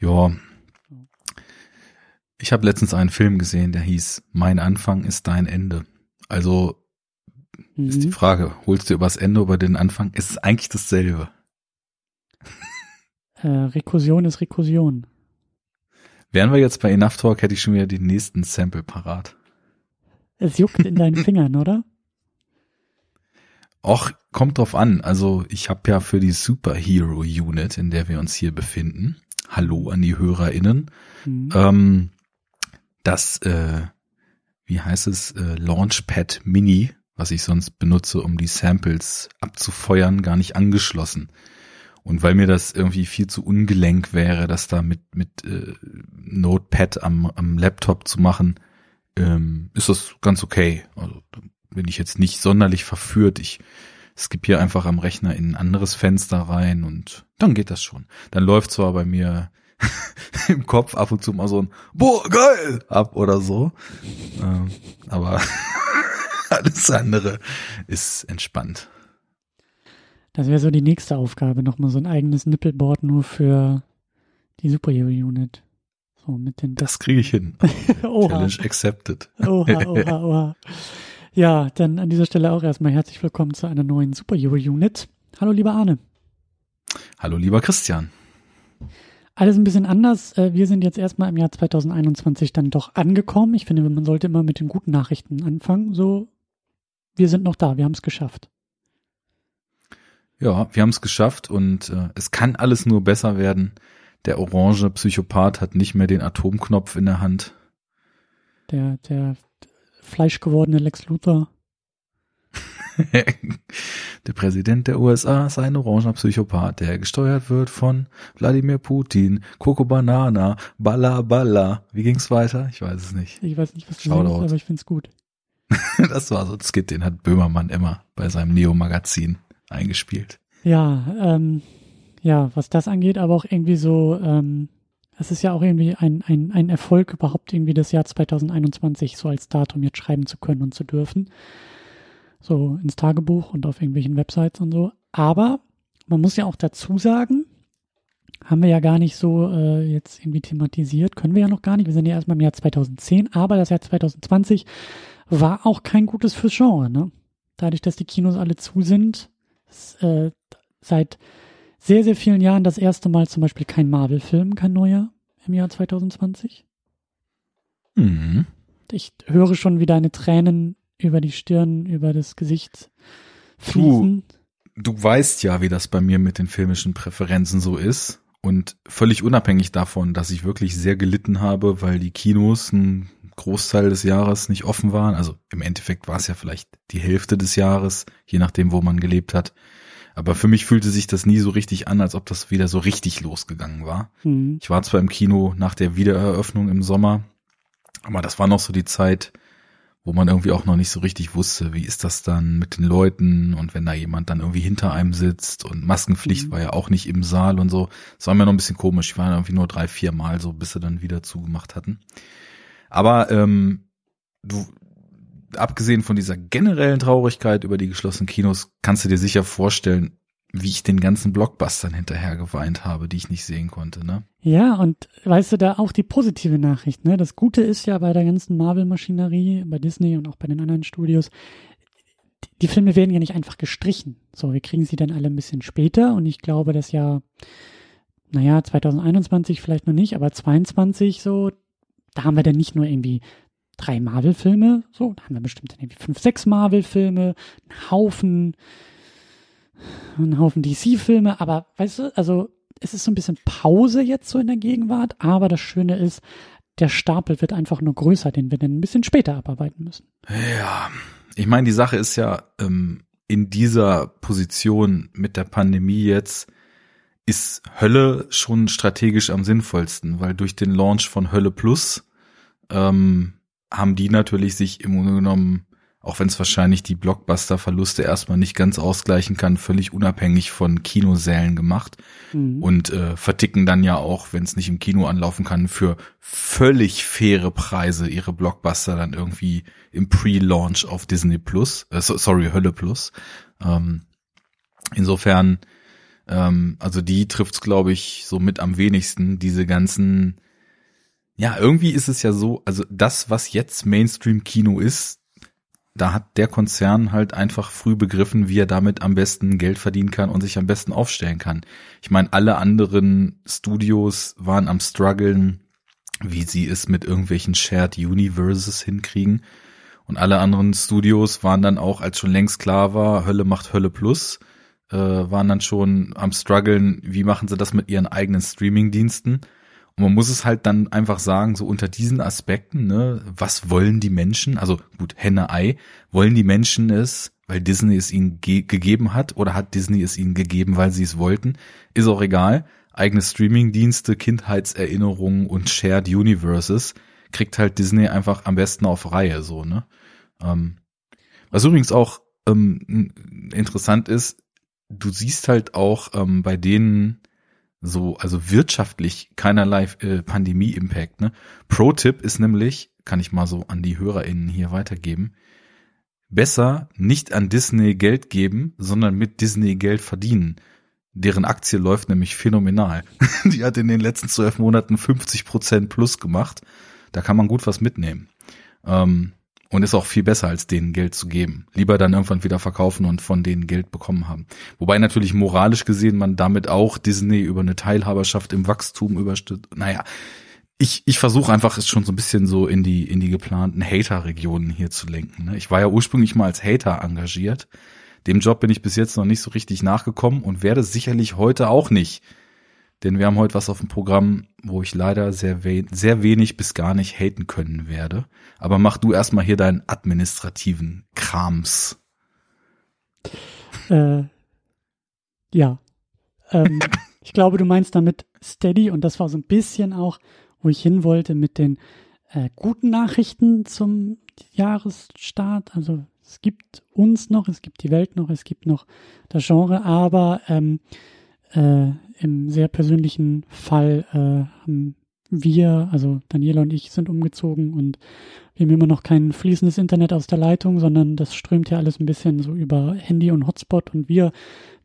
Ja. Ich habe letztens einen Film gesehen, der hieß Mein Anfang ist dein Ende. Also mhm. ist die Frage, holst du übers Ende über den Anfang? Ist es eigentlich dasselbe? Äh, Rekursion ist Rekursion. Wären wir jetzt bei Enough Talk, hätte ich schon wieder den nächsten Sample parat. Es juckt in deinen Fingern, oder? Och, kommt drauf an. Also ich habe ja für die Superhero Unit, in der wir uns hier befinden, hallo an die HörerInnen, mhm. ähm, das, äh, wie heißt es, äh, Launchpad Mini, was ich sonst benutze, um die Samples abzufeuern, gar nicht angeschlossen. Und weil mir das irgendwie viel zu ungelenk wäre, das da mit, mit äh, Notepad am, am Laptop zu machen, ähm, ist das ganz okay. Also bin ich jetzt nicht sonderlich verführt. Ich skippe einfach am Rechner in ein anderes Fenster rein und dann geht das schon. Dann läuft zwar bei mir im Kopf ab und zu mal so ein Boah, geil ab oder so. Ähm, aber alles andere ist entspannt. Das wäre so die nächste Aufgabe, nochmal so ein eigenes Nippelboard nur für die Superhero Unit. So mit den das kriege ich hin. Challenge accepted. Oha, oha, oha. Ja, dann an dieser Stelle auch erstmal herzlich willkommen zu einer neuen Superhero Unit. Hallo, lieber Arne. Hallo, lieber Christian. Alles ein bisschen anders. Äh, wir sind jetzt erstmal im Jahr 2021 dann doch angekommen. Ich finde, man sollte immer mit den guten Nachrichten anfangen. So, wir sind noch da, wir haben es geschafft. Ja, wir haben es geschafft und äh, es kann alles nur besser werden. Der orange Psychopath hat nicht mehr den Atomknopf in der Hand. Der, der fleischgewordene Lex Luthor. der Präsident der USA ist ein oranger Psychopath, der gesteuert wird von Wladimir Putin, Coco Banana, Balla Balla. Wie ging's weiter? Ich weiß es nicht. Ich weiß nicht, was du sagst, aber ich find's gut. das war so ein Skit, den hat Böhmermann immer bei seinem Neo-Magazin eingespielt. Ja, ähm, ja, was das angeht, aber auch irgendwie so, ähm, es ist ja auch irgendwie ein, ein, ein Erfolg, überhaupt irgendwie das Jahr 2021 so als Datum jetzt schreiben zu können und zu dürfen. So ins Tagebuch und auf irgendwelchen Websites und so. Aber man muss ja auch dazu sagen, haben wir ja gar nicht so äh, jetzt irgendwie thematisiert, können wir ja noch gar nicht. Wir sind ja erstmal im Jahr 2010, aber das Jahr 2020 war auch kein gutes fürs Genre. Ne? Dadurch, dass die Kinos alle zu sind, ist, äh, seit sehr, sehr vielen Jahren das erste Mal zum Beispiel kein Marvel-Film, kein neuer im Jahr 2020. Mhm. Ich höre schon wie deine Tränen über die Stirn, über das Gesicht fließen. Du, du weißt ja, wie das bei mir mit den filmischen Präferenzen so ist. Und völlig unabhängig davon, dass ich wirklich sehr gelitten habe, weil die Kinos einen Großteil des Jahres nicht offen waren. Also im Endeffekt war es ja vielleicht die Hälfte des Jahres, je nachdem, wo man gelebt hat. Aber für mich fühlte sich das nie so richtig an, als ob das wieder so richtig losgegangen war. Mhm. Ich war zwar im Kino nach der Wiedereröffnung im Sommer, aber das war noch so die Zeit, wo man irgendwie auch noch nicht so richtig wusste, wie ist das dann mit den Leuten und wenn da jemand dann irgendwie hinter einem sitzt und Maskenpflicht mhm. war ja auch nicht im Saal und so. Das war mir noch ein bisschen komisch. Ich war irgendwie nur drei, vier Mal so, bis sie dann wieder zugemacht hatten. Aber ähm, du, abgesehen von dieser generellen Traurigkeit über die geschlossenen Kinos, kannst du dir sicher vorstellen, wie ich den ganzen Blockbustern hinterher geweint habe, die ich nicht sehen konnte, ne? Ja, und weißt du, da auch die positive Nachricht, ne? Das Gute ist ja bei der ganzen Marvel-Maschinerie, bei Disney und auch bei den anderen Studios, die Filme werden ja nicht einfach gestrichen. So, wir kriegen sie dann alle ein bisschen später und ich glaube, das Jahr, naja, 2021 vielleicht noch nicht, aber 22 so, da haben wir dann nicht nur irgendwie drei Marvel-Filme, so, da haben wir bestimmt irgendwie fünf, sechs Marvel-Filme, einen Haufen, einen Haufen DC-Filme, aber weißt du, also es ist so ein bisschen Pause jetzt so in der Gegenwart, aber das Schöne ist, der Stapel wird einfach nur größer, den wir dann ein bisschen später abarbeiten müssen. Ja, ich meine, die Sache ist ja, ähm, in dieser Position mit der Pandemie jetzt ist Hölle schon strategisch am sinnvollsten, weil durch den Launch von Hölle Plus ähm, haben die natürlich sich im Grunde genommen, auch wenn es wahrscheinlich die Blockbuster-Verluste erstmal nicht ganz ausgleichen kann, völlig unabhängig von Kinosälen gemacht mhm. und äh, verticken dann ja auch, wenn es nicht im Kino anlaufen kann, für völlig faire Preise ihre Blockbuster dann irgendwie im Pre-Launch auf Disney Plus, äh, sorry, Hölle Plus. Ähm, insofern Ähm, also die trifft's, glaube ich, so mit am wenigsten, diese ganzen, ja, irgendwie ist es ja so, also das, was jetzt Mainstream-Kino ist, da hat der Konzern halt einfach früh begriffen, wie er damit am besten Geld verdienen kann und sich am besten aufstellen kann. Ich meine, alle anderen Studios waren am struggeln, wie sie es mit irgendwelchen Shared Universes hinkriegen. Und alle anderen Studios waren dann auch, als schon längst klar war, Hölle macht Hölle Plus, äh, waren dann schon am struggeln, wie machen sie das mit ihren eigenen Streaming-Diensten. Und man muss es halt dann einfach sagen, so unter diesen Aspekten, ne, was wollen die Menschen? Also gut, Henne Ei, wollen die Menschen es, weil Disney es ihnen ge gegeben hat, oder hat Disney es ihnen gegeben, weil sie es wollten? Ist auch egal. Eigene Streaming-Dienste, Kindheitserinnerungen und Shared Universes kriegt halt Disney einfach am besten auf Reihe, so, ne? Ähm, was übrigens auch ähm, interessant ist, du siehst halt auch ähm, bei denen, so, also wirtschaftlich keinerlei äh, Pandemie-Impact. Ne? Pro-Tipp ist nämlich, kann ich mal so an die HörerInnen hier weitergeben, besser nicht an Disney Geld geben, sondern mit Disney Geld verdienen. Deren Aktie läuft nämlich phänomenal. die hat in den letzten zwölf Monaten 50 Prozent plus gemacht. Da kann man gut was mitnehmen. Ähm, und ist auch viel besser, als denen Geld zu geben. Lieber dann irgendwann wieder verkaufen und von denen Geld bekommen haben. Wobei natürlich moralisch gesehen man damit auch Disney über eine Teilhaberschaft im Wachstum überstützt. Naja, ich, ich versuche einfach es schon so ein bisschen so in die, in die geplanten Hater-Regionen hier zu lenken. Ne? Ich war ja ursprünglich mal als Hater engagiert. Dem Job bin ich bis jetzt noch nicht so richtig nachgekommen und werde sicherlich heute auch nicht denn wir haben heute was auf dem Programm, wo ich leider sehr, we sehr wenig bis gar nicht haten können werde. Aber mach du erstmal hier deinen administrativen Krams. Äh, ja. Ähm, ich glaube, du meinst damit Steady und das war so ein bisschen auch, wo ich hin wollte mit den äh, guten Nachrichten zum Jahresstart. Also es gibt uns noch, es gibt die Welt noch, es gibt noch das Genre, aber ähm, äh, im sehr persönlichen Fall äh, haben wir, also Daniela und ich, sind umgezogen und wir haben immer noch kein fließendes Internet aus der Leitung, sondern das strömt ja alles ein bisschen so über Handy und Hotspot und wir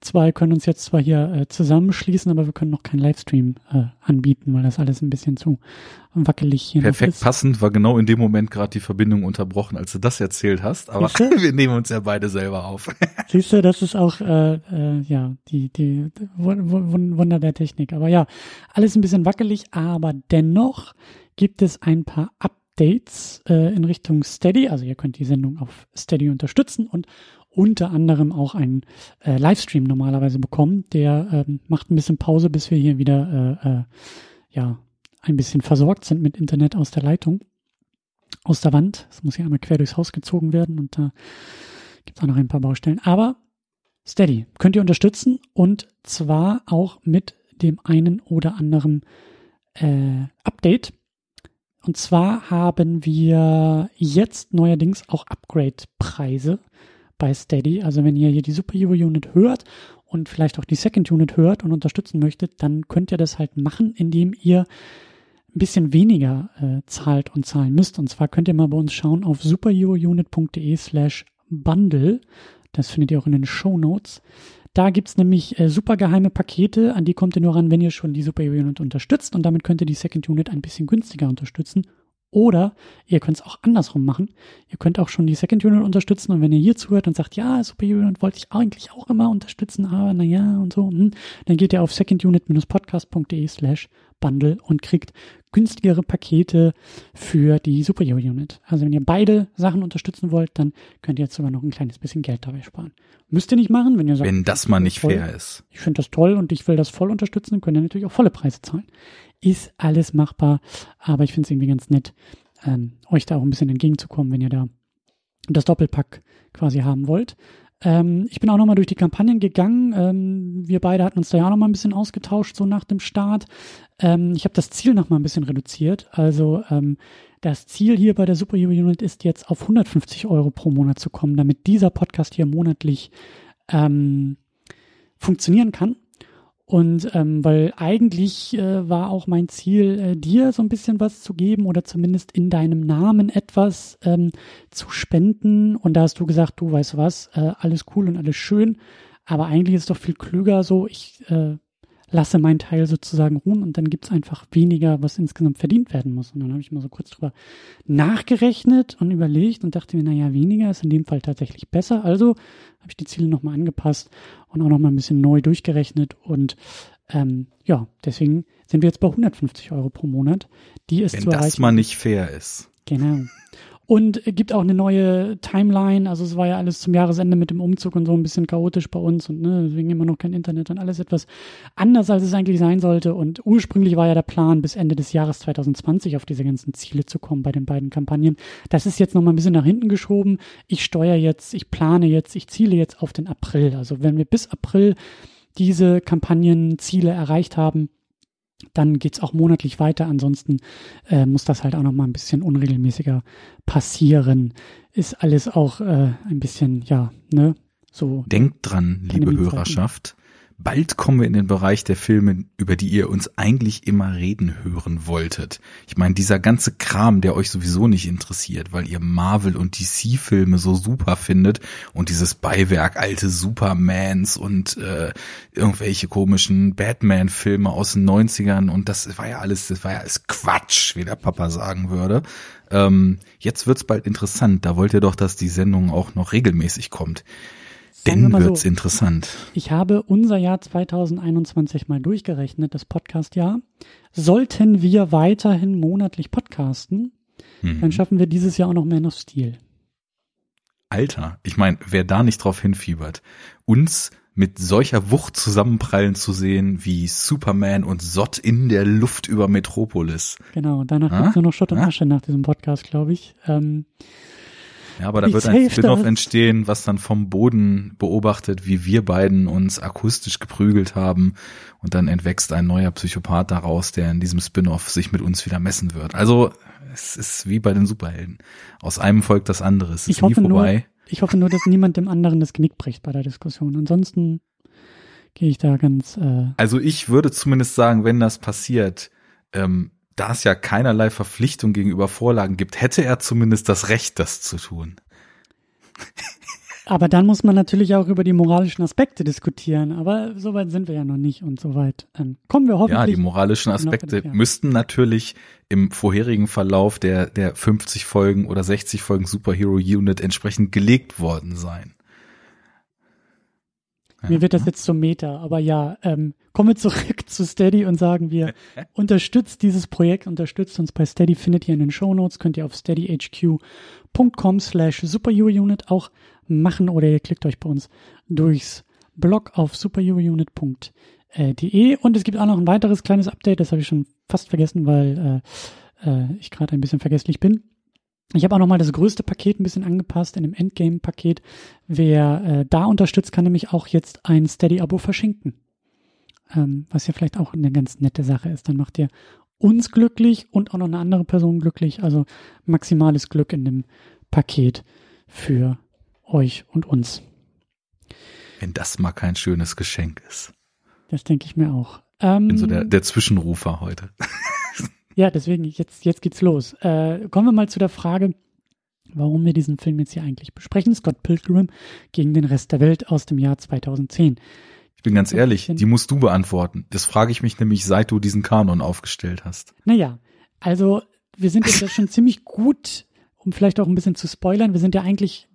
zwei können uns jetzt zwar hier äh, zusammenschließen, aber wir können noch keinen Livestream äh, anbieten, weil das alles ein bisschen zu wackelig hier Perfekt passend war genau in dem Moment gerade die Verbindung unterbrochen, als du das erzählt hast, aber wir nehmen uns ja beide selber auf. Siehst du, das ist auch äh, äh, ja die, die, die Wunder der Technik. Aber ja, alles ein bisschen wackelig, aber dennoch gibt es ein paar Updates äh, in Richtung Steady. Also ihr könnt die Sendung auf Steady unterstützen und unter anderem auch einen äh, Livestream normalerweise bekommen. Der ähm, macht ein bisschen Pause, bis wir hier wieder äh, äh, ja ein bisschen versorgt sind mit Internet aus der Leitung, aus der Wand. Es muss hier einmal quer durchs Haus gezogen werden und da gibt es auch noch ein paar Baustellen. Aber Steady könnt ihr unterstützen und zwar auch mit dem einen oder anderen äh, Update. Und zwar haben wir jetzt neuerdings auch Upgrade-Preise bei Steady. Also wenn ihr hier die Superhero Unit hört und vielleicht auch die Second Unit hört und unterstützen möchtet, dann könnt ihr das halt machen, indem ihr ein bisschen weniger äh, zahlt und zahlen müsst. Und zwar könnt ihr mal bei uns schauen auf superherounit.de slash bundle. Das findet ihr auch in den Show Notes. Da gibt's nämlich äh, super geheime Pakete, an die kommt ihr nur ran, wenn ihr schon die Superhero Unit unterstützt und damit könnt ihr die Second Unit ein bisschen günstiger unterstützen oder ihr könnt es auch andersrum machen. Ihr könnt auch schon die Second Unit unterstützen und wenn ihr hier zuhört und sagt, ja, Super Unit wollte ich eigentlich auch immer unterstützen, aber naja und so, hm, dann geht ihr auf secondunit-podcast.de slash bundle und kriegt günstigere Pakete für die Super Unit. Also wenn ihr beide Sachen unterstützen wollt, dann könnt ihr jetzt sogar noch ein kleines bisschen Geld dabei sparen. Müsst ihr nicht machen, wenn ihr sagt, wenn das mal nicht toll, fair ist. Ich finde das toll und ich will das voll unterstützen, dann könnt ihr natürlich auch volle Preise zahlen ist alles machbar, aber ich finde es irgendwie ganz nett, ähm, euch da auch ein bisschen entgegenzukommen, wenn ihr da das Doppelpack quasi haben wollt. Ähm, ich bin auch nochmal durch die Kampagnen gegangen. Ähm, wir beide hatten uns da ja nochmal ein bisschen ausgetauscht, so nach dem Start. Ähm, ich habe das Ziel nochmal ein bisschen reduziert. Also ähm, das Ziel hier bei der Superhero Unit ist jetzt auf 150 Euro pro Monat zu kommen, damit dieser Podcast hier monatlich ähm, funktionieren kann. Und ähm, weil eigentlich äh, war auch mein Ziel, äh, dir so ein bisschen was zu geben oder zumindest in deinem Namen etwas ähm, zu spenden. Und da hast du gesagt, du weißt was, äh, alles cool und alles schön, Aber eigentlich ist es doch viel klüger so, ich äh, lasse meinen Teil sozusagen ruhen und dann gibt's einfach weniger, was insgesamt verdient werden muss. Und dann habe ich mal so kurz drüber nachgerechnet und überlegt und dachte mir, naja, weniger ist in dem Fall tatsächlich besser. Also habe ich die Ziele nochmal angepasst und auch nochmal ein bisschen neu durchgerechnet und ähm, ja, deswegen sind wir jetzt bei 150 Euro pro Monat, die es Wenn zu erreichen. das mal nicht fair ist. Genau. Und gibt auch eine neue Timeline. Also es war ja alles zum Jahresende mit dem Umzug und so ein bisschen chaotisch bei uns und ne, deswegen immer noch kein Internet und alles etwas anders, als es eigentlich sein sollte. Und ursprünglich war ja der Plan, bis Ende des Jahres 2020 auf diese ganzen Ziele zu kommen bei den beiden Kampagnen. Das ist jetzt nochmal ein bisschen nach hinten geschoben. Ich steuere jetzt, ich plane jetzt, ich ziele jetzt auf den April. Also wenn wir bis April diese Kampagnenziele erreicht haben, dann geht's auch monatlich weiter. Ansonsten äh, muss das halt auch noch mal ein bisschen unregelmäßiger passieren. Ist alles auch äh, ein bisschen, ja, ne, so. Denkt dran, liebe. Hörerschaft. Bald kommen wir in den Bereich der Filme, über die ihr uns eigentlich immer reden hören wolltet. Ich meine, dieser ganze Kram, der euch sowieso nicht interessiert, weil ihr Marvel und DC-Filme so super findet und dieses Beiwerk alte Supermans und äh, irgendwelche komischen Batman-Filme aus den 90ern und das war ja alles, das war ja alles Quatsch, wie der Papa sagen würde. Ähm, jetzt wird's bald interessant. Da wollt ihr doch, dass die Sendung auch noch regelmäßig kommt. Wir Denn mal wird's so, interessant. Ich habe unser Jahr 2021 mal durchgerechnet, das Podcast-Jahr. Sollten wir weiterhin monatlich podcasten, dann Mhm. schaffen wir dieses Jahr auch noch Man of Steel. Alter, ich meine, wer da nicht drauf hinfiebert, uns mit solcher Wucht zusammenprallen zu sehen wie Superman und Sott in der Luft über Metropolis. Genau, danach Ah? gibt's nur noch Schutt und Ah? Asche nach diesem Podcast, glaube ich. Ähm, Ja, aber da wird ein Spin-off entstehen, was dann vom Boden beobachtet, wie wir beiden uns akustisch geprügelt haben und dann entwächst ein neuer Psychopath daraus, der in diesem Spin-off sich mit uns wieder messen wird. Also es ist wie bei den Superhelden. Aus einem folgt das andere. Es ist Ich hoffe nie nur- vorbei. ich hoffe nur, dass niemand dem anderen das Genick bricht bei der Diskussion. Ansonsten gehe ich da ganz, äh, Also ich würde zumindest sagen, wenn das passiert, ähm, da es ja keinerlei Verpflichtung gegenüber Vorlagen gibt, hätte er zumindest das Recht, das zu tun. aber dann muss man natürlich auch über die moralischen Aspekte diskutieren. Aber so weit sind wir ja noch nicht und so weit ähm, kommen wir Ja, hoffentlich. die moralischen Aspekte müssten natürlich im vorherigen Verlauf der, der 50 Folgen oder 60 Folgen Superhero Unit entsprechend gelegt worden sein. Ja. Mir wird das jetzt zum Meta, aber ja, ähm, kommen wir zurück zu Steady und sagen wir, unterstützt dieses Projekt, unterstützt uns bei Steady, findet ihr in den Shownotes, könnt ihr auf steadyhq.com slash superherounit auch machen oder ihr klickt euch bei uns durchs Blog auf superherounit.de und es gibt auch noch ein weiteres kleines Update, das habe ich schon fast vergessen, weil äh, äh, ich gerade ein bisschen vergesslich bin. Ich habe auch nochmal das größte Paket ein bisschen angepasst in dem Endgame-Paket. Wer äh, da unterstützt, kann nämlich auch jetzt ein Steady-Abo verschenken. Ähm, was ja vielleicht auch eine ganz nette Sache ist. Dann macht ihr uns glücklich und auch noch eine andere Person glücklich. Also maximales Glück in dem Paket für euch und uns. Wenn das mal kein schönes Geschenk ist. Das denke ich mir auch. Ähm, Bin so der, der Zwischenrufer heute. Ja, deswegen, jetzt, jetzt geht's los. Äh, kommen wir mal zu der Frage, warum wir diesen Film jetzt hier eigentlich besprechen. Scott Pilgrim gegen den Rest der Welt aus dem Jahr 2010. Ich bin ganz So ehrlich, die musst du beantworten. Das frage ich mich nämlich, seit du diesen Kanon aufgestellt hast. Naja, also wir sind jetzt ja schon ziemlich gut, um vielleicht auch ein bisschen zu spoilern, wir sind ja eigentlich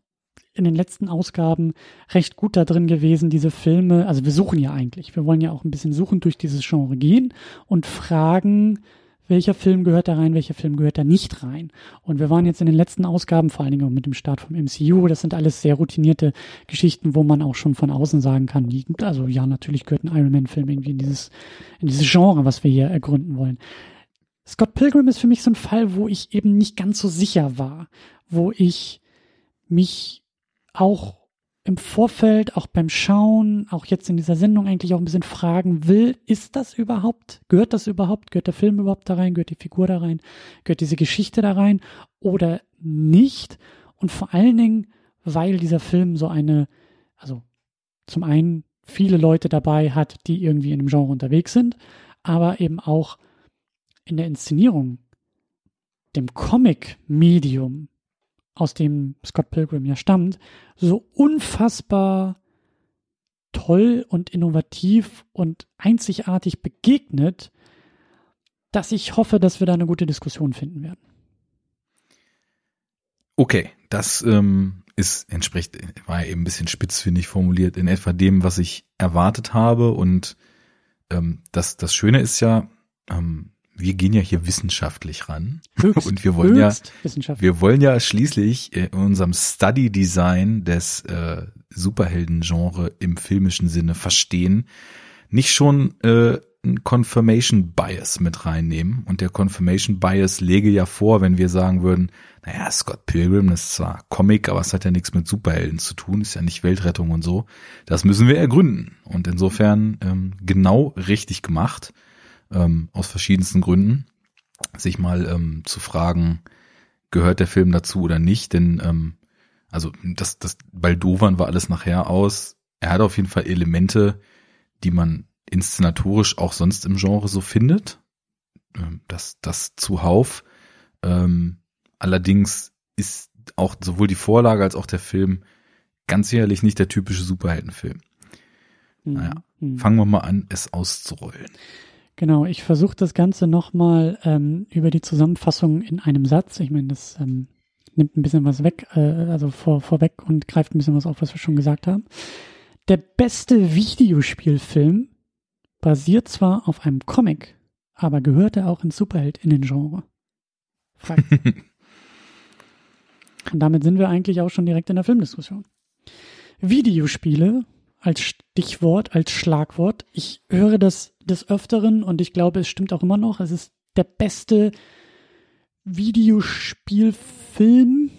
in den letzten Ausgaben recht gut da drin gewesen, diese Filme, also wir suchen ja eigentlich, wir wollen ja auch ein bisschen suchen durch dieses Genre gehen und fragen, welcher Film gehört da rein, welcher Film gehört da nicht rein. Und wir waren jetzt in den letzten Ausgaben, vor allen Dingen auch mit dem Start vom MCU, das sind alles sehr routinierte Geschichten, wo man auch schon von außen sagen kann, die, also ja, natürlich gehört ein Iron Man-Film irgendwie in dieses, in dieses Genre, was wir hier ergründen wollen. Scott Pilgrim ist für mich so ein Fall, wo ich eben nicht ganz so sicher war, wo ich mich auch im Vorfeld, auch beim Schauen, auch jetzt in dieser Sendung eigentlich auch ein bisschen fragen will, ist das überhaupt, gehört das überhaupt, gehört der Film überhaupt da rein, gehört die Figur da rein, gehört diese Geschichte da rein oder nicht? Und vor allen Dingen, weil dieser Film so eine, also zum einen viele Leute dabei hat, die irgendwie in dem Genre unterwegs sind, aber eben auch in der Inszenierung, dem Comic-Medium, aus dem Scott Pilgrim ja stammt, so unfassbar toll und innovativ und einzigartig begegnet, dass ich hoffe, dass wir da eine gute Diskussion finden werden. Okay, das ähm, ist entspricht, war eben ein bisschen spitzfindig formuliert, in etwa dem, was ich erwartet habe. Und ähm, das, das Schöne ist ja, ähm, wir gehen ja hier wissenschaftlich ran. Höchst, und wir wollen ja, wir wollen ja schließlich in unserem Study Design des äh, Superhelden-Genre im filmischen Sinne verstehen, nicht schon äh, ein Confirmation Bias mit reinnehmen. Und der Confirmation Bias lege ja vor, wenn wir sagen würden, naja, Scott Pilgrim das ist zwar Comic, aber es hat ja nichts mit Superhelden zu tun, ist ja nicht Weltrettung und so. Das müssen wir ergründen. Und insofern ähm, genau richtig gemacht, ähm, aus verschiedensten Gründen, sich mal ähm, zu fragen, gehört der Film dazu oder nicht, denn ähm, also das, das Baldowern war alles nachher aus. Er hat auf jeden Fall Elemente, die man inszenatorisch auch sonst im Genre so findet. Ähm, das, das zuhauf. Ähm, allerdings ist auch sowohl die Vorlage als auch der Film ganz sicherlich nicht der typische Superheldenfilm. Mhm. Naja, mhm. fangen wir mal an, es auszurollen. Genau, ich versuche das Ganze nochmal ähm, über die Zusammenfassung in einem Satz. Ich meine, das ähm, nimmt ein bisschen was weg, äh, also vor, vorweg und greift ein bisschen was auf, was wir schon gesagt haben. Der beste Videospielfilm basiert zwar auf einem Comic, aber gehört er auch ins Superheldinnen-Genre? Und damit sind wir eigentlich auch schon direkt in der Filmdiskussion. Videospiele als Stichwort, als Schlagwort. Ich höre das des Öfteren und ich glaube, es stimmt auch immer noch. Es ist der beste Videospielfilm,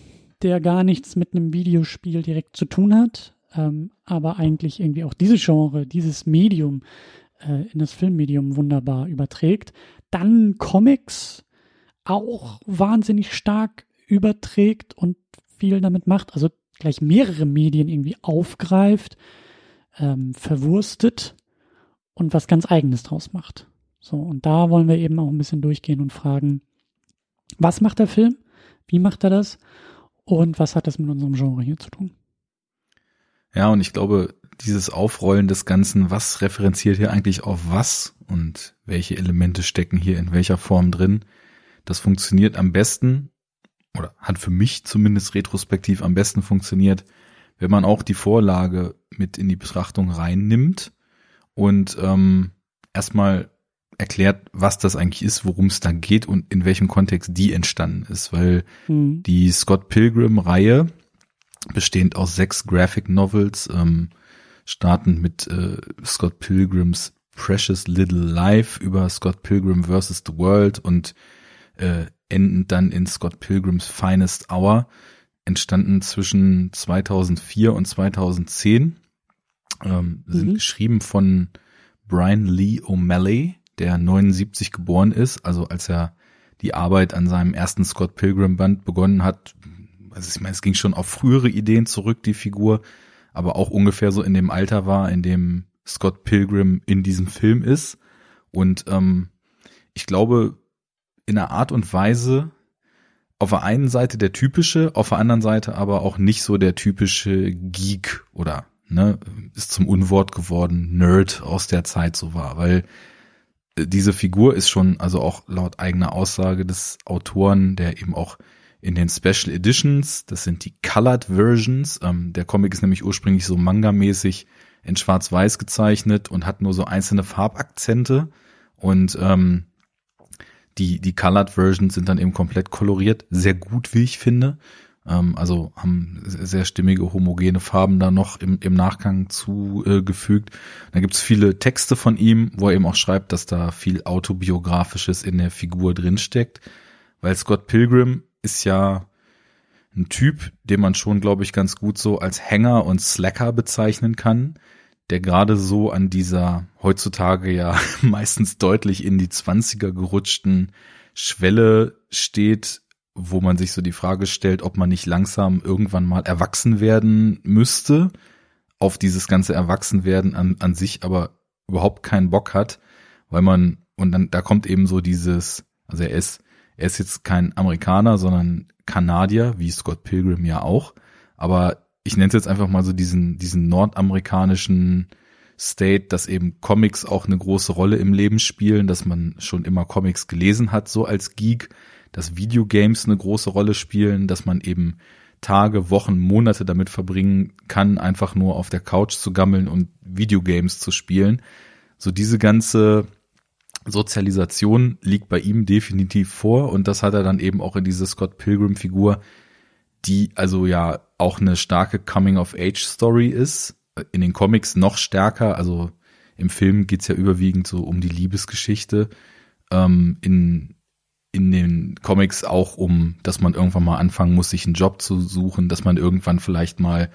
der gar nichts mit einem Videospiel direkt zu tun hat, ähm, aber eigentlich irgendwie auch diese Genre, dieses Medium äh, in das Filmmedium wunderbar überträgt. Dann Comics auch wahnsinnig stark überträgt und viel damit macht, also gleich mehrere Medien irgendwie aufgreift, ähm, verwurstet und was ganz eigenes draus macht. So, und da wollen wir eben auch ein bisschen durchgehen und fragen, was macht der Film? Wie macht er das? Und was hat das mit unserem Genre hier zu tun? Ja, und ich glaube, dieses Aufrollen des Ganzen, was referenziert hier eigentlich auf was und welche Elemente stecken hier in welcher Form drin, das funktioniert am besten oder hat für mich zumindest retrospektiv am besten funktioniert, wenn man auch die Vorlage mit in die Betrachtung reinnimmt und ähm, erstmal erklärt, was das eigentlich ist, worum es da geht und in welchem Kontext die entstanden ist, weil mhm. die Scott Pilgrim Reihe bestehend aus sechs Graphic Novels, ähm, starten mit äh, Scott Pilgrims Precious Little Life über Scott Pilgrim vs. The World und äh, enden dann in Scott Pilgrims Finest Hour, entstanden zwischen 2004 und 2010, ähm, mhm. sind geschrieben von Brian Lee O'Malley, der 79 geboren ist, also als er die Arbeit an seinem ersten Scott Pilgrim Band begonnen hat, also ich meine, es ging schon auf frühere Ideen zurück, die Figur, aber auch ungefähr so in dem Alter war, in dem Scott Pilgrim in diesem Film ist. Und ähm, ich glaube, in einer Art und Weise auf der einen Seite der typische, auf der anderen Seite aber auch nicht so der typische Geek oder ne, ist zum Unwort geworden, Nerd aus der Zeit so war, weil äh, diese Figur ist schon, also auch laut eigener Aussage des Autoren, der eben auch in den Special Editions, das sind die Colored Versions. Ähm, der Comic ist nämlich ursprünglich so manga-mäßig in Schwarz-Weiß gezeichnet und hat nur so einzelne Farbakzente. Und ähm, die, die Colored Versions sind dann eben komplett koloriert, sehr gut, wie ich finde. Ähm, also haben sehr stimmige, homogene Farben da noch im, im Nachgang zugefügt. Äh, da gibt's viele Texte von ihm, wo er eben auch schreibt, dass da viel Autobiografisches in der Figur drinsteckt. Weil Scott Pilgrim ist ja ein Typ, den man schon, glaube ich, ganz gut so als Hänger und Slacker bezeichnen kann, der gerade so an dieser heutzutage ja meistens deutlich in die Zwanziger gerutschten Schwelle steht, wo man sich so die Frage stellt, ob man nicht langsam irgendwann mal erwachsen werden müsste, auf dieses ganze Erwachsenwerden an, an sich aber überhaupt keinen Bock hat, weil man, und dann, da kommt eben so dieses, also er ist er ist jetzt kein Amerikaner, sondern Kanadier, wie Scott Pilgrim ja auch. Aber ich nenne es jetzt einfach mal so diesen, diesen nordamerikanischen State, dass eben Comics auch eine große Rolle im Leben spielen, dass man schon immer Comics gelesen hat, so als Geek, dass Videogames eine große Rolle spielen, dass man eben Tage, Wochen, Monate damit verbringen kann, einfach nur auf der Couch zu gammeln und Videogames zu spielen. So diese ganze Sozialisation liegt bei ihm definitiv vor und das hat er dann eben auch in diese Scott Pilgrim Figur, die also ja auch eine starke Coming-of-Age-Story ist. In den Comics noch stärker, also im Film geht's ja überwiegend so um die Liebesgeschichte. Ähm, in, in den Comics auch um, dass man irgendwann mal anfangen muss, sich einen Job zu suchen, dass man irgendwann vielleicht mal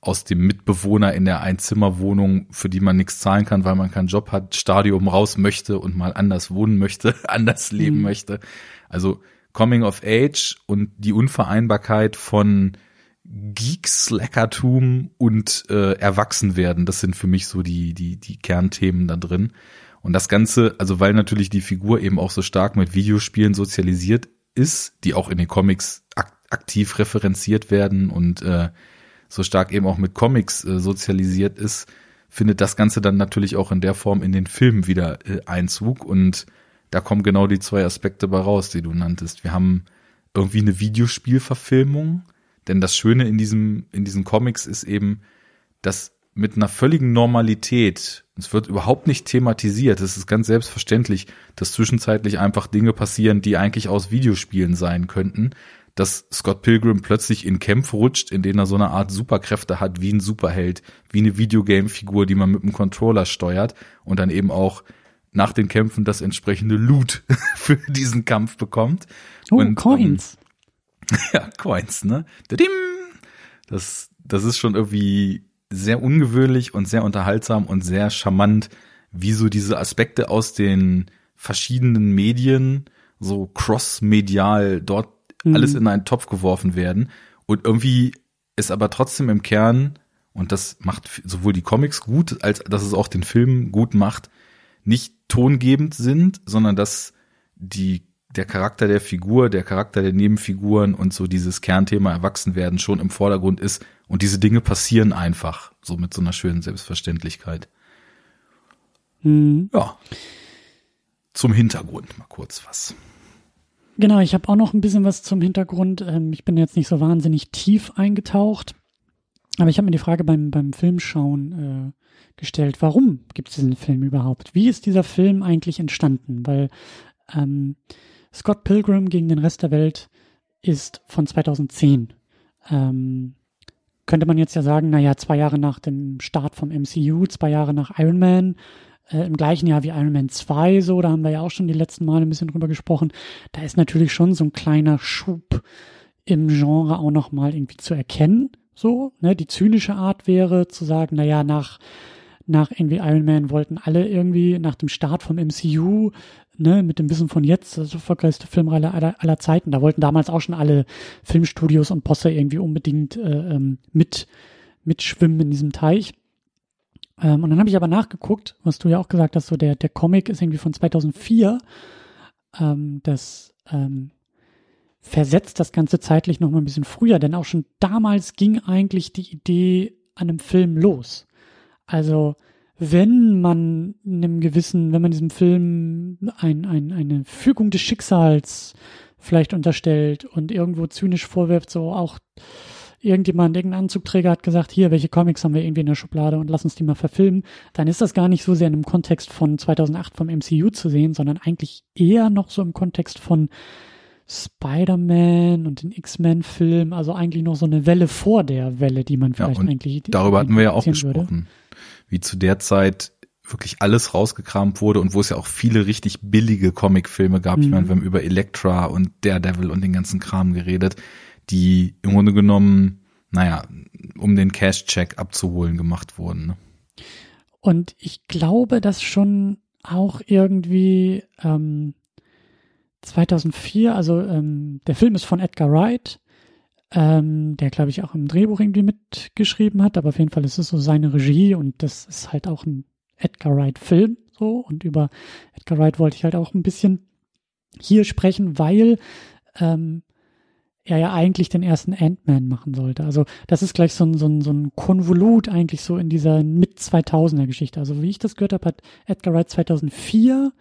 aus dem Mitbewohner in der Einzimmerwohnung, für die man nichts zahlen kann, weil man keinen Job hat, Stadium raus möchte und mal anders wohnen möchte, anders leben mhm. möchte. Also Coming of Age und die Unvereinbarkeit von Geek-Slackertum und äh, Erwachsenwerden, das sind für mich so die, die, die Kernthemen da drin. Und das Ganze, also weil natürlich die Figur eben auch so stark mit Videospielen sozialisiert ist, die auch in den Comics ak aktiv referenziert werden und äh, so stark eben auch mit Comics äh, sozialisiert ist, findet das Ganze dann natürlich auch in der Form in den Filmen wieder äh, Einzug und da kommen genau die zwei Aspekte bei raus, die du nanntest. Wir haben irgendwie eine Videospielverfilmung, denn das Schöne in diesem, in diesen Comics ist eben, dass mit einer völligen Normalität, es wird überhaupt nicht thematisiert, es ist ganz selbstverständlich, dass zwischenzeitlich einfach Dinge passieren, die eigentlich aus Videospielen sein könnten, dass Scott Pilgrim plötzlich in Kämpfe rutscht, in denen er so eine Art Superkräfte hat, wie ein Superheld, wie eine Videogame-Figur, die man mit dem Controller steuert und dann eben auch nach den Kämpfen das entsprechende Loot für diesen Kampf bekommt. Oh, und, Coins. Ähm, ja, Coins, ne? Das, das ist schon irgendwie sehr ungewöhnlich und sehr unterhaltsam und sehr charmant, wie so diese Aspekte aus den verschiedenen Medien so cross-medial dort mhm. alles in einen Topf geworfen werden und irgendwie ist aber trotzdem im Kern und das macht sowohl die Comics gut, als dass es auch den Film gut macht, nicht tongebend sind, sondern dass die der Charakter der Figur, der Charakter der Nebenfiguren und so dieses Kernthema Erwachsenwerden schon im Vordergrund ist und diese Dinge passieren einfach, so mit so einer schönen Selbstverständlichkeit. Mhm. Ja. Zum Hintergrund mal kurz was. Genau, ich habe auch noch ein bisschen was zum Hintergrund. Ähm, ich bin jetzt nicht so wahnsinnig tief eingetaucht, aber ich habe mir die Frage beim, beim Filmschauen äh, gestellt, warum gibt es diesen Film überhaupt? Wie ist dieser Film eigentlich entstanden? Weil ähm, Scott Pilgrim gegen den Rest der Welt ist von 2010. Ähm, könnte man jetzt ja sagen, naja, zwei Jahre nach dem Start vom MCU, zwei Jahre nach Iron Man, äh, im gleichen Jahr wie Iron Man 2, so, da haben wir ja auch schon die letzten Male ein bisschen drüber gesprochen. Da ist natürlich schon so ein kleiner Schub im Genre auch nochmal irgendwie zu erkennen. So, ne, die zynische Art wäre zu sagen, naja, nach, nach irgendwie Iron Man wollten alle irgendwie nach dem Start vom MCU, ne, mit dem Wissen von jetzt, das erfolgreichste Filmreihe aller, aller Zeiten, da wollten damals auch schon alle Filmstudios und Posse irgendwie unbedingt äh, ähm, mit, mitschwimmen in diesem Teich. Ähm, und dann habe ich aber nachgeguckt, was du ja auch gesagt hast, so der, der Comic ist irgendwie von 2004. Ähm, das ähm, versetzt das Ganze zeitlich noch mal ein bisschen früher, denn auch schon damals ging eigentlich die Idee an einem Film los. Also wenn man einem gewissen, wenn man diesem Film ein, ein, eine Fügung des Schicksals vielleicht unterstellt und irgendwo zynisch vorwirft, so auch irgendjemand, irgendein Anzugträger hat gesagt, hier, welche Comics haben wir irgendwie in der Schublade und lass uns die mal verfilmen, dann ist das gar nicht so sehr in dem Kontext von 2008 vom MCU zu sehen, sondern eigentlich eher noch so im Kontext von Spider-Man und den X-Men-Film, also eigentlich noch so eine Welle vor der Welle, die man vielleicht ja, eigentlich. Darüber hatten wir ja auch gesprochen, würde. Wie zu der Zeit wirklich alles rausgekramt wurde und wo es ja auch viele richtig billige Comicfilme gab. Mhm. Ich meine, wir haben über Elektra und Daredevil und den ganzen Kram geredet die im Grunde genommen, naja, um den Cash-Check abzuholen gemacht wurden. Ne? Und ich glaube, dass schon auch irgendwie ähm, 2004, also ähm, der Film ist von Edgar Wright, ähm, der glaube ich auch im Drehbuch irgendwie mitgeschrieben hat, aber auf jeden Fall ist es so seine Regie und das ist halt auch ein Edgar Wright-Film so und über Edgar Wright wollte ich halt auch ein bisschen hier sprechen, weil ähm, er ja eigentlich den ersten Ant-Man machen sollte. Also das ist gleich so ein, so ein, so ein Konvolut eigentlich so in dieser Mit-2000er Geschichte. Also wie ich das gehört habe, hat Edgar Wright 2004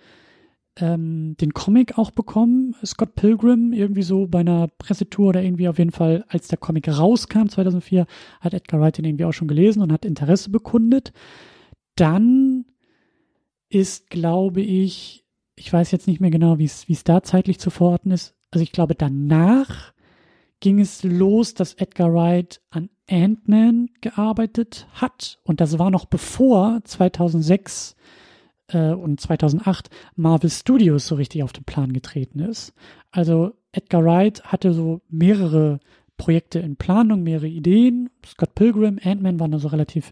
ähm, den Comic auch bekommen, Scott Pilgrim, irgendwie so bei einer Pressetour oder irgendwie auf jeden Fall, als der Comic rauskam 2004, hat Edgar Wright den irgendwie auch schon gelesen und hat Interesse bekundet. Dann ist, glaube ich, ich weiß jetzt nicht mehr genau, wie es da zeitlich zu verorten ist. Also ich glaube, danach ging es los, dass Edgar Wright an Ant-Man gearbeitet hat. Und das war noch bevor 2006 äh, und 2008 Marvel Studios so richtig auf den Plan getreten ist. Also Edgar Wright hatte so mehrere Projekte in Planung, mehrere Ideen. Scott Pilgrim, Ant-Man waren da so relativ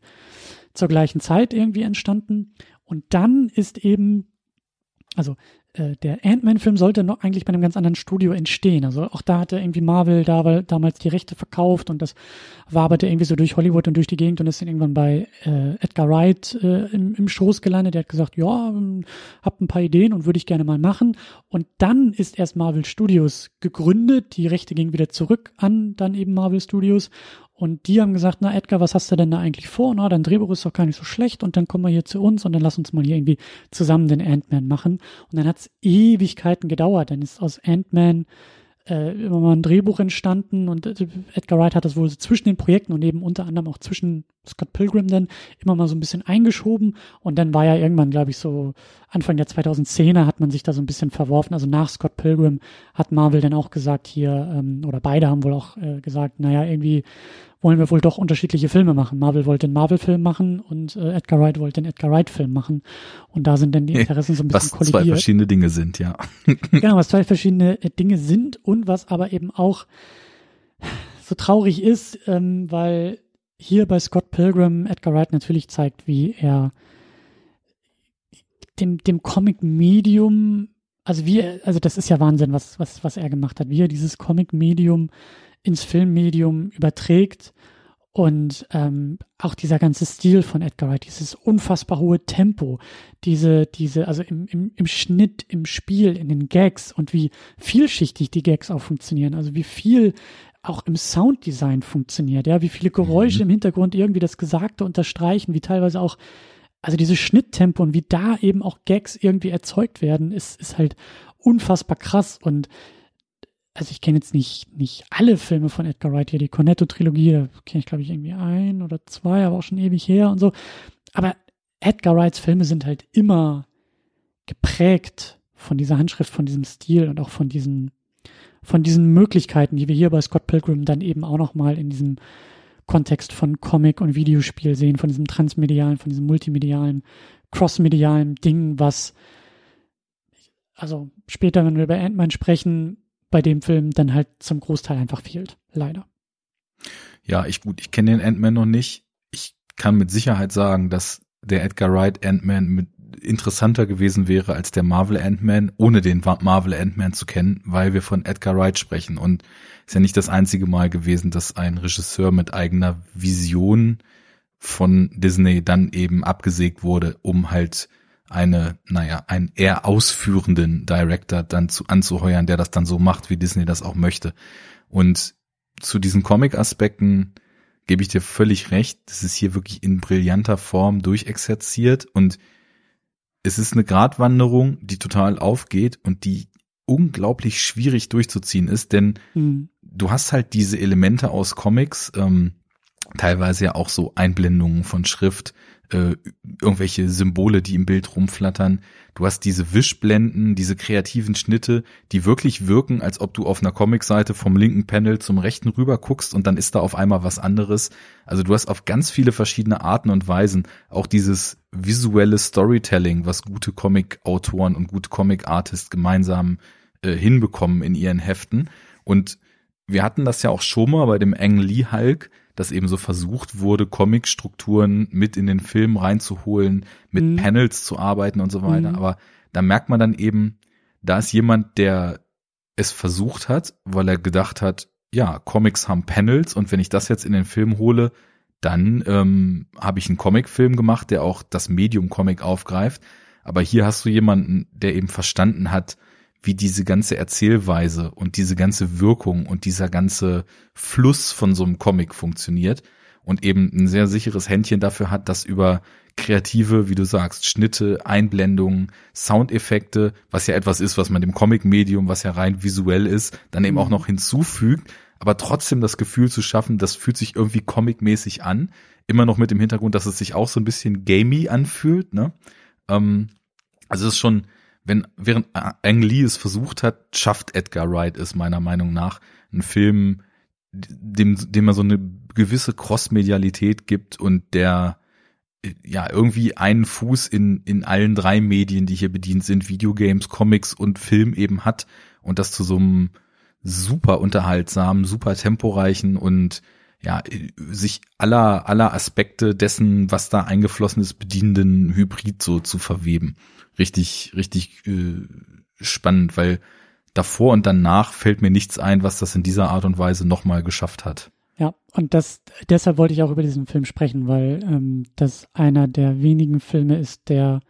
zur gleichen Zeit irgendwie entstanden. Und dann ist eben, also äh, der Ant-Man-Film sollte noch eigentlich bei einem ganz anderen Studio entstehen. Also auch da hatte irgendwie Marvel da, damals die Rechte verkauft und das waberte irgendwie so durch Hollywood und durch die Gegend und ist dann irgendwann bei äh, Edgar Wright äh, im, im Schoß gelandet. Der hat gesagt, ja, ähm, hab ein paar Ideen und würde ich gerne mal machen. Und dann ist erst Marvel Studios gegründet. Die Rechte gingen wieder zurück an dann eben Marvel Studios und die haben gesagt, na Edgar, was hast du denn da eigentlich vor? Na, dein Drehbuch ist doch gar nicht so schlecht und dann kommen wir hier zu uns und dann lass uns mal hier irgendwie zusammen den Ant-Man machen. Und dann hat es Ewigkeiten gedauert. Dann ist aus Ant-Man äh, immer mal ein Drehbuch entstanden und äh, Edgar Wright hat das wohl so zwischen den Projekten und eben unter anderem auch zwischen Scott Pilgrim dann immer mal so ein bisschen eingeschoben und dann war ja irgendwann, glaube ich, so Anfang der 2010er hat man sich da so ein bisschen verworfen. Also nach Scott Pilgrim hat Marvel dann auch gesagt hier, ähm, oder beide haben wohl auch äh, gesagt, naja, irgendwie wollen wir wohl doch unterschiedliche Filme machen. Marvel wollte einen Marvel-Film machen und äh, Edgar Wright wollte einen Edgar Wright-Film machen. Und da sind dann die Interessen so ein bisschen was kollidiert. Was zwei verschiedene Dinge sind, ja. genau, was zwei verschiedene äh, Dinge sind und was aber eben auch so traurig ist, ähm, weil hier bei Scott Pilgrim Edgar Wright natürlich zeigt, wie er dem, dem Comic-Medium, also wie, also das ist ja Wahnsinn, was, was, was er gemacht hat, wie er dieses Comic-Medium ins Filmmedium überträgt. Und ähm, auch dieser ganze Stil von Edgar Wright, dieses unfassbar hohe Tempo, diese, diese, also im, im, im Schnitt, im Spiel, in den Gags und wie vielschichtig die Gags auch funktionieren, also wie viel auch im Sounddesign funktioniert, ja, wie viele Geräusche mhm. im Hintergrund irgendwie das Gesagte unterstreichen, wie teilweise auch, also diese Schnitttempo und wie da eben auch Gags irgendwie erzeugt werden, ist, ist halt unfassbar krass. Und also ich kenne jetzt nicht, nicht alle Filme von Edgar Wright hier, die Cornetto-Trilogie, da kenne ich glaube ich irgendwie ein oder zwei, aber auch schon ewig her und so. Aber Edgar Wrights Filme sind halt immer geprägt von dieser Handschrift, von diesem Stil und auch von diesen, von diesen Möglichkeiten, die wir hier bei Scott Pilgrim dann eben auch nochmal in diesem Kontext von Comic und Videospiel sehen, von diesem transmedialen, von diesem multimedialen, crossmedialen Ding, was also später, wenn wir über Ant-Man sprechen, bei dem Film dann halt zum Großteil einfach fehlt. Leider. Ja, ich gut, ich kenne den Ant-Man noch nicht. Ich kann mit Sicherheit sagen, dass der Edgar Wright Ant-Man interessanter gewesen wäre als der Marvel Ant-Man, ohne den Marvel Ant-Man zu kennen, weil wir von Edgar Wright sprechen. Und ist ja nicht das einzige Mal gewesen, dass ein Regisseur mit eigener Vision von Disney dann eben abgesägt wurde, um halt eine, naja, einen eher ausführenden Director dann zu anzuheuern, der das dann so macht, wie Disney das auch möchte. Und zu diesen Comic-Aspekten gebe ich dir völlig recht. Das ist hier wirklich in brillanter Form durchexerziert und es ist eine Gratwanderung, die total aufgeht und die unglaublich schwierig durchzuziehen ist, denn mhm. du hast halt diese Elemente aus Comics, ähm, teilweise ja auch so Einblendungen von Schrift, äh, irgendwelche Symbole, die im Bild rumflattern. Du hast diese Wischblenden, diese kreativen Schnitte, die wirklich wirken, als ob du auf einer Comicseite vom linken Panel zum rechten rüber guckst und dann ist da auf einmal was anderes. Also du hast auf ganz viele verschiedene Arten und Weisen auch dieses visuelle Storytelling, was gute Comic-Autoren und gute Comic-Artists gemeinsam äh, hinbekommen in ihren Heften. Und wir hatten das ja auch schon mal bei dem Ang Lee Hulk, dass eben so versucht wurde, Comic-Strukturen mit in den Film reinzuholen, mit mhm. Panels zu arbeiten und so weiter. Mhm. Aber da merkt man dann eben, da ist jemand, der es versucht hat, weil er gedacht hat, ja, Comics haben Panels und wenn ich das jetzt in den Film hole, dann ähm, habe ich einen Comicfilm gemacht, der auch das Medium Comic aufgreift. Aber hier hast du jemanden, der eben verstanden hat, wie diese ganze Erzählweise und diese ganze Wirkung und dieser ganze Fluss von so einem Comic funktioniert und eben ein sehr sicheres Händchen dafür hat, dass über kreative, wie du sagst, Schnitte, Einblendungen, Soundeffekte, was ja etwas ist, was man dem Comic-Medium, was ja rein visuell ist, dann eben auch mhm. noch hinzufügt, aber trotzdem das Gefühl zu schaffen, das fühlt sich irgendwie comic-mäßig an, immer noch mit dem Hintergrund, dass es sich auch so ein bisschen gamey anfühlt, ne? Ähm, also es ist schon, wenn, während Ang Lee es versucht hat, schafft Edgar Wright es meiner Meinung nach, einen Film, dem, dem er so eine gewisse Cross-Medialität gibt und der ja irgendwie einen Fuß in, in allen drei Medien, die hier bedient sind, Videogames, Comics und Film eben hat und das zu so einem super unterhaltsamen, super temporeichen und ja, sich aller, aller Aspekte dessen, was da eingeflossen ist, bedienenden Hybrid so zu verweben. Richtig, richtig äh, spannend, weil davor und danach fällt mir nichts ein, was das in dieser Art und Weise nochmal geschafft hat. Ja, und das deshalb wollte ich auch über diesen Film sprechen, weil ähm, das einer der wenigen Filme ist, der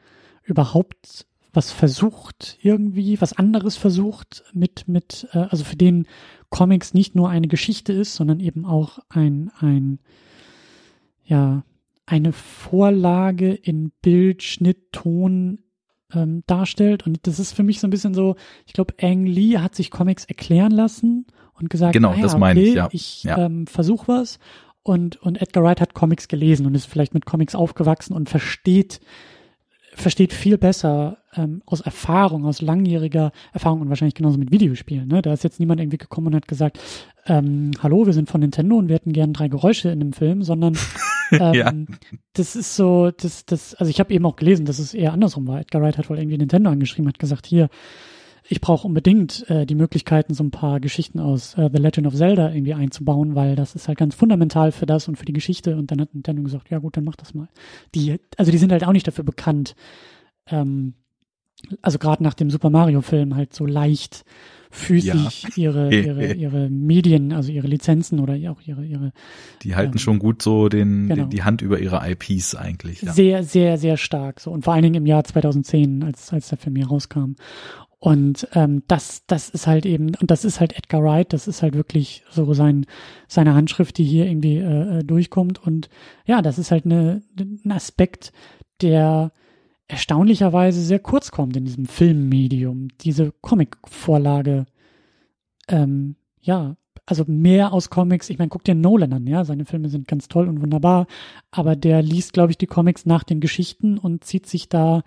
überhaupt was versucht, irgendwie was anderes versucht, mit, mit, äh, also für den Comics nicht nur eine Geschichte ist, sondern eben auch ein, ein, ja, eine Vorlage in Bild, Schnitt, Ton ähm, darstellt. Und das ist für mich so ein bisschen so, ich glaube, Ang Lee hat sich Comics erklären lassen und gesagt, genau, ah, ja, das meine okay, ich, ja. Ich ja. Ähm, versuche was. Und, und Edgar Wright hat Comics gelesen und ist vielleicht mit Comics aufgewachsen und versteht, versteht viel besser ähm, aus Erfahrung, aus langjähriger Erfahrung und wahrscheinlich genauso mit Videospielen. Ne? Da ist jetzt niemand irgendwie gekommen und hat gesagt, ähm, hallo, wir sind von Nintendo und wir hätten gern drei Geräusche in einem Film, sondern ähm, ja. das ist so, das, das, also ich habe eben auch gelesen, dass es eher andersrum war. Edgar Wright hat wohl irgendwie Nintendo angeschrieben, hat gesagt, hier, ich brauche unbedingt äh, die Möglichkeiten, so ein paar Geschichten aus äh, The Legend of Zelda irgendwie einzubauen, weil das ist halt ganz fundamental für das und für die Geschichte. Und dann hat Nintendo gesagt, ja gut, dann mach das mal. Die, also die sind halt auch nicht dafür bekannt, ähm, also gerade nach dem Super Mario Film halt so leicht physisch ja. ihre, ihre, ihre Medien, also ihre Lizenzen oder auch ihre, ihre. Die halten ähm, schon gut so den, genau. den, die Hand über ihre IPs eigentlich. Ja. Sehr, sehr, sehr stark so. Und vor allen Dingen im Jahr 2010, als, als der Film hier rauskam. Und ähm, das, das ist halt eben, und das ist halt Edgar Wright, das ist halt wirklich so sein, seine Handschrift, die hier irgendwie äh, äh durchkommt. Und ja, das ist halt eine, ein Aspekt, der erstaunlicherweise sehr kurz kommt in diesem Filmmedium, diese Comic-Vorlage. Ähm, ja, also mehr aus Comics. Ich meine, guck dir Nolan an, ja, seine Filme sind ganz toll und wunderbar, aber der liest, glaube ich, die Comics nach den Geschichten und zieht sich da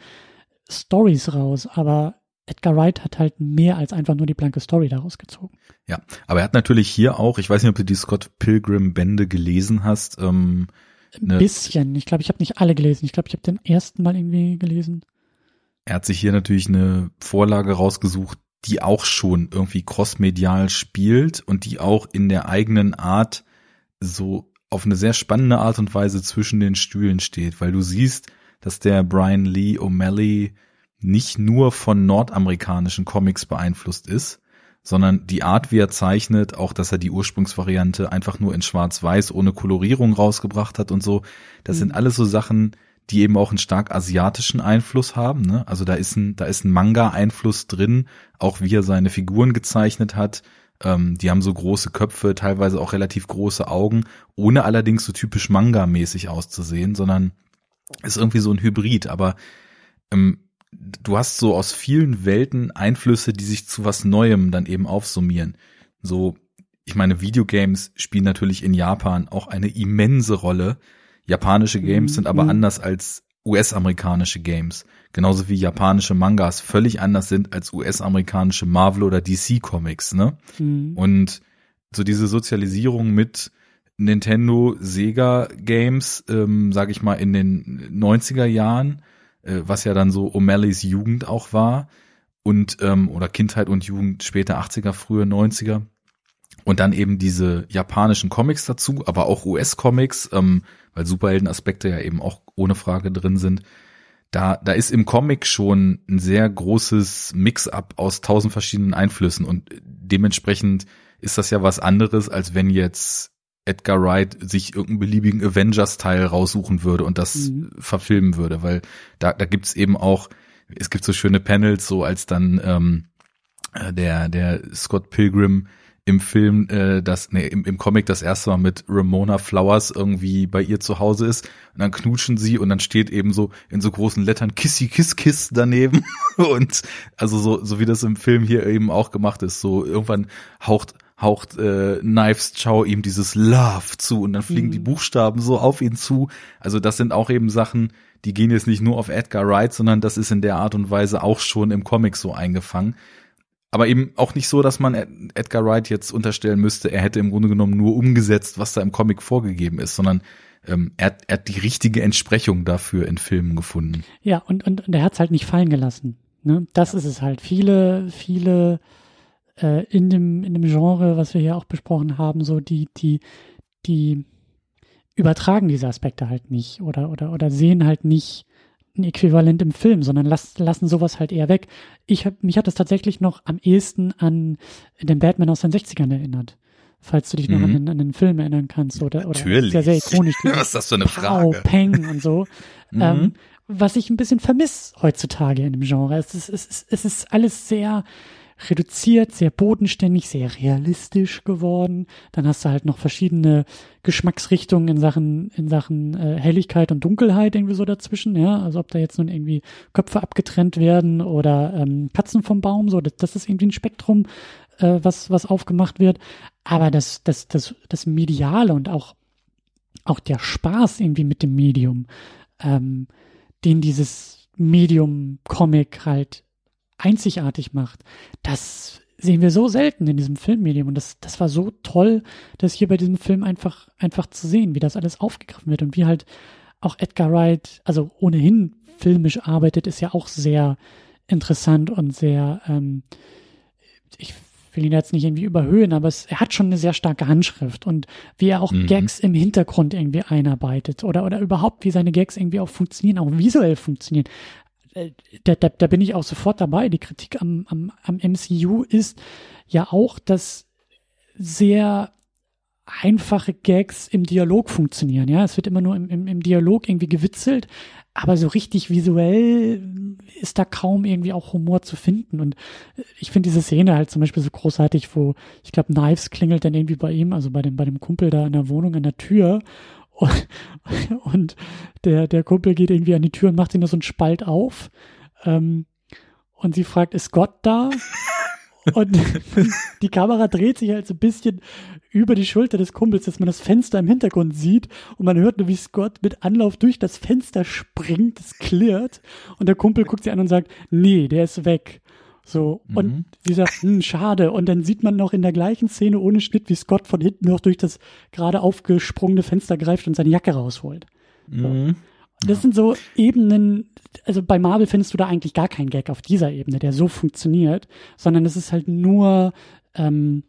Stories raus. Aber Edgar Wright hat halt mehr als einfach nur die blanke Story daraus gezogen. Ja, aber er hat natürlich hier auch, ich weiß nicht, ob du die Scott Pilgrim Bände gelesen hast. Ähm, Ein bisschen. Ich glaube, ich habe nicht alle gelesen. Ich glaube, ich habe den ersten Mal irgendwie gelesen. Er hat sich hier natürlich eine Vorlage rausgesucht, die auch schon irgendwie crossmedial spielt und die auch in der eigenen Art so auf eine sehr spannende Art und Weise zwischen den Stühlen steht, weil du siehst, dass der Brian Lee O'Malley nicht nur von nordamerikanischen Comics beeinflusst ist, sondern die Art, wie er zeichnet, auch dass er die Ursprungsvariante einfach nur in Schwarz-Weiß ohne Kolorierung rausgebracht hat und so, das mhm. sind alles so Sachen, die eben auch einen stark asiatischen Einfluss haben. Ne? Also da ist ein, da ist ein Manga-Einfluss drin, auch wie er seine Figuren gezeichnet hat. Ähm, die haben so große Köpfe, teilweise auch relativ große Augen, ohne allerdings so typisch Manga-mäßig auszusehen, sondern ist irgendwie so ein Hybrid. Aber ähm, du hast so aus vielen Welten Einflüsse, die sich zu was Neuem dann eben aufsummieren. So, ich meine, Videogames spielen natürlich in Japan auch eine immense Rolle. Japanische Games mhm. sind aber mhm. anders als US-amerikanische Games. Genauso wie japanische Mangas völlig anders sind als US-amerikanische Marvel oder DC Comics, ne? Mhm. Und so diese Sozialisierung mit Nintendo, Sega Games, ähm, sag ich mal, in den 90er Jahren, äh, was ja dann so O'Malleys Jugend auch war und ähm, oder Kindheit und Jugend später 80er, frühe 90er und dann eben diese japanischen Comics dazu, aber auch US-Comics, ähm, weil Superhelden-Aspekte ja eben auch ohne Frage drin sind. Da, da ist im Comic schon ein sehr großes Mix-up aus tausend verschiedenen Einflüssen und dementsprechend ist das ja was anderes, als wenn jetzt Edgar Wright sich irgendeinen beliebigen Avengers-Teil raussuchen würde und das mhm. verfilmen würde, weil da, da gibt's eben auch, es gibt so schöne Panels, so als dann ähm, äh, der, der Scott Pilgrim im Film, äh, das, nee, im, im Comic das erste Mal mit Ramona Flowers irgendwie bei ihr zu Hause ist und dann knutschen sie und dann steht eben so in so großen Lettern Kissy Kiss Kiss daneben und also so, so wie das im Film hier eben auch gemacht ist, so irgendwann haucht haucht äh, Knives Chow ihm dieses Love zu und dann fliegen mhm. die Buchstaben so auf ihn zu. Also das sind auch eben Sachen, die gehen jetzt nicht nur auf Edgar Wright, sondern das ist in der Art und Weise auch schon im Comic so eingefangen aber eben auch nicht so, dass man Edgar Wright jetzt unterstellen müsste, er hätte im Grunde genommen nur umgesetzt, was da im Comic vorgegeben ist, sondern ähm, er, er hat die richtige Entsprechung dafür in Filmen gefunden. Ja, und, und, und er hat es halt nicht fallen gelassen. Ne? Das ja. ist es halt. Viele, viele äh, in, dem, in dem Genre, was wir hier auch besprochen haben, so die, die, die übertragen diese Aspekte halt nicht oder, oder, oder sehen halt nicht ein Äquivalent im Film, sondern las, lassen sowas halt eher weg. Ich hab, mich hat das tatsächlich noch am ehesten an den Batman aus den 60ern erinnert. Falls du dich noch mhm. an, den, an den Film erinnern kannst oder, oder Natürlich. sehr, sehr ikonisch. Was ist das für eine Frage? Frau, Peng und so. mhm. ähm, was ich ein bisschen vermisse heutzutage in dem Genre. Es ist, es ist, es ist alles sehr, reduziert, sehr bodenständig, sehr realistisch geworden. Dann hast du halt noch verschiedene Geschmacksrichtungen in Sachen, in Sachen äh, Helligkeit und Dunkelheit irgendwie so dazwischen, ja. Also ob da jetzt nun irgendwie Köpfe abgetrennt werden oder ähm, Katzen vom Baum, so, das, das ist irgendwie ein Spektrum, äh, was, was aufgemacht wird. Aber das, das, das, das Mediale und auch, auch der Spaß irgendwie mit dem Medium, ähm, den dieses Medium Comic halt einzigartig macht, das sehen wir so selten in diesem Filmmedium. Und das, das war so toll, das hier bei diesem Film einfach, einfach zu sehen, wie das alles aufgegriffen wird und wie halt auch Edgar Wright, also ohnehin filmisch arbeitet, ist ja auch sehr interessant und sehr, ähm, ich will ihn jetzt nicht irgendwie überhöhen, aber es, er hat schon eine sehr starke Handschrift und wie er auch mhm. Gags im Hintergrund irgendwie einarbeitet oder, oder überhaupt, wie seine Gags irgendwie auch funktionieren, auch visuell funktionieren. Äh, da, da, da bin ich auch sofort dabei. Die Kritik am, am, am MCU ist ja auch, dass sehr einfache Gags im Dialog funktionieren. Ja, es wird immer nur im, im, im Dialog irgendwie gewitzelt, aber so richtig visuell ist da kaum irgendwie auch Humor zu finden. Und ich finde diese Szene halt zum Beispiel so großartig, wo ich glaube, Knives klingelt dann irgendwie bei ihm, also bei dem, bei dem Kumpel da in der Wohnung an der Tür und, und der, der Kumpel geht irgendwie an die Tür und macht ihn da so einen Spalt auf. Ähm, und sie fragt, ist Gott da? Und die Kamera dreht sich halt so ein bisschen über die Schulter des Kumpels, dass man das Fenster im Hintergrund sieht und man hört nur, wie Scott mit Anlauf durch das Fenster springt, es klirrt und der Kumpel guckt sie an und sagt, nee, der ist weg. So, mhm. und sie sagt, hm, schade. Und dann sieht man noch in der gleichen Szene ohne Schnitt, wie Scott von hinten noch durch das gerade aufgesprungene Fenster greift und seine Jacke rausholt. So. Mhm. Das sind so Ebenen, also bei Marvel findest du da eigentlich gar keinen Gag auf dieser Ebene, der so funktioniert, sondern es ist halt nur, ähm,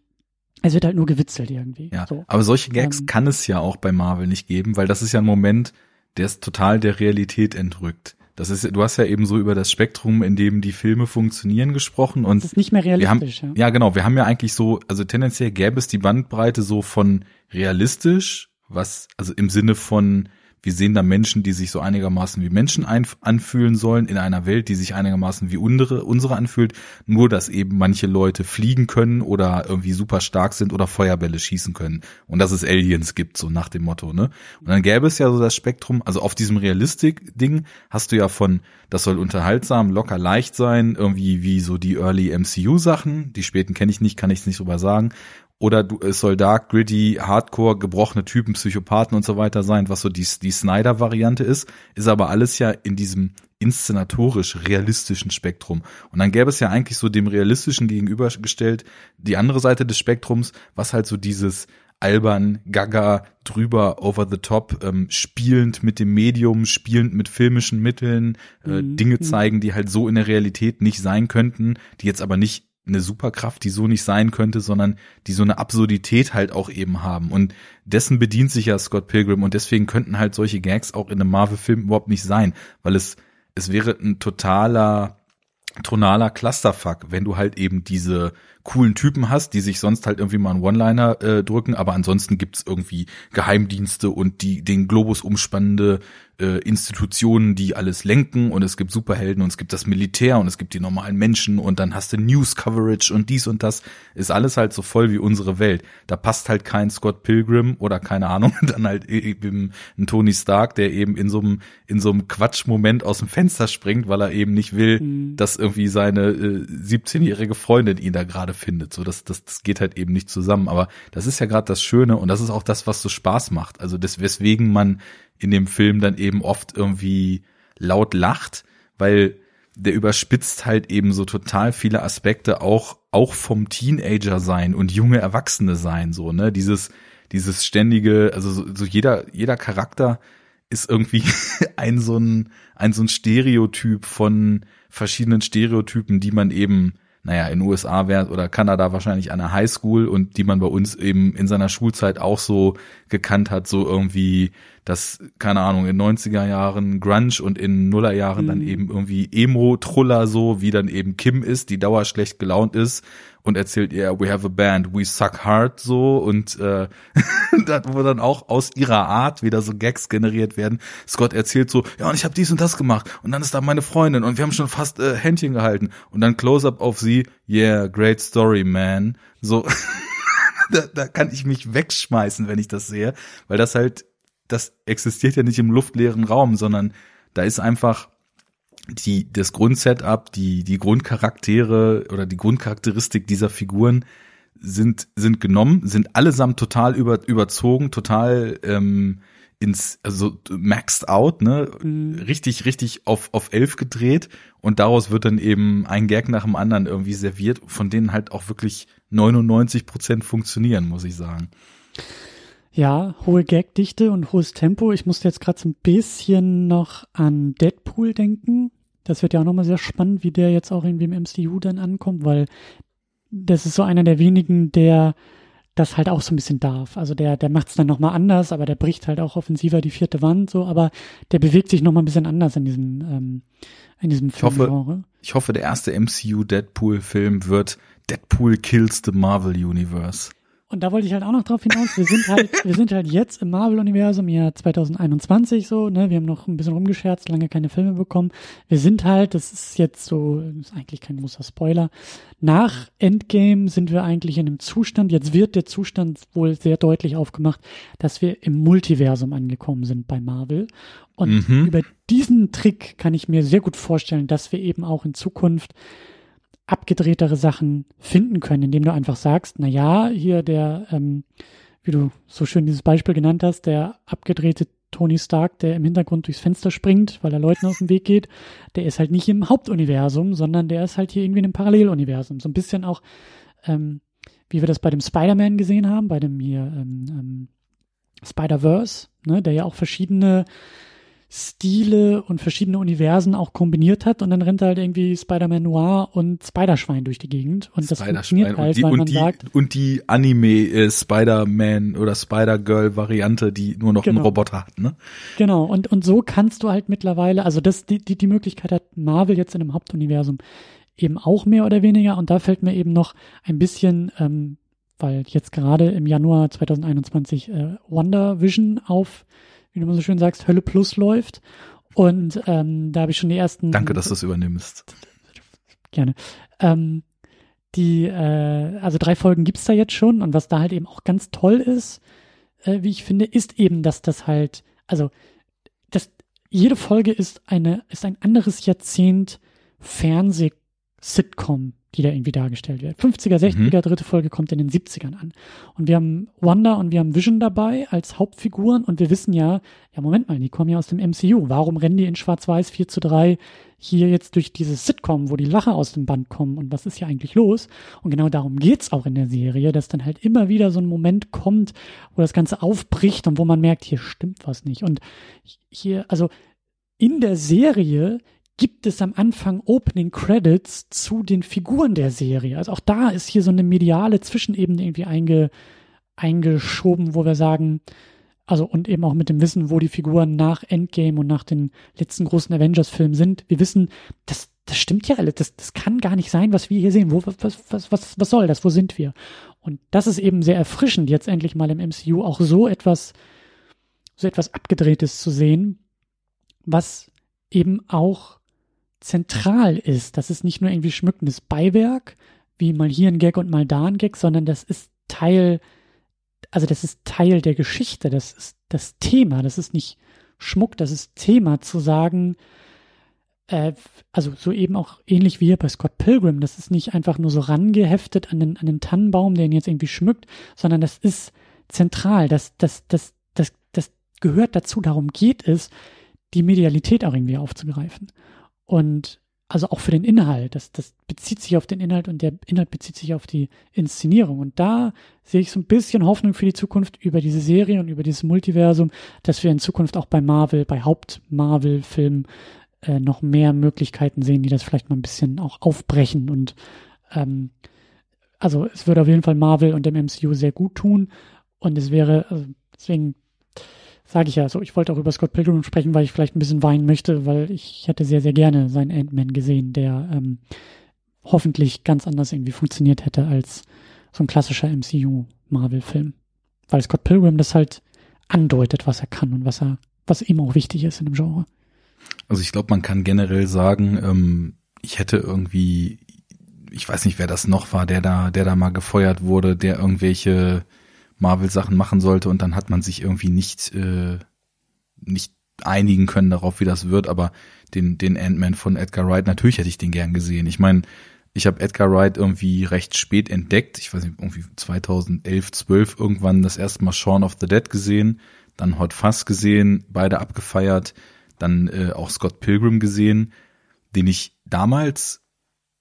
es wird halt nur gewitzelt irgendwie. Ja, so. aber solche Gags ähm, kann es ja auch bei Marvel nicht geben, weil das ist ja ein Moment, der ist total der Realität entrückt. Das ist, du hast ja eben so über das Spektrum, in dem die Filme funktionieren, gesprochen und das ist nicht mehr realistisch. Haben, ja. ja, genau. Wir haben ja eigentlich so, also tendenziell gäbe es die Bandbreite so von realistisch, was also im Sinne von wir sehen da Menschen, die sich so einigermaßen wie Menschen anfühlen sollen, in einer Welt, die sich einigermaßen wie unsere, unsere anfühlt, nur dass eben manche Leute fliegen können oder irgendwie super stark sind oder Feuerbälle schießen können. Und dass es Aliens gibt, so nach dem Motto, ne? Und dann gäbe es ja so das Spektrum, also auf diesem Realistik-Ding hast du ja von, das soll unterhaltsam, locker leicht sein, irgendwie wie so die Early MCU-Sachen, die späten kenne ich nicht, kann ich es nicht drüber sagen oder du, es soll dark, gritty, hardcore, gebrochene Typen, Psychopathen und so weiter sein, was so die, die Snyder-Variante ist, ist aber alles ja in diesem inszenatorisch realistischen Spektrum. Und dann gäbe es ja eigentlich so dem realistischen gegenübergestellt die andere Seite des Spektrums, was halt so dieses albern, gaga, drüber, over the top, ähm, spielend mit dem Medium, spielend mit filmischen Mitteln, äh, mhm. Dinge mhm. zeigen, die halt so in der Realität nicht sein könnten, die jetzt aber nicht eine Superkraft, die so nicht sein könnte, sondern die so eine Absurdität halt auch eben haben. Und dessen bedient sich ja Scott Pilgrim und deswegen könnten halt solche Gags auch in einem Marvel-Film überhaupt nicht sein, weil es, es wäre ein totaler, tonaler Clusterfuck, wenn du halt eben diese coolen Typen hast, die sich sonst halt irgendwie mal einen One-Liner äh, drücken, aber ansonsten gibt's irgendwie Geheimdienste und die den Globus umspannende äh, Institutionen, die alles lenken und es gibt Superhelden und es gibt das Militär und es gibt die normalen Menschen und dann hast du News Coverage und dies und das ist alles halt so voll wie unsere Welt. Da passt halt kein Scott Pilgrim oder keine Ahnung, dann halt eben ein Tony Stark, der eben in so einem in so einem Quatschmoment aus dem Fenster springt, weil er eben nicht will, mhm. dass irgendwie seine äh, 17-jährige Freundin ihn da gerade findet. So das, das das geht halt eben nicht zusammen, aber das ist ja gerade das Schöne und das ist auch das, was so Spaß macht. Also das weswegen man in dem Film dann eben oft irgendwie laut lacht, weil der überspitzt halt eben so total viele Aspekte auch auch vom Teenager sein und junge Erwachsene sein so ne? Dieses dieses ständige also so, so jeder jeder Charakter ist irgendwie ein so ein ein so ein Stereotyp von verschiedenen Stereotypen die man eben naja, in USA wäre oder Kanada wahrscheinlich an der Highschool und die man bei uns eben in seiner Schulzeit auch so gekannt hat, so irgendwie das, keine Ahnung, in 90er Jahren Grunge und in Nuller Jahren mhm. dann eben irgendwie Emo-Truller so, wie dann eben Kim ist, die dauerschlecht gelaunt ist und erzählt ihr, we have a band, we suck hard so und äh, wo dann auch aus ihrer Art wieder so Gags generiert werden. Scott erzählt so, ja und ich habe dies und das gemacht und dann ist da meine Freundin und wir haben schon fast äh, Händchen gehalten und dann Close-up auf sie, yeah, great story, man. So, da, da kann ich mich wegschmeißen, wenn ich das sehe, weil das halt, das existiert ja nicht im luftleeren Raum, sondern da ist einfach die, das Grundsetup, die, die Grundcharaktere oder die Grundcharakteristik dieser Figuren sind, sind genommen, sind allesamt total über, überzogen, total ähm, ins, also maxed out, ne? Mhm. Richtig, richtig auf, auf elf gedreht und daraus wird dann eben ein Gag nach dem anderen irgendwie serviert, von denen halt auch wirklich 99 Prozent funktionieren, muss ich sagen. Ja, hohe Gagdichte und hohes Tempo. Ich musste jetzt gerade so ein bisschen noch an Deadpool denken. Das wird ja auch nochmal sehr spannend, wie der jetzt auch irgendwie im MCU dann ankommt, weil das ist so einer der wenigen, der das halt auch so ein bisschen darf. Also der, der macht es dann nochmal anders, aber der bricht halt auch offensiver die vierte Wand, so, aber der bewegt sich nochmal ein bisschen anders in diesem, ähm, in diesem Film. Ich hoffe, ich hoffe, der erste MCU Deadpool-Film wird Deadpool Kills the Marvel Universe. Und da wollte ich halt auch noch drauf hinaus. Wir sind halt, wir sind halt jetzt im Marvel-Universum, Jahr 2021 so, ne? Wir haben noch ein bisschen rumgescherzt, lange keine Filme bekommen. Wir sind halt, das ist jetzt so, ist eigentlich kein großer Spoiler. Nach Endgame sind wir eigentlich in einem Zustand, jetzt wird der Zustand wohl sehr deutlich aufgemacht, dass wir im Multiversum angekommen sind bei Marvel. Und mhm. über diesen Trick kann ich mir sehr gut vorstellen, dass wir eben auch in Zukunft abgedrehtere Sachen finden können, indem du einfach sagst, na ja, hier der, ähm, wie du so schön dieses Beispiel genannt hast, der abgedrehte Tony Stark, der im Hintergrund durchs Fenster springt, weil er Leuten aus dem Weg geht, der ist halt nicht im Hauptuniversum, sondern der ist halt hier irgendwie in einem Paralleluniversum. So ein bisschen auch, ähm, wie wir das bei dem Spider-Man gesehen haben, bei dem hier ähm, ähm, Spider-Verse, ne, der ja auch verschiedene Stile und verschiedene Universen auch kombiniert hat und dann rennt halt irgendwie Spider-Man Noir und Spider-Schwein durch die Gegend und das funktioniert halt, die, weil man die, sagt und die Anime äh, Spider-Man oder Spider-Girl Variante, die nur noch genau. einen Roboter hat, ne? Genau und und so kannst du halt mittlerweile, also das die die die Möglichkeit hat Marvel jetzt in einem Hauptuniversum eben auch mehr oder weniger und da fällt mir eben noch ein bisschen ähm, weil jetzt gerade im Januar 2021 äh, Wonder Vision auf wie du immer so schön sagst, Hölle Plus läuft. Und ähm, da habe ich schon die ersten. Danke, dass du es übernimmst. Gerne. Ähm, die, äh, also drei Folgen gibt's da jetzt schon und was da halt eben auch ganz toll ist, äh, wie ich finde, ist eben, dass das halt, also das, jede Folge ist eine, ist ein anderes Jahrzehnt Fernseh-Sitcom die da irgendwie dargestellt wird. 50er, 60er, mhm. dritte Folge kommt in den 70ern an. Und wir haben Wanda und wir haben Vision dabei als Hauptfiguren und wir wissen ja, ja, Moment mal, die kommen ja aus dem MCU. Warum rennen die in Schwarz-Weiß 4 zu 3 hier jetzt durch dieses Sitcom, wo die Lacher aus dem Band kommen und was ist hier eigentlich los? Und genau darum geht's auch in der Serie, dass dann halt immer wieder so ein Moment kommt, wo das Ganze aufbricht und wo man merkt, hier stimmt was nicht. Und hier, also in der Serie gibt es am Anfang Opening Credits zu den Figuren der Serie. Also auch da ist hier so eine mediale Zwischenebene irgendwie einge, eingeschoben, wo wir sagen, also und eben auch mit dem Wissen, wo die Figuren nach Endgame und nach den letzten großen Avengers-Filmen sind. Wir wissen, das, das stimmt ja alles. Das, das kann gar nicht sein, was wir hier sehen. Wo, was, was, was, was soll das? Wo sind wir? Und das ist eben sehr erfrischend, jetzt endlich mal im MCU auch so etwas, so etwas Abgedrehtes zu sehen was eben auch zentral ist. Das ist nicht nur irgendwie schmückendes Beiwerk, wie mal hier ein Gag und mal da ein Gag, sondern das ist Teil, also das ist Teil der Geschichte, das ist das Thema, das ist nicht Schmuck, das ist Thema zu sagen, äh, also so eben auch ähnlich wie hier bei Scott Pilgrim, das ist nicht einfach nur so rangeheftet an den, an den Tannenbaum, der ihn jetzt irgendwie schmückt, sondern das ist zentral, das, das, das, das, das gehört dazu, darum geht es, die Medialität auch irgendwie aufzugreifen. Und also auch für den Inhalt, das, das bezieht sich auf den Inhalt und der Inhalt bezieht sich auf die Inszenierung. Und da sehe ich so ein bisschen Hoffnung für die Zukunft über diese Serie und über dieses Multiversum, dass wir in Zukunft auch bei Marvel, bei Haupt-Marvel-Filmen äh, noch mehr Möglichkeiten sehen, die das vielleicht mal ein bisschen auch aufbrechen. Und ähm, also es würde auf jeden Fall Marvel und dem MCU sehr gut tun. Und es wäre, also deswegen sage ich ja so, ich wollte auch über Scott Pilgrim sprechen, weil ich vielleicht ein bisschen weinen möchte, weil ich hätte sehr, sehr gerne seinen Ant-Man gesehen, der ähm, hoffentlich ganz anders irgendwie funktioniert hätte als so ein klassischer MCU-Marvel-Film. Weil Scott Pilgrim das halt andeutet, was er kann und was er, was ihm auch wichtig ist in dem Genre. Also ich glaube, man kann generell sagen, ähm, ich hätte irgendwie, ich weiß nicht, wer das noch war, der da, der da mal gefeuert wurde, der irgendwelche Marvel-Sachen machen sollte und dann hat man sich irgendwie nicht, äh, nicht einigen können darauf, wie das wird, aber den, den Ant-Man von Edgar Wright, natürlich hätte ich den gern gesehen. Ich meine, ich habe Edgar Wright irgendwie recht spät entdeckt, ich weiß nicht, irgendwie 2011, 12 irgendwann das erste Mal Shaun of the Dead gesehen, dann Hot Fuzz gesehen, beide abgefeiert, dann äh, auch Scott Pilgrim gesehen, den ich damals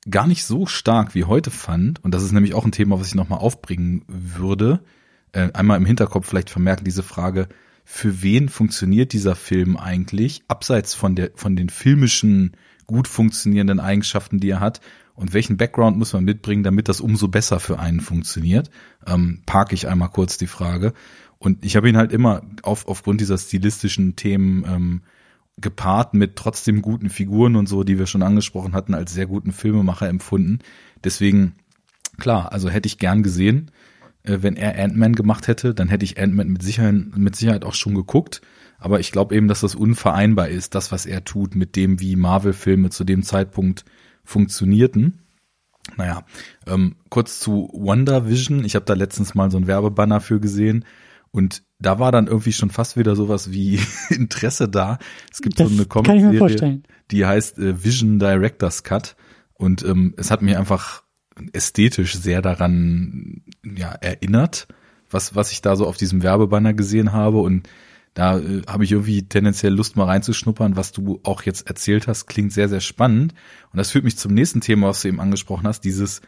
gar nicht so stark wie heute fand, und das ist nämlich auch ein Thema, was ich nochmal aufbringen würde, äh, einmal im Hinterkopf vielleicht vermerken, diese Frage, für wen funktioniert dieser Film eigentlich, abseits von der, von den filmischen, gut funktionierenden Eigenschaften, die er hat, und welchen Background muss man mitbringen, damit das umso besser für einen funktioniert? Ähm, parke ich einmal kurz die Frage. Und ich habe ihn halt immer auf, aufgrund dieser stilistischen Themen ähm, gepaart mit trotzdem guten Figuren und so, die wir schon angesprochen hatten, als sehr guten Filmemacher empfunden. Deswegen, klar, also hätte ich gern gesehen. Äh, wenn er Ant-Man gemacht hätte, dann hätte ich Ant-Man mit Sicherheit, mit Sicherheit auch schon geguckt. Aber ich glaube eben, dass das unvereinbar ist, das, was er tut, mit dem, wie Marvel-Filme zu dem Zeitpunkt funktionierten. Naja, ähm, kurz zu WandaVision. Ich habe da letztens mal so ein Werbebanner für gesehen. Und da war dann irgendwie schon fast wieder sowas wie Interesse da. Es gibt das so eine Comic-Serie, die heißt äh, Vision Director's Cut. Und ähm, es hat mir einfach ästhetisch sehr daran ja, erinnert, was, was ich da so auf diesem Werbebanner gesehen habe. Und da äh, habe ich irgendwie tendenziell Lust mal reinzuschnuppern, was du auch jetzt erzählt hast, klingt sehr, sehr spannend. Und das führt mich zum nächsten Thema, was du eben angesprochen hast, dieses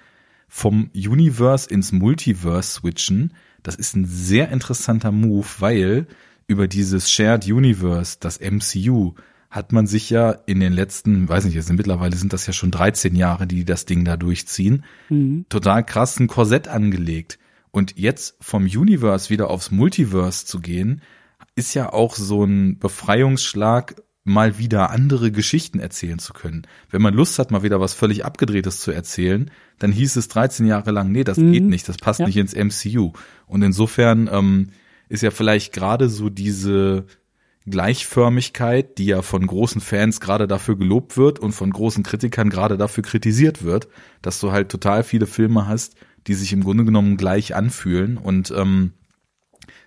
vom Universe ins Multiverse switchen. Das ist ein sehr interessanter Move, weil über dieses Shared Universe, das MCU, hat man sich ja in den letzten, weiß nicht, jetzt mittlerweile sind das ja schon 13 Jahre, die das Ding da durchziehen, mhm. total krassen Korsett angelegt. Und jetzt vom Universe wieder aufs Multiverse zu gehen, ist ja auch so ein Befreiungsschlag, mal wieder andere Geschichten erzählen zu können. Wenn man Lust hat, mal wieder was völlig abgedrehtes zu erzählen, dann hieß es 13 Jahre lang, nee, das mhm. geht nicht, das passt ja. nicht ins MCU. Und insofern ähm, ist ja vielleicht gerade so diese Gleichförmigkeit, die ja von großen Fans gerade dafür gelobt wird und von großen Kritikern gerade dafür kritisiert wird, dass du halt total viele Filme hast, die sich im Grunde genommen gleich anfühlen und ähm,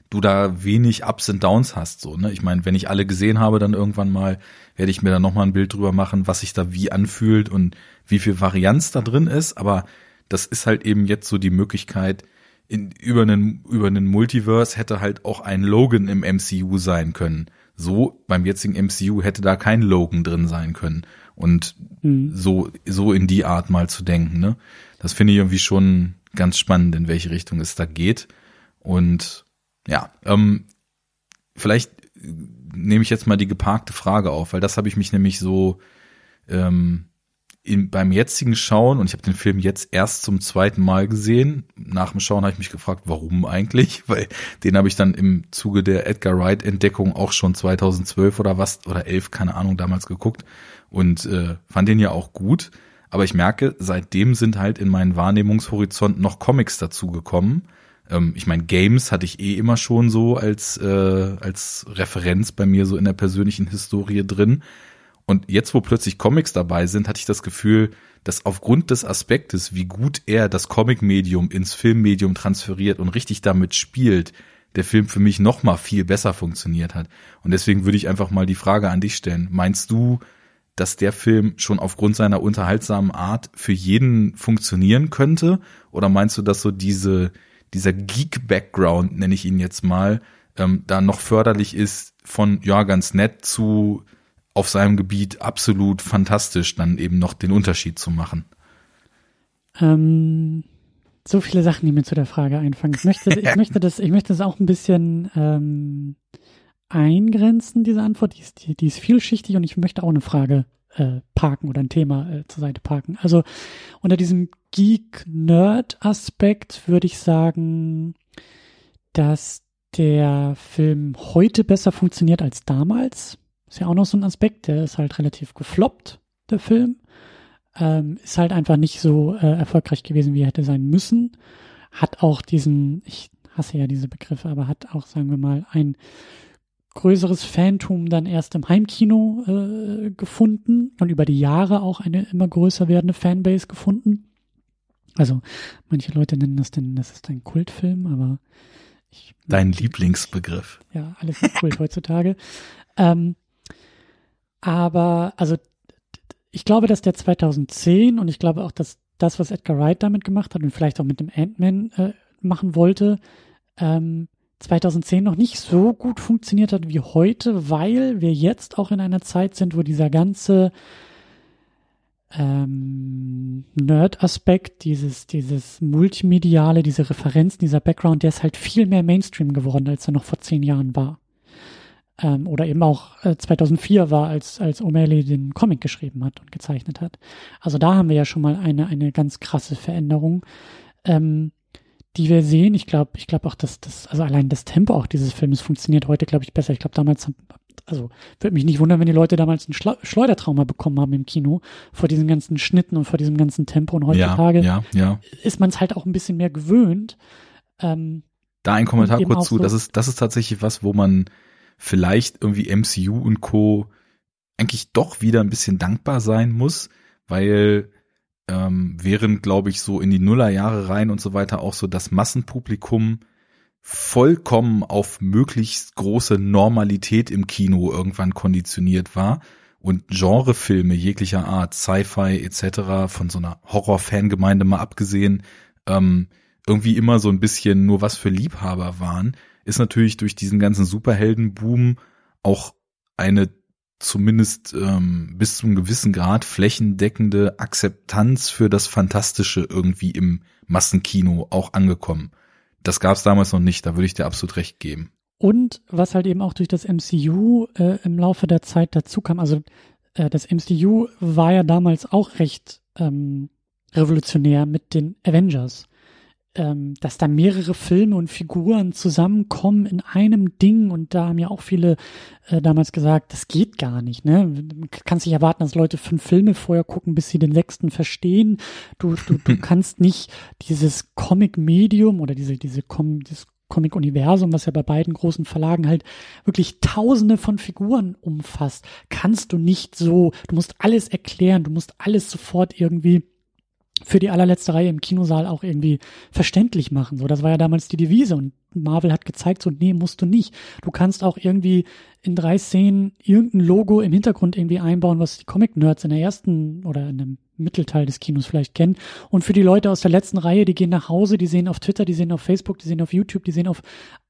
du da wenig Ups und Downs hast. So, ne? Ich meine, wenn ich alle gesehen habe, dann irgendwann mal werde ich mir da nochmal ein Bild drüber machen, was sich da wie anfühlt und wie viel Varianz da drin ist. Aber das ist halt eben jetzt so die Möglichkeit, in, über einen, über einen Multiverse hätte halt auch ein Logan im MCU sein können. So beim jetzigen MCU hätte da kein Logan drin sein können. Und mhm. so, so in die Art mal zu denken, ne? Das finde ich irgendwie schon ganz spannend, in welche Richtung es da geht. Und ja, ähm, vielleicht nehme ich jetzt mal die geparkte Frage auf, weil das habe ich mich nämlich so ähm, in, beim jetzigen Schauen, und ich habe den Film jetzt erst zum zweiten Mal gesehen, nach dem Schauen habe ich mich gefragt, warum eigentlich? Weil den habe ich dann im Zuge der Edgar Wright-Entdeckung auch schon 2012 oder was, oder 11, keine Ahnung, damals geguckt und äh, fand den ja auch gut. Aber ich merke, seitdem sind halt in meinen Wahrnehmungshorizont noch Comics dazugekommen, Ähm, ich meine, Games hatte ich eh immer schon so als, äh, als Referenz bei mir so in der persönlichen Historie drin. Und jetzt, wo plötzlich Comics dabei sind, hatte ich das Gefühl, dass aufgrund des Aspektes, wie gut er das Comic-Medium ins Filmmedium transferiert und richtig damit spielt, der Film für mich noch mal viel besser funktioniert hat. Und deswegen würde ich einfach mal die Frage an dich stellen. Meinst du, dass der Film schon aufgrund seiner unterhaltsamen Art für jeden funktionieren könnte? Oder meinst du, dass so diese, dieser Geek-Background, nenne ich ihn jetzt mal, ähm, da noch förderlich ist von, ja, ganz nett zu auf seinem Gebiet absolut fantastisch, dann eben noch den Unterschied zu machen? Ähm, so viele Sachen, die mir zu der Frage einfallen. Ich möchte, ich möchte das, ich möchte das auch ein bisschen ähm, eingrenzen, diese Antwort. Die ist, die, die ist vielschichtig und ich möchte auch eine Frage äh, parken oder ein Thema äh, zur Seite parken. Also unter diesem Geek-Nerd-Aspekt würde ich sagen, dass der Film heute besser funktioniert als damals. Ist ja auch noch so ein Aspekt, der ist halt relativ gefloppt, der Film. Ähm, ist halt einfach nicht so äh, erfolgreich gewesen, wie er hätte sein müssen. Hat auch diesen, ich hasse ja diese Begriffe, aber hat auch, sagen wir mal, ein größeres Phantom dann erst im Heimkino äh, gefunden und über die Jahre auch eine immer größer werdende Fanbase gefunden. Also manche Leute nennen das denn, das ist ein Kultfilm, aber ich, dein Lieblingsbegriff. Ja, alles ist Kult heutzutage. Ähm, aber also ich glaube, dass der 2010 und ich glaube auch, dass das, was Edgar Wright damit gemacht hat und vielleicht auch mit dem Ant-Man äh, machen wollte, ähm, 2010 noch nicht so gut funktioniert hat wie heute, weil wir jetzt auch in einer Zeit sind, wo dieser ganze ähm, Nerd-Aspekt, dieses, dieses Multimediale, diese Referenzen, dieser Background, der ist halt viel mehr Mainstream geworden, als er noch vor zehn Jahren war. Ähm, oder eben auch äh, 2004 war, als, als O'Malley den Comic geschrieben hat und gezeichnet hat. Also da haben wir ja schon mal eine, eine ganz krasse Veränderung. Ähm, die wir sehen. Ich glaube, ich glaube auch, dass das, also allein das Tempo auch dieses Films funktioniert heute, glaube ich, besser. Ich glaube, damals, also würde mich nicht wundern, wenn die Leute damals ein Schleudertrauma bekommen haben im Kino vor diesen ganzen Schnitten und vor diesem ganzen Tempo. Und heutzutage ja, ja, ja. ist man es halt auch ein bisschen mehr gewöhnt. Ähm, da ein Kommentar kurz zu. So das ist, das ist tatsächlich was, wo man vielleicht irgendwie MCU und Co. eigentlich doch wieder ein bisschen dankbar sein muss, weil ähm, während, glaube ich, so in die Nullerjahre rein und so weiter auch so das Massenpublikum vollkommen auf möglichst große Normalität im Kino irgendwann konditioniert war und Genrefilme jeglicher Art, Sci-Fi etc. von so einer Horror-Fangemeinde mal abgesehen, ähm, irgendwie immer so ein bisschen nur was für Liebhaber waren, ist natürlich durch diesen ganzen Superheldenboom auch eine zumindest ähm, bis zu einem gewissen Grad flächendeckende Akzeptanz für das Fantastische irgendwie im Massenkino auch angekommen. Das gab es damals noch nicht, da würde ich dir absolut recht geben. Und was halt eben auch durch das MCU äh, im Laufe der Zeit dazu kam, also äh, das MCU war ja damals auch recht ähm, revolutionär mit den Avengers ähm, dass da mehrere Filme und Figuren zusammenkommen in einem Ding und da haben ja auch viele äh, damals gesagt, das geht gar nicht, ne? Du kannst nicht erwarten, dass Leute fünf Filme vorher gucken, bis sie den sechsten verstehen. Du, du, du kannst nicht dieses Comic-Medium oder diese, diese Com dieses Comic-Universum, was ja bei beiden großen Verlagen halt wirklich tausende von Figuren umfasst, kannst du nicht so, du musst alles erklären, du musst alles sofort irgendwie für die allerletzte Reihe im Kinosaal auch irgendwie verständlich machen. So, das war ja damals die Devise und Marvel hat gezeigt, so, nee, musst du nicht. Du kannst auch irgendwie in drei Szenen irgendein Logo im Hintergrund irgendwie einbauen, was die Comic-Nerds in der ersten oder in dem Mittelteil des Kinos vielleicht kennen. Und für die Leute aus der letzten Reihe, die gehen nach Hause, die sehen auf Twitter, die sehen auf Facebook, die sehen auf YouTube, die sehen auf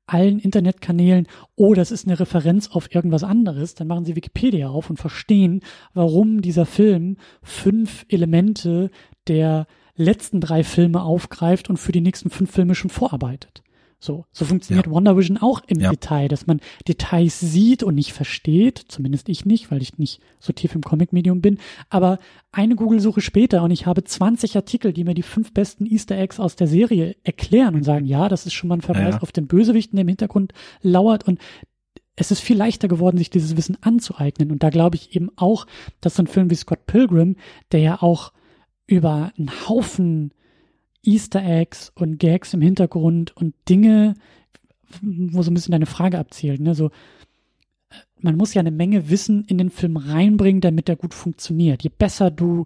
allen Internetkanälen, oh, das ist eine Referenz auf irgendwas anderes, dann machen sie Wikipedia auf und verstehen, warum dieser Film fünf Elemente der letzten drei Filme aufgreift und für die nächsten fünf Filme schon vorarbeitet. So, so funktioniert ja. Wonder Vision auch im ja. Detail, dass man Details sieht und nicht versteht, zumindest ich nicht, weil ich nicht so tief im Comic-Medium bin, aber eine Google-Suche später und ich habe 20 Artikel, die mir die fünf besten Easter Eggs aus der Serie erklären und sagen, ja, das ist schon mal ein Verweis ja. auf den Bösewichten, der im Hintergrund lauert und es ist viel leichter geworden, sich dieses Wissen anzueignen und da glaube ich eben auch, dass so ein Film wie Scott Pilgrim, der ja auch über einen Haufen Easter Eggs und Gags im Hintergrund und Dinge, wo so ein bisschen deine Frage abzielt. Ne? So, man muss ja eine Menge Wissen in den Film reinbringen, damit er gut funktioniert. Je besser du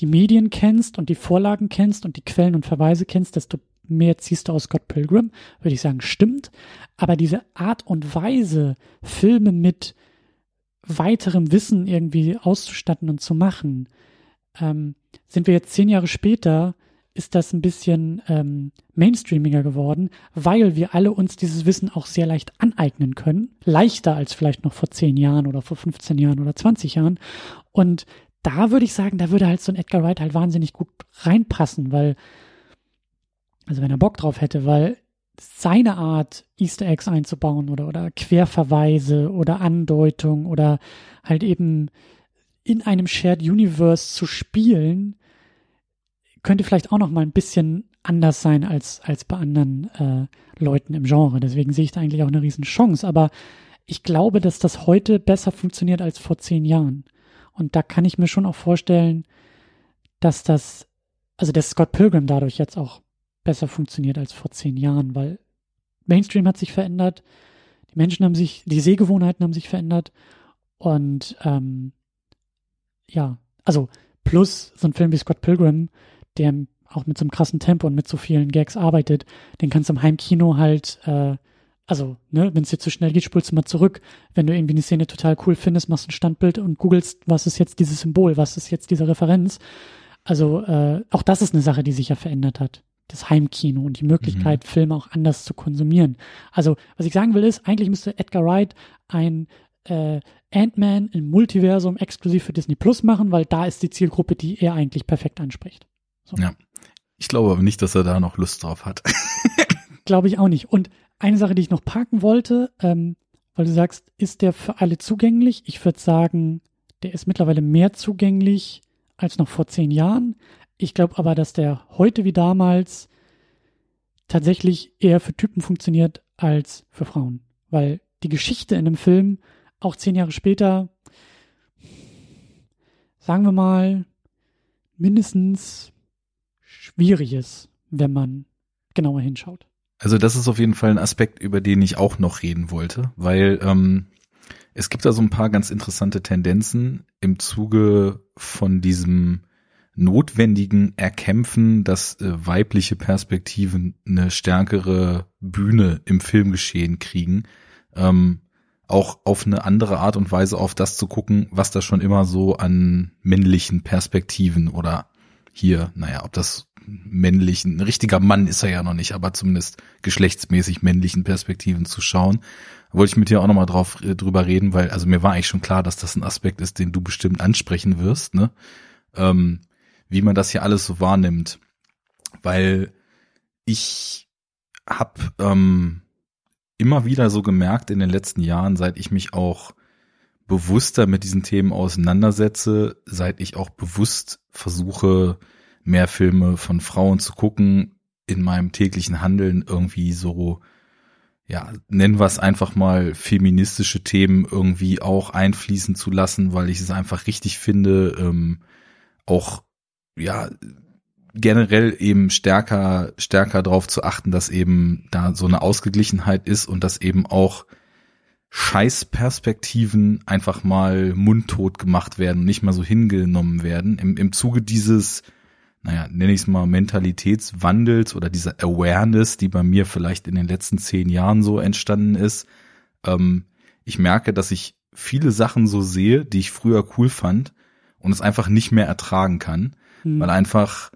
die Medien kennst und die Vorlagen kennst und die Quellen und Verweise kennst, desto mehr ziehst du aus Scott Pilgrim, würde ich sagen, stimmt. Aber diese Art und Weise, Filme mit weiterem Wissen irgendwie auszustatten und zu machen, ähm, sind wir jetzt zehn Jahre später, ist das ein bisschen ähm, mainstreamiger geworden, weil wir alle uns dieses Wissen auch sehr leicht aneignen können. Leichter als vielleicht noch vor zehn Jahren oder vor 15 Jahren oder 20 Jahren. Und da würde ich sagen, da würde halt so ein Edgar Wright halt wahnsinnig gut reinpassen, weil, also wenn er Bock drauf hätte, weil seine Art, Easter Eggs einzubauen oder, oder Querverweise oder Andeutung oder halt eben in einem Shared Universe zu spielen, könnte vielleicht auch noch mal ein bisschen anders sein als, als bei anderen äh, Leuten im Genre. Deswegen sehe ich da eigentlich auch eine riesen Chance. Aber ich glaube, dass das heute besser funktioniert als vor zehn Jahren. Und da kann ich mir schon auch vorstellen, dass das, also dass Scott Pilgrim dadurch jetzt auch besser funktioniert als vor zehn Jahren, weil Mainstream hat sich verändert, die Menschen haben sich, die Sehgewohnheiten haben sich verändert und ähm, ja, also plus so ein Film wie Scott Pilgrim, der auch mit so einem krassen Tempo und mit so vielen Gags arbeitet, den kannst du im Heimkino halt, äh, also, ne, wenn es dir zu schnell geht, spulst du mal zurück. Wenn du irgendwie eine Szene total cool findest, machst ein Standbild und googelst, was ist jetzt dieses Symbol, was ist jetzt diese Referenz. Also, äh, auch das ist eine Sache, die sich ja verändert hat. Das Heimkino und die Möglichkeit, mhm. Filme auch anders zu konsumieren. Also, was ich sagen will, ist, eigentlich müsste Edgar Wright ein äh, Ant-Man im Multiversum exklusiv für Disney Plus machen, weil da ist die Zielgruppe, die er eigentlich perfekt anspricht. So. Ja. Ich glaube aber nicht, dass er da noch Lust drauf hat. glaube ich auch nicht. Und eine Sache, die ich noch parken wollte, ähm, weil du sagst, ist der für alle zugänglich? Ich würde sagen, der ist mittlerweile mehr zugänglich als noch vor zehn Jahren. Ich glaube aber, dass der heute wie damals tatsächlich eher für Typen funktioniert als für Frauen. Weil die Geschichte in dem Film auch zehn Jahre später, sagen wir mal, mindestens schwierig ist, wenn man genauer hinschaut. Also das ist auf jeden Fall ein Aspekt, über den ich auch noch reden wollte, weil ähm, es gibt da so ein paar ganz interessante Tendenzen im Zuge von diesem notwendigen Erkämpfen, dass äh, weibliche Perspektiven eine stärkere Bühne im Filmgeschehen kriegen. Ähm, auch auf eine andere Art und Weise auf das zu gucken, was da schon immer so an männlichen Perspektiven oder hier, naja, ob das männlichen, ein richtiger Mann ist er ja noch nicht, aber zumindest geschlechtsmäßig männlichen Perspektiven zu schauen. Da wollte ich mit dir auch nochmal drauf äh, drüber reden, weil also mir war eigentlich schon klar, dass das ein Aspekt ist, den du bestimmt ansprechen wirst, ne? Ähm, wie man das hier alles so wahrnimmt. Weil ich habe ähm, immer wieder so gemerkt in den letzten Jahren, seit ich mich auch bewusster mit diesen Themen auseinandersetze, seit ich auch bewusst versuche, mehr Filme von Frauen zu gucken, in meinem täglichen Handeln irgendwie so, ja, nennen wir es einfach mal feministische Themen irgendwie auch einfließen zu lassen, weil ich es einfach richtig finde, ähm, auch, ja, generell eben stärker, stärker darauf zu achten, dass eben da so eine Ausgeglichenheit ist und dass eben auch Scheißperspektiven einfach mal mundtot gemacht werden, nicht mal so hingenommen werden. Im, im Zuge dieses naja, nenne ich es mal Mentalitätswandels oder dieser Awareness, die bei mir vielleicht in den letzten zehn Jahren so entstanden ist. Ähm, ich merke, dass ich viele Sachen so sehe, die ich früher cool fand und es einfach nicht mehr ertragen kann, mhm. weil einfach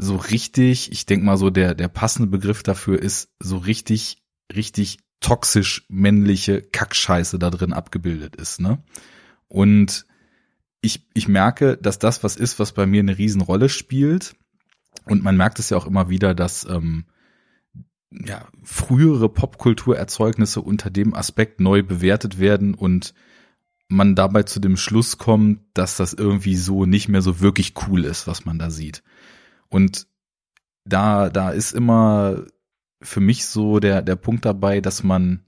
so richtig, ich denke mal so, der, der passende Begriff dafür ist so richtig, richtig toxisch männliche Kackscheiße da drin abgebildet ist, ne? Und ich, ich merke, dass das was ist, was bei mir eine Riesenrolle spielt. Und man merkt es ja auch immer wieder, dass ähm, ja, frühere Popkulturerzeugnisse unter dem Aspekt neu bewertet werden und man dabei zu dem Schluss kommt, dass das irgendwie so nicht mehr so wirklich cool ist, was man da sieht. Und da, da ist immer für mich so der, der Punkt dabei, dass man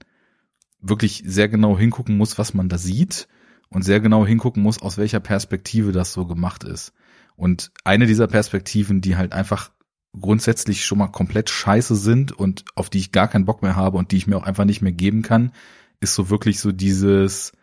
wirklich sehr genau hingucken muss, was man da sieht und sehr genau hingucken muss, aus welcher Perspektive das so gemacht ist. Und eine dieser Perspektiven, die halt einfach grundsätzlich schon mal komplett scheiße sind und auf die ich gar keinen Bock mehr habe und die ich mir auch einfach nicht mehr geben kann, ist so wirklich so dieses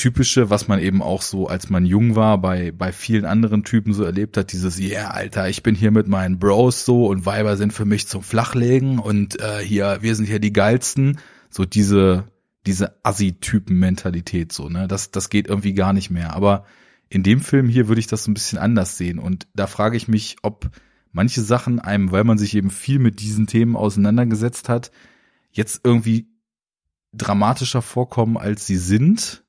typische, was man eben auch so, als man jung war, bei, bei vielen anderen Typen so erlebt hat, dieses, yeah, Alter, ich bin hier mit meinen Bros so und Weiber sind für mich zum Flachlegen und äh, hier, wir sind hier die geilsten. So diese, diese Assi-Typen-Mentalität so, ne? Das, das geht irgendwie gar nicht mehr. Aber in dem Film hier würde ich das so ein bisschen anders sehen. Und da frage ich mich, ob manche Sachen einem, weil man sich eben viel mit diesen Themen auseinandergesetzt hat, jetzt irgendwie dramatischer vorkommen, als sie sind.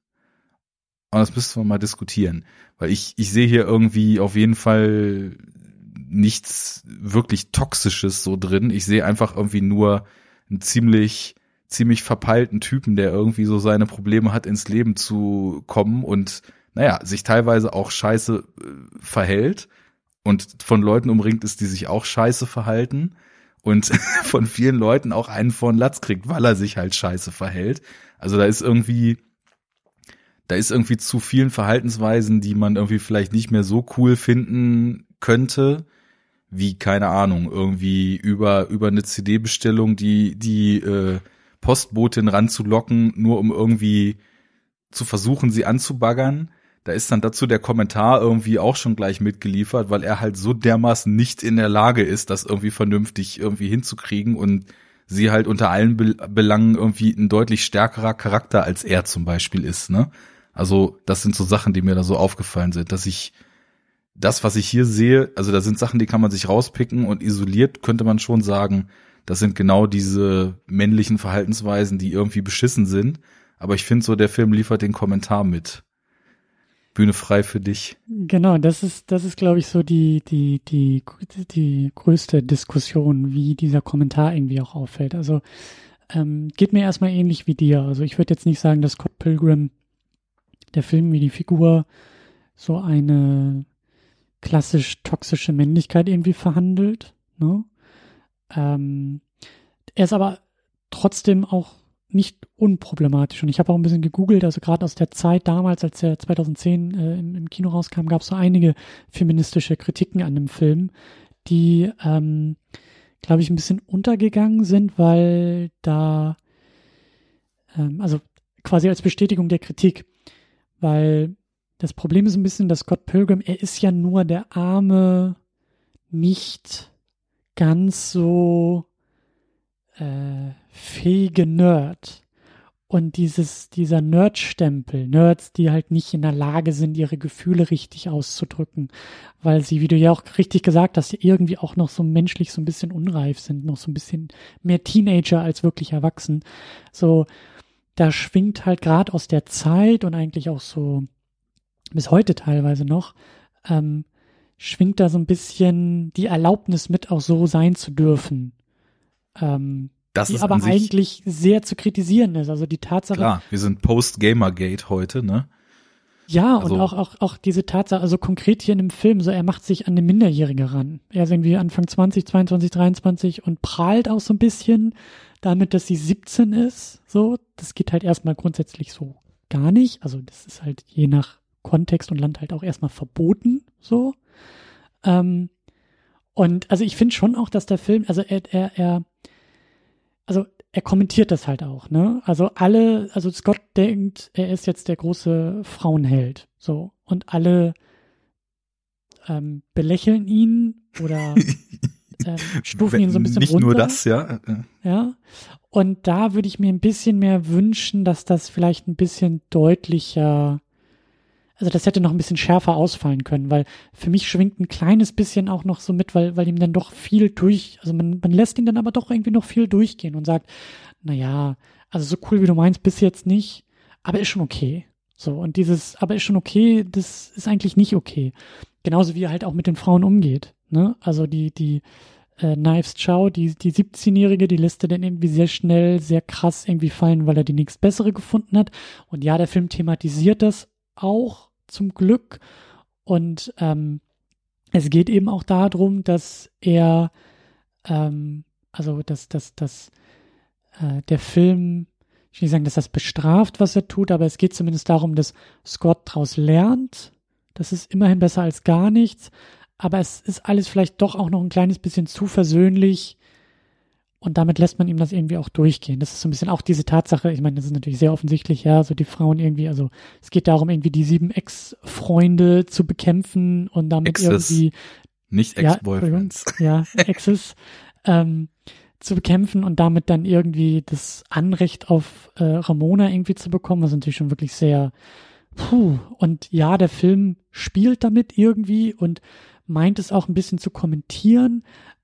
Und das müssten wir mal diskutieren. Weil ich, ich sehe hier irgendwie auf jeden Fall nichts wirklich Toxisches so drin. Ich sehe einfach irgendwie nur einen ziemlich, ziemlich verpeilten Typen, der irgendwie so seine Probleme hat, ins Leben zu kommen und naja, sich teilweise auch scheiße äh, verhält und von Leuten umringt ist, die sich auch scheiße verhalten und von vielen Leuten auch einen von Latz kriegt, weil er sich halt scheiße verhält. Also da ist irgendwie, da ist irgendwie zu vielen Verhaltensweisen, die man irgendwie vielleicht nicht mehr so cool finden könnte, wie keine Ahnung, irgendwie über über eine CD-Bestellung die die äh, Postbotin ranzulocken, nur um irgendwie zu versuchen, sie anzubaggern da ist dann dazu der Kommentar irgendwie auch schon gleich mitgeliefert, weil er halt so dermaßen nicht in der Lage ist, das irgendwie vernünftig irgendwie hinzukriegen und sie halt unter allen Be Belangen irgendwie ein deutlich stärkerer Charakter als er zum Beispiel ist, ne? Also, das sind so Sachen, die mir da so aufgefallen sind, dass ich das, was ich hier sehe, also da sind Sachen, die kann man sich rauspicken und isoliert könnte man schon sagen, das sind genau diese männlichen Verhaltensweisen, die irgendwie beschissen sind. Aber ich finde so, der Film liefert den Kommentar mit. Bühne frei für dich. Genau, das ist, das ist, glaube ich, so die, die, die, die größte Diskussion, wie dieser Kommentar irgendwie auch auffällt. Also ähm, geht mir erstmal ähnlich wie dir. Also ich würde jetzt nicht sagen, dass Scott Pilgrim, der Film wie die Figur, so eine klassisch toxische Männlichkeit irgendwie verhandelt. Ne? Ähm, er ist aber trotzdem auch nicht unproblematisch. Und ich habe auch ein bisschen gegoogelt, also gerade aus der Zeit damals, als er 2010 äh, im, im, Kino rauskam, gab es so einige feministische Kritiken an dem Film, die, ähm, glaube ich, ein bisschen untergegangen sind, weil da, ähm, also quasi als Bestätigung der Kritik, weil das Problem ist ein bisschen, dass Scott Pilgrim, er ist ja nur der arme, nicht ganz so äh, fähige Nerd. Und dieses, dieser Nerd-Stempel, Nerds, die halt nicht in der Lage sind, ihre Gefühle richtig auszudrücken, weil sie, wie du ja auch richtig gesagt hast, irgendwie auch noch so menschlich so ein bisschen unreif sind, noch so ein bisschen mehr Teenager als wirklich erwachsen. So, da schwingt halt gerade aus der Zeit und eigentlich auch so bis heute teilweise noch, ähm, schwingt da so ein bisschen die Erlaubnis mit, auch so sein zu dürfen. Ähm, das die ist aber eigentlich sehr zu kritisieren ist. Also die Tatsache. Klar, wir sind Post-Gamergate heute, ne? Ja, also, und auch, auch, auch diese Tatsache, also konkret hier in dem Film, so er macht sich an eine Minderjährige ran. Er ist irgendwie Anfang 20, 22, 23 und prahlt auch so ein bisschen damit, dass sie 17 ist. So, das geht halt erstmal grundsätzlich so gar nicht. Also das ist halt je nach Kontext und Land halt auch erstmal verboten. So. Ähm, und also ich finde schon auch, dass der Film, also er, er, er also er kommentiert das halt auch, ne? Also alle, also Scott denkt, er ist jetzt der große Frauenheld, so und alle ähm, belächeln ihn oder ähm, stufen ihn so ein bisschen Nicht runter. nur das, ja. Ja. Und da würde ich mir ein bisschen mehr wünschen, dass das vielleicht ein bisschen deutlicher also das hätte noch ein bisschen schärfer ausfallen können, weil für mich schwingt ein kleines bisschen auch noch so mit, weil, weil ihm dann doch viel durch, also man, man lässt ihn dann aber doch irgendwie noch viel durchgehen und sagt, na ja, also so cool wie du meinst, bis jetzt nicht, aber ist schon okay. So, und dieses, aber ist schon okay, das ist eigentlich nicht okay. Genauso wie er halt auch mit den Frauen umgeht, ne? Also die, die, äh, Knives Chow, die, die 17-Jährige, die lässt er dann irgendwie sehr schnell, sehr krass irgendwie fallen, weil er die nächstbessere gefunden hat. Und ja, der Film thematisiert das auch, zum Glück. Und ähm, es geht eben auch darum, dass er, ähm, also dass, dass, dass äh, der Film, ich will nicht sagen, dass das bestraft, was er tut, aber es geht zumindest darum, dass Scott daraus lernt. Das ist immerhin besser als gar nichts. Aber es ist alles vielleicht doch auch noch ein kleines bisschen zu versöhnlich und damit lässt man ihm das irgendwie auch durchgehen. Das ist so ein bisschen auch diese Tatsache, ich meine, das ist natürlich sehr offensichtlich, ja, so die Frauen irgendwie, also es geht darum, irgendwie die sieben Ex-Freunde zu bekämpfen und damit Exes, irgendwie. Nicht Ex-Boyfriends. Ja, ja, Exes. ähm, zu bekämpfen und damit dann irgendwie das Anrecht auf äh, Ramona irgendwie zu bekommen, was natürlich schon wirklich sehr puh. Und ja, der Film spielt damit irgendwie und meint es auch ein bisschen zu kommentieren,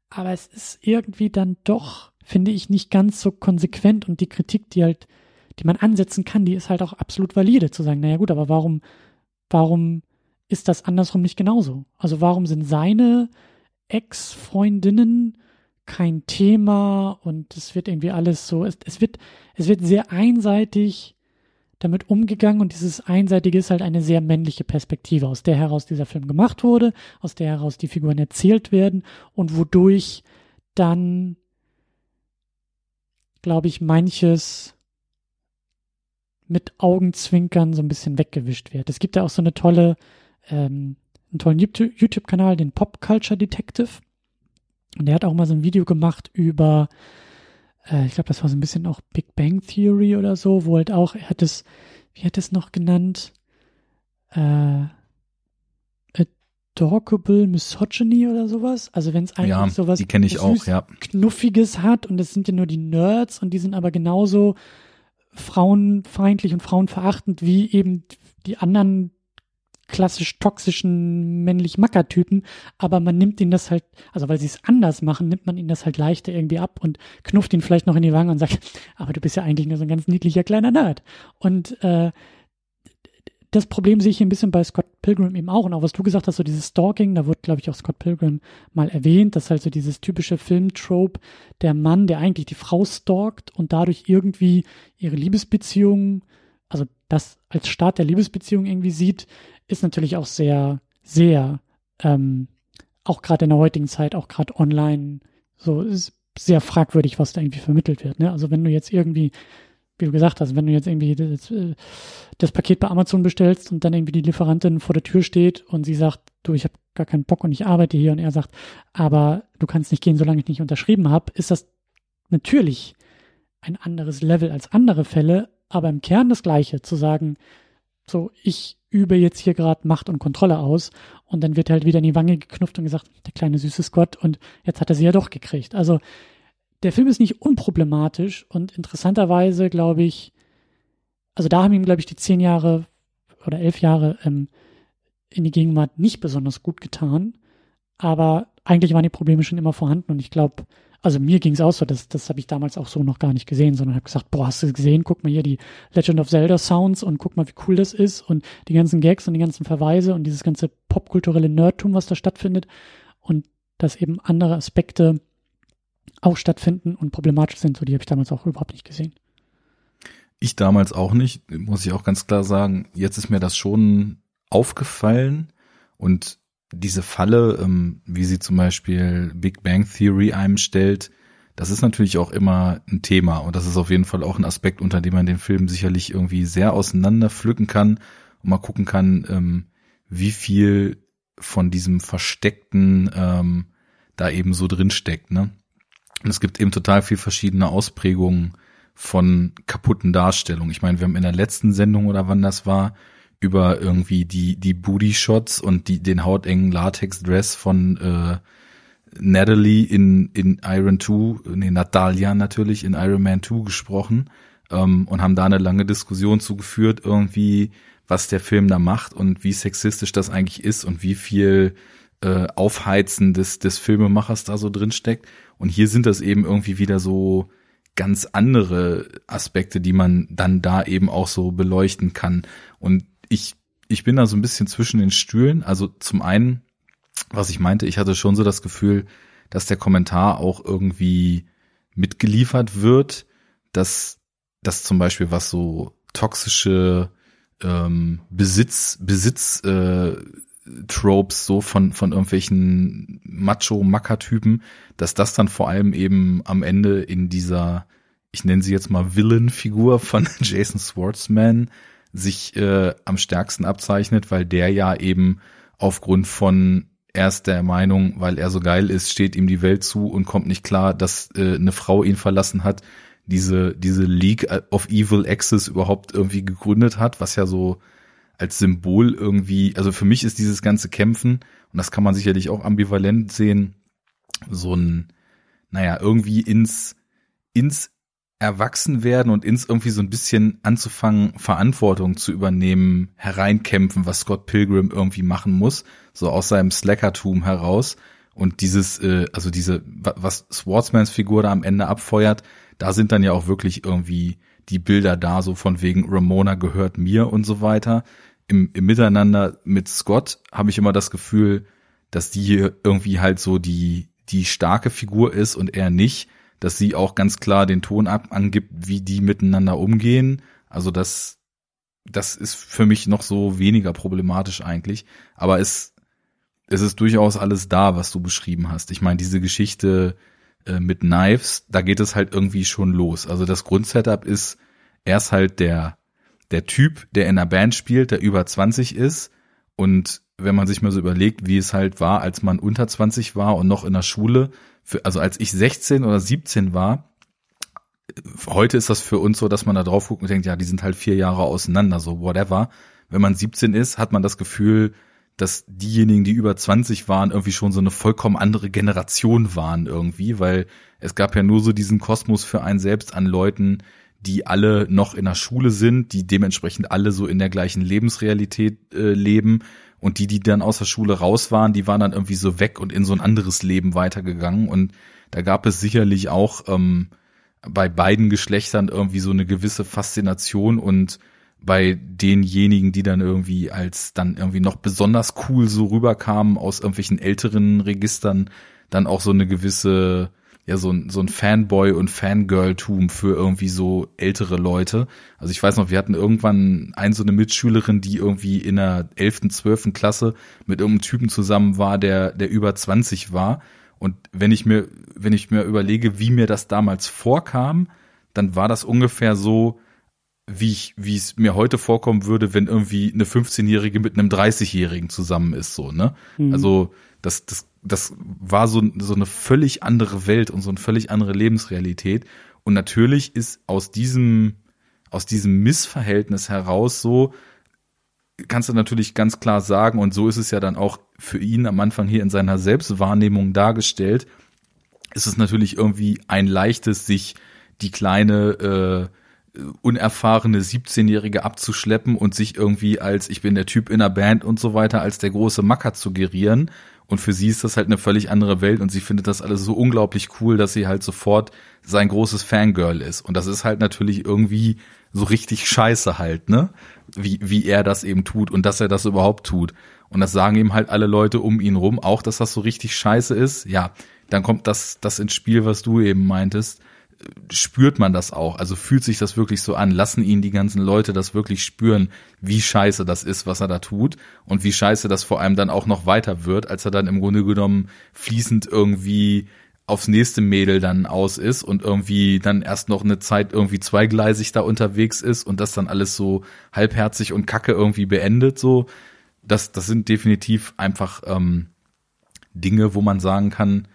aber es ist irgendwie dann doch, finde ich, nicht ganz so konsequent und die Kritik, die halt, die man ansetzen kann, die ist halt auch absolut valide, zu sagen, naja gut, aber warum, warum ist das andersrum nicht genauso? Also warum sind seine Ex-Freundinnen kein Thema und es wird irgendwie alles so, es, es wird, es wird sehr einseitig damit umgegangen und dieses Einseitige ist halt eine sehr männliche Perspektive, aus der heraus dieser Film gemacht wurde, aus der heraus die Figuren erzählt werden und wodurch dann, glaube ich, manches mit Augenzwinkern so ein bisschen weggewischt wird. Es gibt ja auch so eine tolle, ähm, einen tollen YouTube-Kanal, den Pop Culture Detective. Und der hat auch mal so ein Video gemacht über äh, ich glaube, das war so ein bisschen auch Big Bang Theory oder so, wo halt auch, er hat es, wie hat es noch genannt? Äh, Adorkable Misogyny oder sowas. Also wenn es eigentlich ja, sowas die kenne ich auch, ja. Knuffiges hat und es sind ja nur die Nerds und die sind aber genauso frauenfeindlich und frauenverachtend wie eben die anderen klassisch toxischen männlich Macker-Typen, aber man nimmt ihn das halt, also weil sie es anders machen, nimmt man ihn das halt leichter irgendwie ab und knufft ihn vielleicht noch in die Wange und sagt, aber du bist ja eigentlich nur so ein ganz niedlicher kleiner Nerd. Und äh, das Problem sehe ich ein bisschen bei Scott Pilgrim eben auch. Und auch was du gesagt hast, so dieses Stalking, da wurde, glaube ich, auch Scott Pilgrim mal erwähnt, dass halt so dieses typische Filmtrope, der Mann, der eigentlich die Frau stalkt und dadurch irgendwie ihre Liebesbeziehung, also das als Start der Liebesbeziehung irgendwie sieht, ist natürlich auch sehr, sehr, ähm, auch gerade in der heutigen Zeit, auch gerade online, so ist sehr fragwürdig, was da irgendwie vermittelt wird. Ne? Also wenn du jetzt irgendwie, wie du gesagt hast, wenn du jetzt irgendwie das, äh, das Paket bei Amazon bestellst und dann irgendwie die Lieferantin vor der Tür steht und sie sagt, du, ich habe gar keinen Bock und ich arbeite hier und er sagt, aber du kannst nicht gehen, solange ich nicht unterschrieben habe, ist das natürlich ein anderes Level als andere Fälle, aber im Kern das gleiche, zu sagen, so, ich übe jetzt hier gerade Macht und Kontrolle aus und dann wird halt wieder in die Wange geknufft und gesagt, der kleine süße Scott und jetzt hat er sie ja doch gekriegt. Also der Film ist nicht unproblematisch und interessanterweise glaube ich, also da haben ihm glaube ich die zehn Jahre oder elf Jahre ähm, in die Gegenwart nicht besonders gut getan, aber eigentlich waren die Probleme schon immer vorhanden und ich glaube, also mir ging es auch so, das, das habe ich damals auch so noch gar nicht gesehen, sondern habe gesagt, boah, hast du gesehen, guck mal hier die Legend of Zelda Sounds und guck mal, wie cool das ist und die ganzen Gags und die ganzen Verweise und dieses ganze popkulturelle Nerdtum, was da stattfindet und dass eben andere Aspekte auch stattfinden und problematisch sind, so die habe ich damals auch überhaupt nicht gesehen. Ich damals auch nicht, muss ich auch ganz klar sagen. Jetzt ist mir das schon aufgefallen und diese Falle, ähm, wie sie zum Beispiel Big Bang Theory einem stellt, das ist natürlich auch immer ein Thema und das ist auf jeden Fall auch ein Aspekt, unter dem man den Film sicherlich irgendwie sehr auseinander pflücken kann und mal gucken kann, ähm, wie viel von diesem Versteckten ähm, da eben so drin steckt. Ne? Und es gibt eben total viel verschiedene Ausprägungen von kaputten Darstellungen. Ich meine, wir haben in der letzten Sendung oder wann das war, über irgendwie die, die Booty Shots und die, den hautengen Latex Dress von, äh, Natalie in, in Iron 2, nee, Natalia natürlich in Iron Man 2 gesprochen, ähm, und haben da eine lange Diskussion zugeführt, irgendwie, was der Film da macht und wie sexistisch das eigentlich ist und wie viel äh, Aufheizen des, des Filmemachers da so drin steckt. Und hier sind das eben irgendwie wieder so ganz andere Aspekte, die man dann da eben auch so beleuchten kann. Und ich, ich bin da so ein bisschen zwischen den Stühlen. Also zum einen, was ich meinte, ich hatte schon so das Gefühl, dass der Kommentar auch irgendwie mitgeliefert wird, dass dass zum Beispiel was so toxische ähm, Besitz, Besitz äh, Tropes so von von irgendwelchen Macho-Macker-Typen, dass das dann vor allem eben am Ende in dieser, ich nenne sie jetzt mal Villain-Figur von Jason Schwartzman sich äh, am stärksten abzeichnet, weil der ja eben aufgrund von er ist der Meinung, weil er so geil ist, steht ihm die Welt zu und kommt nicht klar, dass äh, eine Frau ihn verlassen hat, diese, diese League of Evil Axis überhaupt irgendwie gegründet hat, was ja so als Symbol irgendwie, also für mich ist dieses ganze Kämpfen, und das kann man sicherlich auch ambivalent sehen, so ein, naja, irgendwie ins, ins Erwachsenwerden und ins irgendwie so ein bisschen anzufangen, Verantwortung zu übernehmen, hereinkämpfen, was Scott Pilgrim irgendwie machen muss, so aus seinem Slackertum heraus. Und dieses, äh, also diese, was Swartzmans Figur da am Ende abfeuert, da sind dann ja auch wirklich irgendwie die Bilder da, so von wegen Ramona gehört mir und so weiter. Im, im Miteinander mit Scott habe ich immer das Gefühl, dass die hier irgendwie halt so die, die starke Figur ist und er nicht dass sie auch ganz klar den Ton ab angibt, wie die miteinander umgehen. Also das, das ist für mich noch so weniger problematisch eigentlich. Aber es, es ist durchaus alles da, was du beschrieben hast. Ich meine, diese Geschichte äh, mit Knives, da geht es halt irgendwie schon los. Also das Grundsetup ist, er ist halt der, der Typ, der in einer Band spielt, der über 20 ist und wenn man sich mal so überlegt, wie es halt war, als man unter 20 war und noch in der Schule, für, also als ich 16 oder 17 war, heute ist das für uns so, dass man da drauf guckt und denkt, ja, die sind halt vier Jahre auseinander, so whatever. Wenn man 17 ist, hat man das Gefühl, dass diejenigen, die über 20 waren, irgendwie schon so eine vollkommen andere Generation waren irgendwie, weil es gab ja nur so diesen Kosmos für einen selbst an Leuten, die alle noch in der Schule sind, die dementsprechend alle so in der gleichen Lebensrealität äh, leben und die, die dann aus der Schule raus waren, die waren dann irgendwie so weg und in so ein anderes Leben weitergegangen. Und da gab es sicherlich auch ähm, bei beiden Geschlechtern irgendwie so eine gewisse Faszination und bei denjenigen, die dann irgendwie als dann irgendwie noch besonders cool so rüberkamen aus irgendwelchen älteren Registern, dann auch so eine gewisse ja so ein, so ein Fanboy und Fangirl-Tum für irgendwie so ältere Leute. Also ich weiß noch, wir hatten irgendwann ein so eine Mitschülerin, die irgendwie in der elften, zwölften Klasse mit irgendeinem Typen zusammen war, der, der über 20 war. Und wenn ich mir, wenn ich mir überlege, wie mir das damals vorkam, dann war das ungefähr so, wie ich, wie es mir heute vorkommen würde, wenn irgendwie eine 15-Jährige mit einem 30-Jährigen zusammen ist, so, ne? Mhm. Also, das, das das war so, so eine völlig andere Welt und so eine völlig andere Lebensrealität. Und natürlich ist aus diesem, aus diesem Missverhältnis heraus so, kannst du natürlich ganz klar sagen, und so ist es ja dann auch für ihn am Anfang hier in seiner Selbstwahrnehmung dargestellt, ist es natürlich irgendwie ein leichtes, sich die kleine, äh, unerfahrene 17-Jährige abzuschleppen und sich irgendwie als ich bin der Typ in der Band und so weiter als der große Macker zu gerieren und für sie ist das halt eine völlig andere Welt und sie findet das alles so unglaublich cool, dass sie halt sofort sein großes Fangirl ist. Und das ist halt natürlich irgendwie so richtig scheiße halt, ne? Wie, wie er das eben tut und dass er das überhaupt tut. Und das sagen ihm halt alle Leute um ihn rum, auch dass das so richtig scheiße ist. Ja, dann kommt das, das ins Spiel, was du eben meintest spürt man das auch? Also fühlt sich das wirklich so an? Lassen ihn die ganzen Leute das wirklich spüren, wie scheiße das ist, was er da tut und wie scheiße das vor allem dann auch noch weiter wird, als er dann im Grunde genommen fließend irgendwie aufs nächste Mädel dann aus ist und irgendwie dann erst noch eine Zeit irgendwie zweigleisig da unterwegs ist und das dann alles so halbherzig und kacke irgendwie beendet, so. Das, das sind definitiv einfach ähm, Dinge, wo man sagen kann,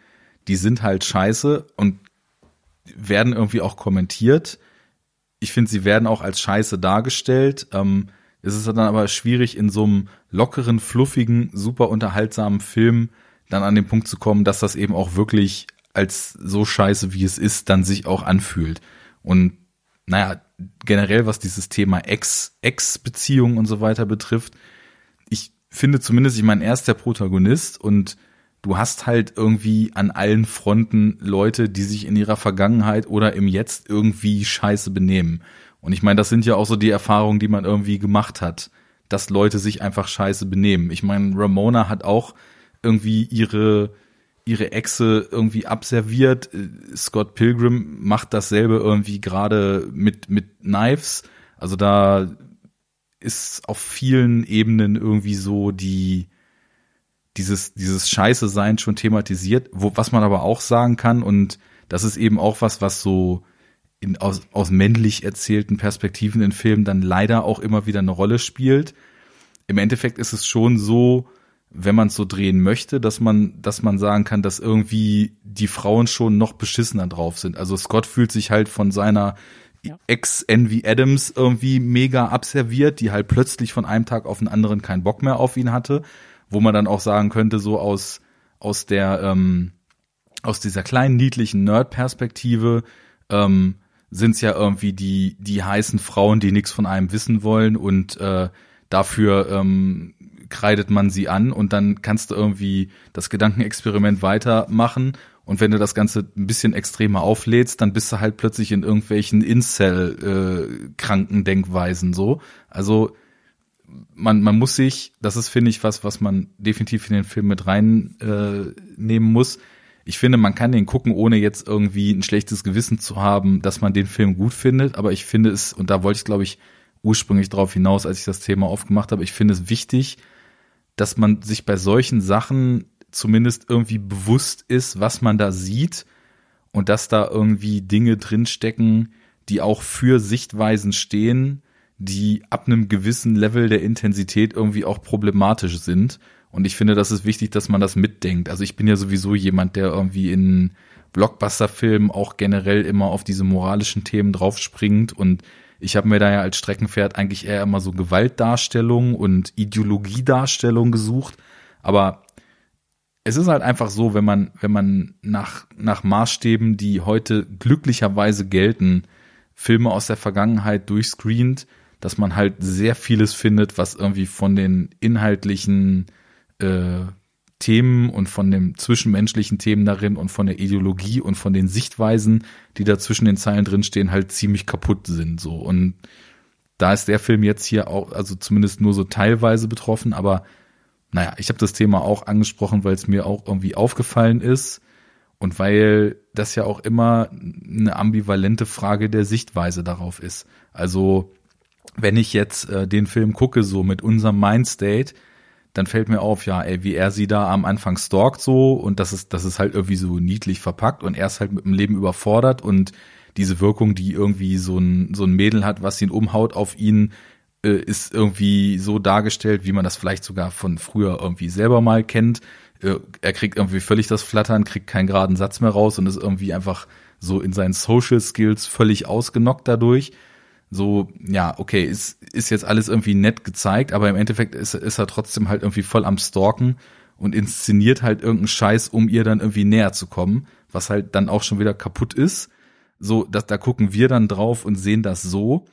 die sind halt scheiße und werden irgendwie auch kommentiert. Ich finde, sie werden auch als Scheiße dargestellt. Ähm, es ist dann aber schwierig, in so einem lockeren, fluffigen, super unterhaltsamen Film dann an den Punkt zu kommen, dass das eben auch wirklich als so scheiße, wie es ist, dann sich auch anfühlt. Und naja, generell, was dieses Thema Ex, Ex-Beziehungen und so weiter betrifft, ich finde zumindest, ich meine, er ist der Protagonist und du hast halt irgendwie an allen Fronten Leute, die sich in ihrer Vergangenheit oder im Jetzt irgendwie scheiße benehmen. Und ich meine, das sind ja auch so die Erfahrungen, die man irgendwie gemacht hat, dass Leute sich einfach scheiße benehmen. Ich meine, Ramona hat auch irgendwie ihre ihre Echse irgendwie abserviert. Scott Pilgrim macht dasselbe irgendwie gerade mit mit Knives. Also da ist auf vielen Ebenen irgendwie so die dieses, dieses Scheiße sein schon thematisiert, wo, was man aber auch sagen kann, und das ist eben auch was, was so in, aus, aus männlich erzählten Perspektiven in Filmen dann leider auch immer wieder eine Rolle spielt. Im Endeffekt ist es schon so, wenn man es so drehen möchte, dass man, dass man sagen kann, dass irgendwie die Frauen schon noch beschissener drauf sind. Also Scott fühlt sich halt von seiner ja. Ex-Envy Adams irgendwie mega abserviert, die halt plötzlich von einem Tag auf den anderen keinen Bock mehr auf ihn hatte, wo man dann auch sagen könnte, so aus, aus der, ähm, aus dieser kleinen niedlichen Nerd-Perspektive, ähm, sind es ja irgendwie die, die heißen Frauen, die nichts von einem wissen wollen und äh, dafür ähm, kreidet man sie an und dann kannst du irgendwie das Gedankenexperiment weitermachen und wenn du das Ganze ein bisschen extremer auflädst, dann bist du halt plötzlich in irgendwelchen Incel-kranken äh, Denkweisen so. Also man, man muss sich, das ist, finde ich, was, was man definitiv in den Film mit reinnehmen äh, muss, ich finde, man kann den gucken, ohne jetzt irgendwie ein schlechtes Gewissen zu haben, dass man den Film gut findet. Aber ich finde es, und da wollte ich, glaube ich, ursprünglich darauf hinaus, als ich das Thema aufgemacht habe, ich finde es wichtig, dass man sich bei solchen Sachen zumindest irgendwie bewusst ist, was man da sieht und dass da irgendwie Dinge drinstecken, die auch für Sichtweisen stehen, die ab einem gewissen Level der Intensität irgendwie auch problematisch sind und ich finde, das ist wichtig, dass man das mitdenkt. Also ich bin ja sowieso jemand, der irgendwie in Blockbuster-Filmen auch generell immer auf diese moralischen Themen draufspringt und ich habe mir da ja als Streckenpferd eigentlich eher immer so Gewaltdarstellung und Ideologiedarstellung gesucht. Aber es ist halt einfach so, wenn man, wenn man nach, nach Maßstäben, die heute glücklicherweise gelten, Filme aus der Vergangenheit durchscreent, dass man halt sehr vieles findet, was irgendwie von den inhaltlichen äh, Themen und von den zwischenmenschlichen Themen darin und von der Ideologie und von den Sichtweisen, die da zwischen den Zeilen drinstehen, halt ziemlich kaputt sind. So und da ist der Film jetzt hier auch, also zumindest nur so teilweise betroffen, aber naja, ich habe das Thema auch angesprochen, weil es mir auch irgendwie aufgefallen ist und weil das ja auch immer eine ambivalente Frage der Sichtweise darauf ist. Also wenn ich jetzt äh, den Film gucke, so mit unserem Mindstate, dann fällt mir auf, ja, ey, wie er sie da am Anfang stalkt so und das ist, das ist halt irgendwie so niedlich verpackt und er ist halt mit dem Leben überfordert und diese Wirkung, die irgendwie so ein, so ein Mädel hat, was ihn umhaut auf ihn, äh, ist irgendwie so dargestellt, wie man das vielleicht sogar von früher irgendwie selber mal kennt. Äh, er kriegt irgendwie völlig das Flattern, kriegt keinen geraden Satz mehr raus und ist irgendwie einfach so in seinen Social Skills völlig ausgenockt dadurch so, ja, okay, ist, ist jetzt alles irgendwie nett gezeigt, aber im Endeffekt ist, ist er trotzdem halt irgendwie voll am Stalken und inszeniert halt irgendeinen Scheiß, um ihr dann irgendwie näher zu kommen, was halt dann auch schon wieder kaputt ist. So, dass, da gucken wir dann drauf und sehen das so.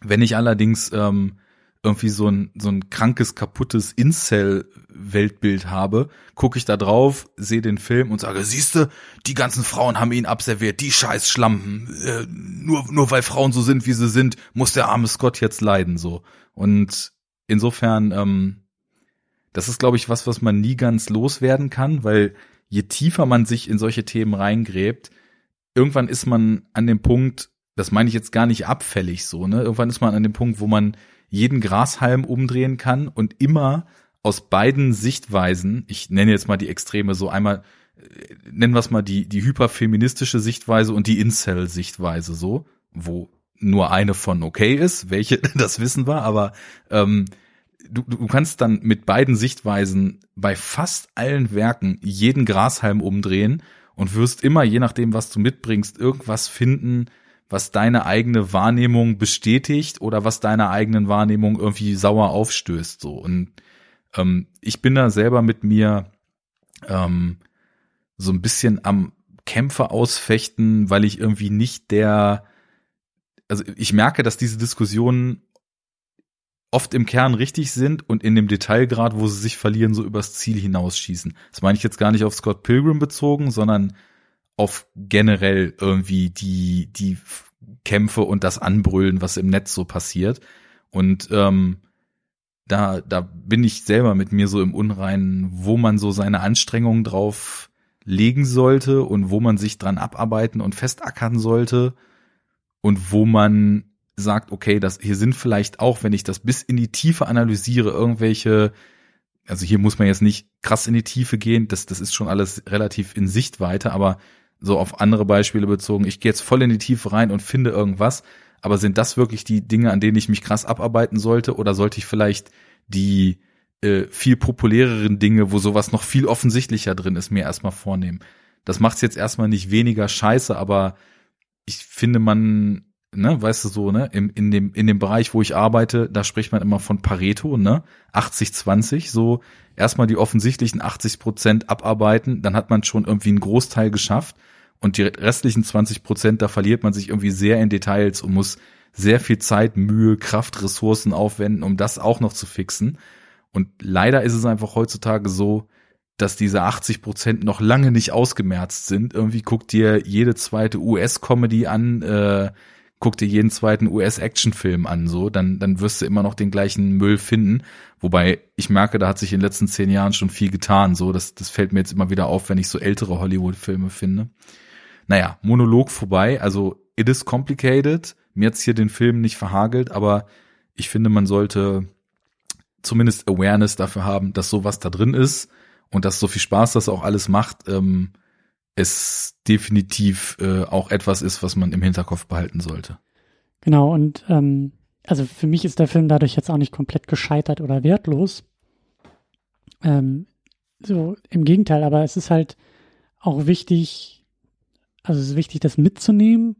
Wenn ich allerdings ähm, irgendwie so ein, so ein krankes, kaputtes Incel-Weltbild habe, gucke ich da drauf, sehe den Film und sage, siehste, die ganzen Frauen haben ihn abserviert, die scheiß Schlampen. Äh, nur, nur weil Frauen so sind, wie sie sind, muss der arme Scott jetzt leiden, so. Und insofern, ähm, das ist, glaube ich, was, was man nie ganz loswerden kann, weil je tiefer man sich in solche Themen reingräbt, irgendwann ist man an dem Punkt, das meine ich jetzt gar nicht abfällig so, ne? Irgendwann ist man an dem Punkt, wo man jeden Grashalm umdrehen kann und immer aus beiden Sichtweisen, ich nenne jetzt mal die Extreme so einmal, äh, nennen wir es mal die, die hyperfeministische Sichtweise und die Incel-Sichtweise so, wo nur eine von okay ist, welche, das wissen wir, aber ähm, du, du kannst dann mit beiden Sichtweisen bei fast allen Werken jeden Grashalm umdrehen und wirst immer, je nachdem, was du mitbringst, irgendwas finden, was deine eigene Wahrnehmung bestätigt oder was deiner eigenen Wahrnehmung irgendwie sauer aufstößt. So und ähm, ich bin da selber mit mir ähm, so ein bisschen am Kämpfe ausfechten, weil ich irgendwie nicht der, also ich merke, dass diese Diskussionen oft im Kern richtig sind und in dem Detailgrad, wo sie sich verlieren, so übers Ziel hinausschießen. Das meine ich jetzt gar nicht auf Scott Pilgrim bezogen, sondern auf generell irgendwie die, die Kämpfe und das Anbrüllen, was im Netz so passiert. Und ähm, da, da bin ich selber mit mir so im Unreinen, wo man so seine Anstrengungen drauf legen sollte und wo man sich dran abarbeiten und festackern sollte und wo man sagt, okay, das hier sind vielleicht auch, wenn ich das bis in die Tiefe analysiere, irgendwelche, also hier muss man jetzt nicht krass in die Tiefe gehen, das, das ist schon alles relativ in Sichtweite, aber so auf andere Beispiele bezogen, ich gehe jetzt voll in die Tiefe rein und finde irgendwas, aber sind das wirklich die Dinge, an denen ich mich krass abarbeiten sollte? Oder sollte ich vielleicht die äh, viel populäreren Dinge, wo sowas noch viel offensichtlicher drin ist, mir erstmal vornehmen. Das macht's jetzt erstmal nicht weniger scheiße, aber ich finde man, ne, weißt du so, ne, im, in dem, in dem Bereich, wo ich arbeite, da spricht man immer von Pareto, ne, 80-20, so. Erstmal die offensichtlichen 80 Prozent abarbeiten, dann hat man schon irgendwie einen Großteil geschafft und die restlichen 20 Prozent, da verliert man sich irgendwie sehr in Details und muss sehr viel Zeit, Mühe, Kraft, Ressourcen aufwenden, um das auch noch zu fixen. Und leider ist es einfach heutzutage so, dass diese 80 Prozent noch lange nicht ausgemerzt sind. Irgendwie guckt dir jede zweite US-Comedy an, äh, guck dir jeden zweiten US-Actionfilm an, so, dann, dann wirst du immer noch den gleichen Müll finden. Wobei ich merke, da hat sich in den letzten zehn Jahren schon viel getan, so, das, das fällt mir jetzt immer wieder auf, wenn ich so ältere Hollywood-Filme finde. Naja, Monolog vorbei, also it is complicated. Mir hat's hier den Film nicht verhagelt, aber ich finde, man sollte zumindest Awareness dafür haben, dass sowas da drin ist und dass so viel Spaß das auch alles macht, ähm, es definitiv äh, auch etwas ist, was man im Hinterkopf behalten sollte. Genau, und ähm, also für mich ist der Film dadurch jetzt auch nicht komplett gescheitert oder wertlos. Ähm, so im Gegenteil, aber es ist halt auch wichtig, also es ist wichtig, das mitzunehmen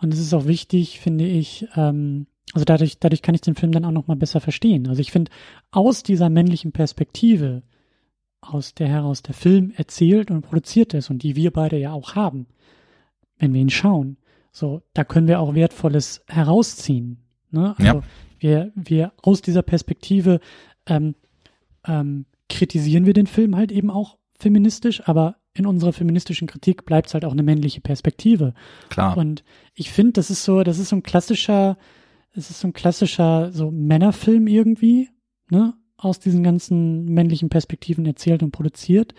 und es ist auch wichtig, finde ich, ähm, also dadurch, dadurch kann ich den Film dann auch noch mal besser verstehen. Also ich finde, aus dieser männlichen Perspektive aus der heraus der Film erzählt und produziert ist und die wir beide ja auch haben, wenn wir ihn schauen. So, da können wir auch Wertvolles herausziehen. Ne? Also ja. wir, wir aus dieser Perspektive ähm, ähm, kritisieren wir den Film halt eben auch feministisch, aber in unserer feministischen Kritik bleibt es halt auch eine männliche Perspektive. Klar. Und ich finde, das ist so, das ist so ein klassischer, es ist so ein klassischer so Männerfilm irgendwie, ne? aus diesen ganzen männlichen Perspektiven erzählt und produziert.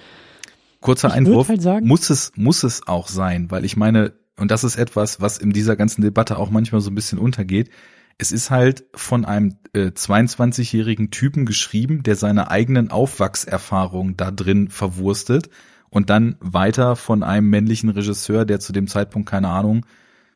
Kurzer ich Einwurf, halt sagen, muss es, muss es auch sein, weil ich meine, und das ist etwas, was in dieser ganzen Debatte auch manchmal so ein bisschen untergeht, es ist halt von einem äh, 22-jährigen Typen geschrieben, der seine eigenen Aufwachserfahrungen da drin verwurstet und dann weiter von einem männlichen Regisseur, der zu dem Zeitpunkt, keine Ahnung,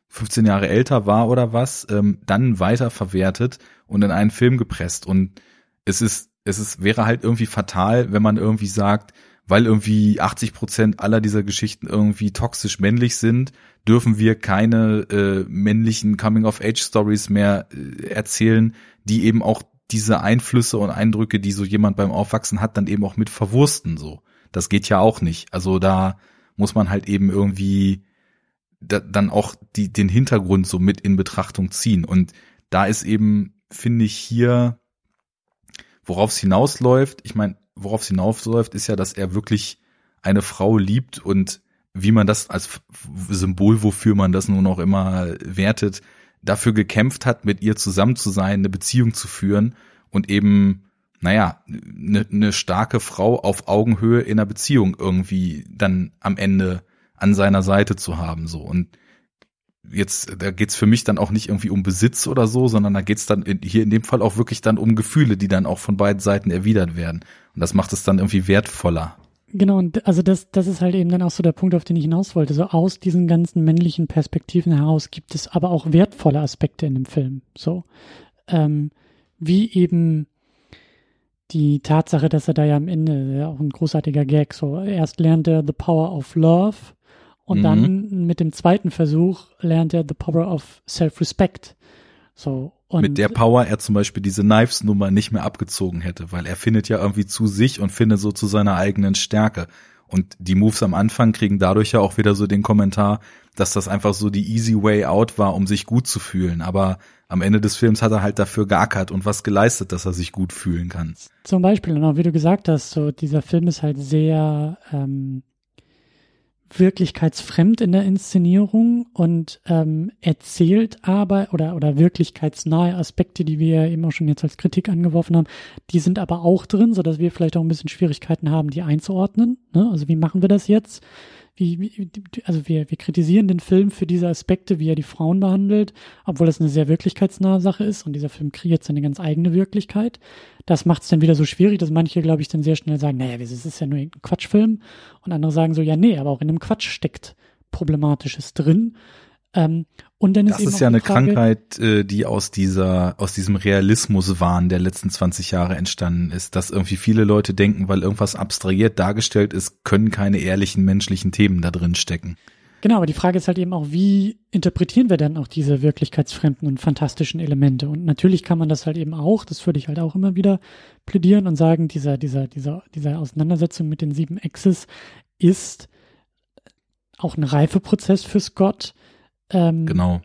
15 Jahre älter war oder was, ähm, dann weiter verwertet und in einen Film gepresst. Und es ist es ist, wäre halt irgendwie fatal, wenn man irgendwie sagt, weil irgendwie 80 Prozent aller dieser Geschichten irgendwie toxisch männlich sind, dürfen wir keine äh, männlichen Coming-of-Age-Stories mehr äh, erzählen, die eben auch diese Einflüsse und Eindrücke, die so jemand beim Aufwachsen hat, dann eben auch mit verwursten so. Das geht ja auch nicht. Also da muss man halt eben irgendwie da, dann auch die, den Hintergrund so mit in Betrachtung ziehen. Und da ist eben, finde ich, hier Worauf es hinausläuft, ich meine, worauf es hinausläuft, ist ja, dass er wirklich eine Frau liebt und wie man das als Symbol, wofür man das nun auch immer wertet, dafür gekämpft hat, mit ihr zusammen zu sein, eine Beziehung zu führen und eben, naja, eine, eine starke Frau auf Augenhöhe in einer Beziehung irgendwie dann am Ende an seiner Seite zu haben, so. Und jetzt, da geht's für mich dann auch nicht irgendwie um Besitz oder so, sondern da geht's dann in, hier in dem Fall auch wirklich dann um Gefühle, die dann auch von beiden Seiten erwidert werden. Und das macht es dann irgendwie wertvoller. Genau, und also das, das ist halt eben dann auch so der Punkt, auf den ich hinaus wollte. So aus diesen ganzen männlichen Perspektiven heraus gibt es aber auch wertvolle Aspekte in dem Film. So, ähm, wie eben die Tatsache, dass er da ja am Ende, ja auch ein großartiger Gag, so erst lernt er The Power of Love und mhm. dann mit dem zweiten Versuch lernt er The Power of Self-Respect. So, und mit der Power er zum Beispiel diese Knives-Nummer nicht mehr abgezogen hätte, weil er findet ja irgendwie zu sich und findet so zu seiner eigenen Stärke. Und die Moves am Anfang kriegen dadurch ja auch wieder so den Kommentar, dass das einfach so die easy way out war, um sich gut zu fühlen. Aber am Ende des Films hat er halt dafür geackert und was geleistet, dass er sich gut fühlen kann. Zum Beispiel, und auch wie du gesagt hast, so dieser Film ist halt sehr ähm, wirklichkeitsfremd in der Inszenierung und ähm, erzählt aber oder oder wirklichkeitsnahe Aspekte, die wir eben auch schon jetzt als Kritik angeworfen haben, die sind aber auch drin, so dass wir vielleicht auch ein bisschen Schwierigkeiten haben, die einzuordnen. Ne? Also wie machen wir das jetzt? Wie, wie also wir, wir kritisieren den Film für diese Aspekte, wie er die Frauen behandelt, obwohl das eine sehr wirklichkeitsnahe Sache ist und dieser Film kreiert seine ganz eigene Wirklichkeit. Das macht es dann wieder so schwierig, dass manche, glaube ich, dann sehr schnell sagen, naja, das ist ja nur ein Quatschfilm und andere sagen so, ja, nee, aber auch in einem Quatsch steckt Problematisches drin. Ähm, und dann ist das eben ist ja eine Frage, Krankheit, äh, die aus dieser, aus diesem Realismuswahn der letzten 20 Jahre entstanden ist, dass irgendwie viele Leute denken, weil irgendwas abstrahiert dargestellt ist, können keine ehrlichen menschlichen Themen da drin stecken. Genau, aber die Frage ist halt eben auch, wie interpretieren wir dann auch diese wirklichkeitsfremden und fantastischen Elemente? Und natürlich kann man das halt eben auch, das würde ich halt auch immer wieder plädieren und sagen, dieser, dieser, dieser, dieser Auseinandersetzung mit den sieben Exes ist auch ein Reifeprozess für Scott. Ähm, Genau.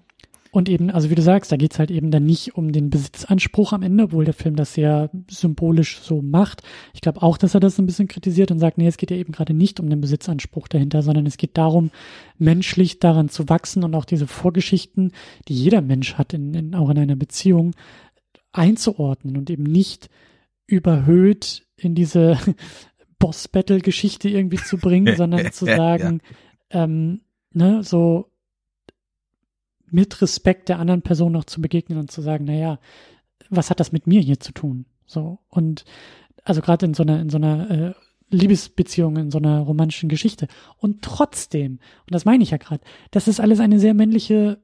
Und eben, also wie du sagst, da geht's halt eben dann nicht um den Besitzanspruch am Ende, obwohl der Film das sehr symbolisch so macht. Ich glaube auch, dass er das ein bisschen kritisiert und sagt, nee, es geht ja eben gerade nicht um den Besitzanspruch dahinter, sondern es geht darum, menschlich daran zu wachsen und auch diese Vorgeschichten, die jeder Mensch hat, in, in, auch in einer Beziehung, einzuordnen und eben nicht überhöht in diese Boss-Battle-Geschichte irgendwie zu bringen, sondern zu Ja. sagen, ähm, ne, so mit Respekt der anderen Person noch zu begegnen und zu sagen, naja, was hat das mit mir hier zu tun? So, und also gerade in so einer, in so einer äh, Liebesbeziehung, in so einer romantischen Geschichte. Und trotzdem, und das meine ich ja gerade, das ist alles eine sehr männliche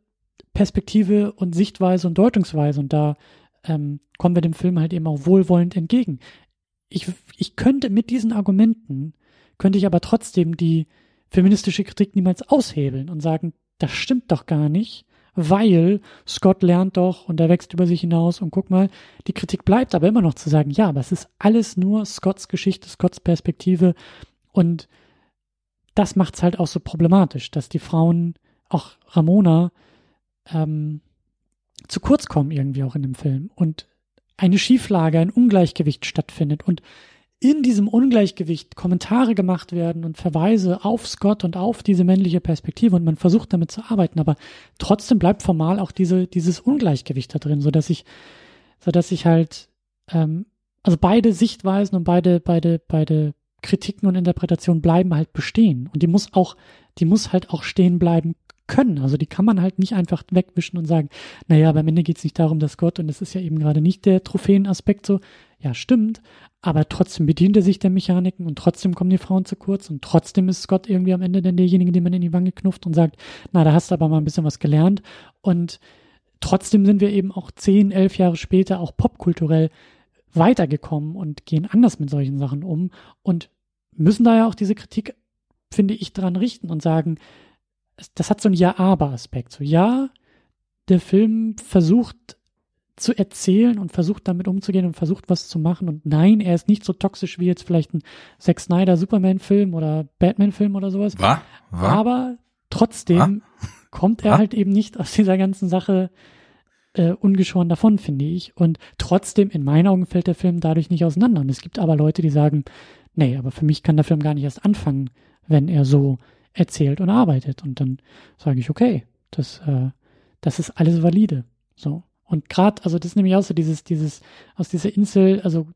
Perspektive und Sichtweise und Deutungsweise und da ähm, kommen wir dem Film halt eben auch wohlwollend entgegen. Ich, ich könnte mit diesen Argumenten, könnte ich aber trotzdem die feministische Kritik niemals aushebeln und sagen, das stimmt doch gar nicht, weil Scott lernt doch und er wächst über sich hinaus und guck mal, die Kritik bleibt aber immer noch zu sagen, ja, aber es ist alles nur Scotts Geschichte, Scotts Perspektive und das macht's halt auch so problematisch, dass die Frauen, auch Ramona, ähm, zu kurz kommen irgendwie auch in dem Film und eine Schieflage, ein Ungleichgewicht stattfindet und in diesem Ungleichgewicht Kommentare gemacht werden und Verweise auf Scott und auf diese männliche Perspektive und man versucht damit zu arbeiten, aber trotzdem bleibt formal auch diese, dieses Ungleichgewicht da drin, so dass ich, so dass ich halt, ähm, also beide Sichtweisen und beide, beide, beide Kritiken und Interpretationen bleiben halt bestehen und die muss auch, die muss halt auch stehen bleiben können. Also die kann man halt nicht einfach wegwischen und sagen, naja, aber am Ende geht es nicht darum, dass Gott, und das ist ja eben gerade nicht der Trophäenaspekt so, ja, stimmt, aber trotzdem bedient er sich der Mechaniken und trotzdem kommen die Frauen zu kurz und trotzdem ist Scott irgendwie am Ende dann derjenige, den man in die Wange knufft und sagt, na, da hast du aber mal ein bisschen was gelernt und trotzdem sind wir eben auch zehn, elf Jahre später auch popkulturell weitergekommen und gehen anders mit solchen Sachen um und müssen da ja auch diese Kritik, finde ich, dran richten und sagen, das hat so einen Ja-Aber-Aspekt. So, ja, der Film versucht zu erzählen und versucht damit umzugehen und versucht was zu machen. Und nein, er ist nicht so toxisch wie jetzt vielleicht ein Zack Snyder Superman-Film oder Batman-Film oder sowas. War? War? Aber trotzdem kommt er Wa? halt eben nicht aus dieser ganzen Sache äh, ungeschoren davon, finde ich. Und trotzdem, in meinen Augen, fällt der Film dadurch nicht auseinander. Und es gibt aber Leute, die sagen, nee, aber für mich kann der Film gar nicht erst anfangen, wenn er so erzählt und arbeitet. Und dann sage ich, okay, das, äh, das ist alles valide. So. Und gerade, also das ist nämlich auch so dieses, dieses, aus dieser Insel, also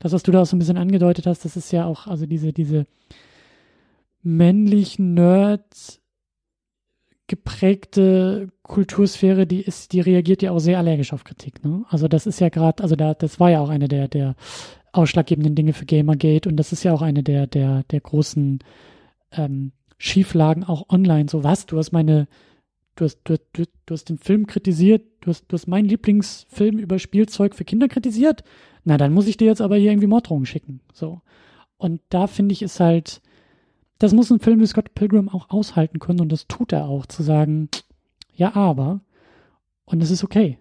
das, was du da auch so ein bisschen angedeutet hast, das ist ja auch, also diese, diese männlichen Nerds geprägte Kultursphäre, die ist, die reagiert ja auch sehr allergisch auf Kritik. Ne? Also das ist ja gerade, also da, das war ja auch eine der, der ausschlaggebenden Dinge für Gamergate und das ist ja auch eine der, der, der großen ähm, Schieflagen auch online. So was, du hast meine, du hast, du, du, du hast den Film kritisiert, du hast, du hast meinen Lieblingsfilm über Spielzeug für Kinder kritisiert. Na, dann muss ich dir jetzt aber hier irgendwie Morddrohungen schicken. So. Und da finde ich es halt, das muss ein Film wie Scott Pilgrim auch aushalten können und das tut er auch, zu sagen, ja, aber, und es ist okay.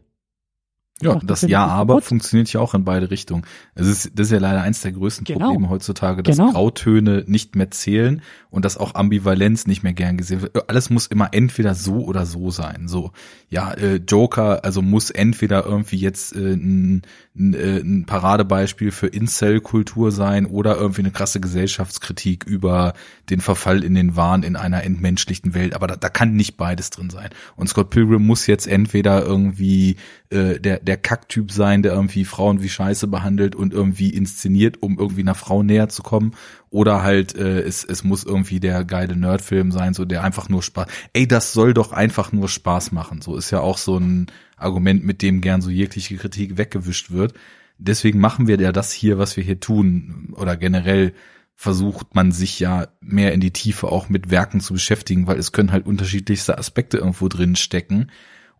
Ja, das Film Ja, aber kaputt. funktioniert ja auch in beide Richtungen. Es ist, das ist ja leider eins der größten Genau. Probleme heutzutage, dass Genau. Grautöne nicht mehr zählen und dass auch Ambivalenz nicht mehr gern gesehen wird. Alles muss immer entweder so oder so sein. So, ja, äh, Joker, also muss entweder irgendwie jetzt äh, ein, ein, äh, ein Paradebeispiel für Incel-Kultur sein oder irgendwie eine krasse Gesellschaftskritik über den Verfall in den Wahn in einer entmenschlichten Welt. Aber da, da kann nicht beides drin sein. Und Scott Pilgrim muss jetzt entweder irgendwie äh, der, der Kacktyp sein, der irgendwie Frauen wie Scheiße behandelt und irgendwie inszeniert, um irgendwie einer Frau näher zu kommen. Oder halt, äh, es, es muss irgendwie der geile Nerdfilm sein, so der einfach nur Spaß. Ey, das soll doch einfach nur Spaß machen. So ist ja auch so ein Argument, mit dem gern so jegliche Kritik weggewischt wird. Deswegen machen wir ja das hier, was wir hier tun, oder generell versucht man sich ja mehr in die Tiefe auch mit Werken zu beschäftigen, weil es können halt unterschiedlichste Aspekte irgendwo drin stecken.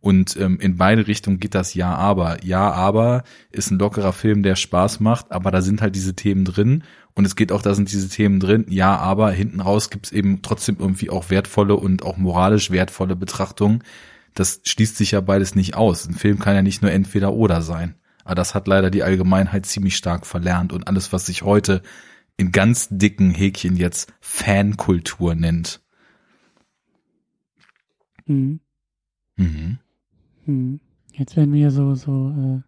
Und ähm, in beide Richtungen geht das Ja, aber. Ja, aber ist ein lockerer Film, der Spaß macht, aber da sind halt diese Themen drin. Und es geht auch, da sind diese Themen drin. Ja, aber hinten raus gibt's eben trotzdem irgendwie auch wertvolle und auch moralisch wertvolle Betrachtungen. Das schließt sich ja beides nicht aus. Ein Film kann ja nicht nur entweder oder sein. Aber das hat leider die Allgemeinheit ziemlich stark verlernt. Und alles, was sich heute in ganz dicken Häkchen jetzt Fankultur nennt. Mhm. Mhm. Mhm. Jetzt werden wir so, so äh,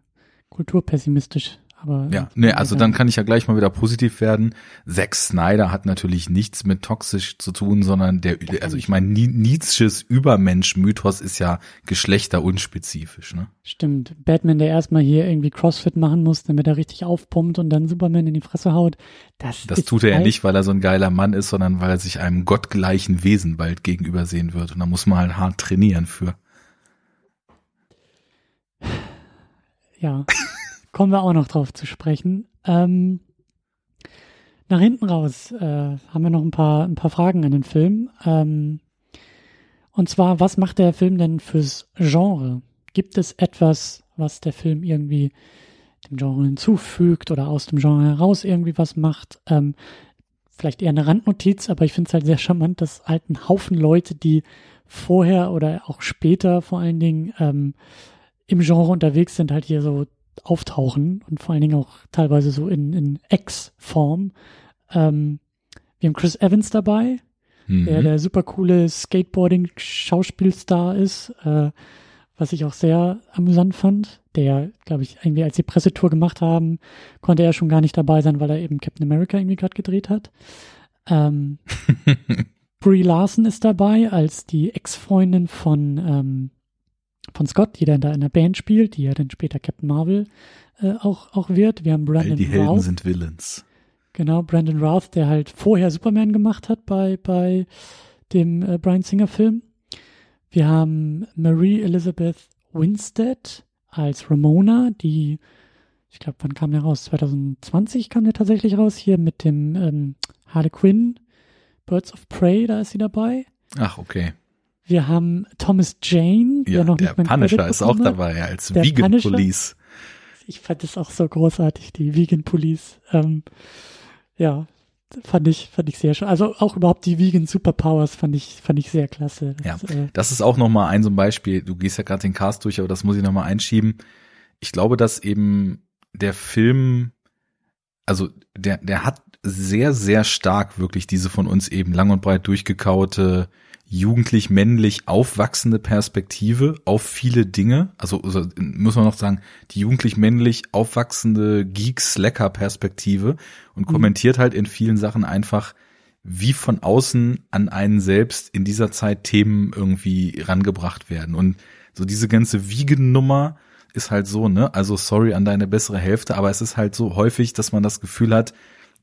kulturpessimistisch aber ja, nee, also dann kann ich ja gleich mal wieder positiv werden. Zack Snyder hat natürlich nichts mit toxisch zu tun, sondern der, also ich meine, Nietzsches Übermensch-Mythos ist ja geschlechterunspezifisch, ne? Stimmt. Batman, der erstmal hier irgendwie Crossfit machen muss, damit er richtig aufpumpt und dann Superman in die Fresse haut. Das, das tut er ja nicht, weil er so ein geiler Mann ist, sondern weil er sich einem gottgleichen Wesen bald gegenübersehen wird. Und da muss man halt hart trainieren für. Ja. kommen wir auch noch drauf zu sprechen. Ähm, nach hinten raus äh, haben wir noch ein paar, ein paar Fragen an den Film. Ähm, und zwar, was macht der Film denn fürs Genre? Gibt es etwas, was der Film irgendwie dem Genre hinzufügt oder aus dem Genre heraus irgendwie was macht? Ähm, vielleicht eher eine Randnotiz, aber ich finde es halt sehr charmant, dass halt ein Haufen Leute, die vorher oder auch später vor allen Dingen ähm, im Genre unterwegs sind, halt hier so auftauchen und vor allen Dingen auch teilweise so in, in X-Form. Ähm, wir haben Chris Evans dabei, mhm. der der super coole Skateboarding-Schauspielstar ist, äh, was ich auch sehr amüsant fand. Der, glaube ich, irgendwie als die Pressetour gemacht haben, konnte er schon gar nicht dabei sein, weil er eben Captain America irgendwie gerade gedreht hat. Ähm, Brie Larson ist dabei als die Ex-Freundin von ähm, von Scott, die dann da in der Band spielt, die ja dann später Captain Marvel äh, auch, auch wird. Wir haben Brandon All die Helden Routh. sind Villains. Genau, Brandon Routh, der halt vorher Superman gemacht hat bei, bei dem äh, Brian Singer Film. Wir haben Marie Elizabeth Winstead als Ramona, die, ich glaube, wann kam der raus? 2020 kam der tatsächlich raus, hier mit dem ähm, Harley Quinn, Birds of Prey, da ist sie dabei. Ach, okay. Wir haben Thomas Jane, der ja, noch der nicht Punisher ist auch dabei als der Vegan Punisher. Police. Ich fand das auch so großartig, die Vegan Police. Ähm, ja, fand ich fand ich sehr schön. Also auch überhaupt die Vegan Superpowers fand ich fand ich sehr klasse. Das, ja, äh, das ist auch noch mal ein so ein Beispiel. Du gehst ja gerade den Cast durch, aber das muss ich noch mal einschieben. Ich glaube, dass eben der Film, also der der hat sehr sehr stark wirklich diese von uns eben lang und breit durchgekaute jugendlich männlich aufwachsende Perspektive auf viele Dinge. Also, also muss man noch sagen, die jugendlich männlich aufwachsende Geek-Slacker-Perspektive und mhm. kommentiert halt in vielen Sachen einfach, wie von außen an einen selbst in dieser Zeit Themen irgendwie rangebracht werden. Und so diese ganze Wiegen-Nummer ist halt so, ne? Also sorry an deine bessere Hälfte, aber es ist halt so häufig, dass man das Gefühl hat,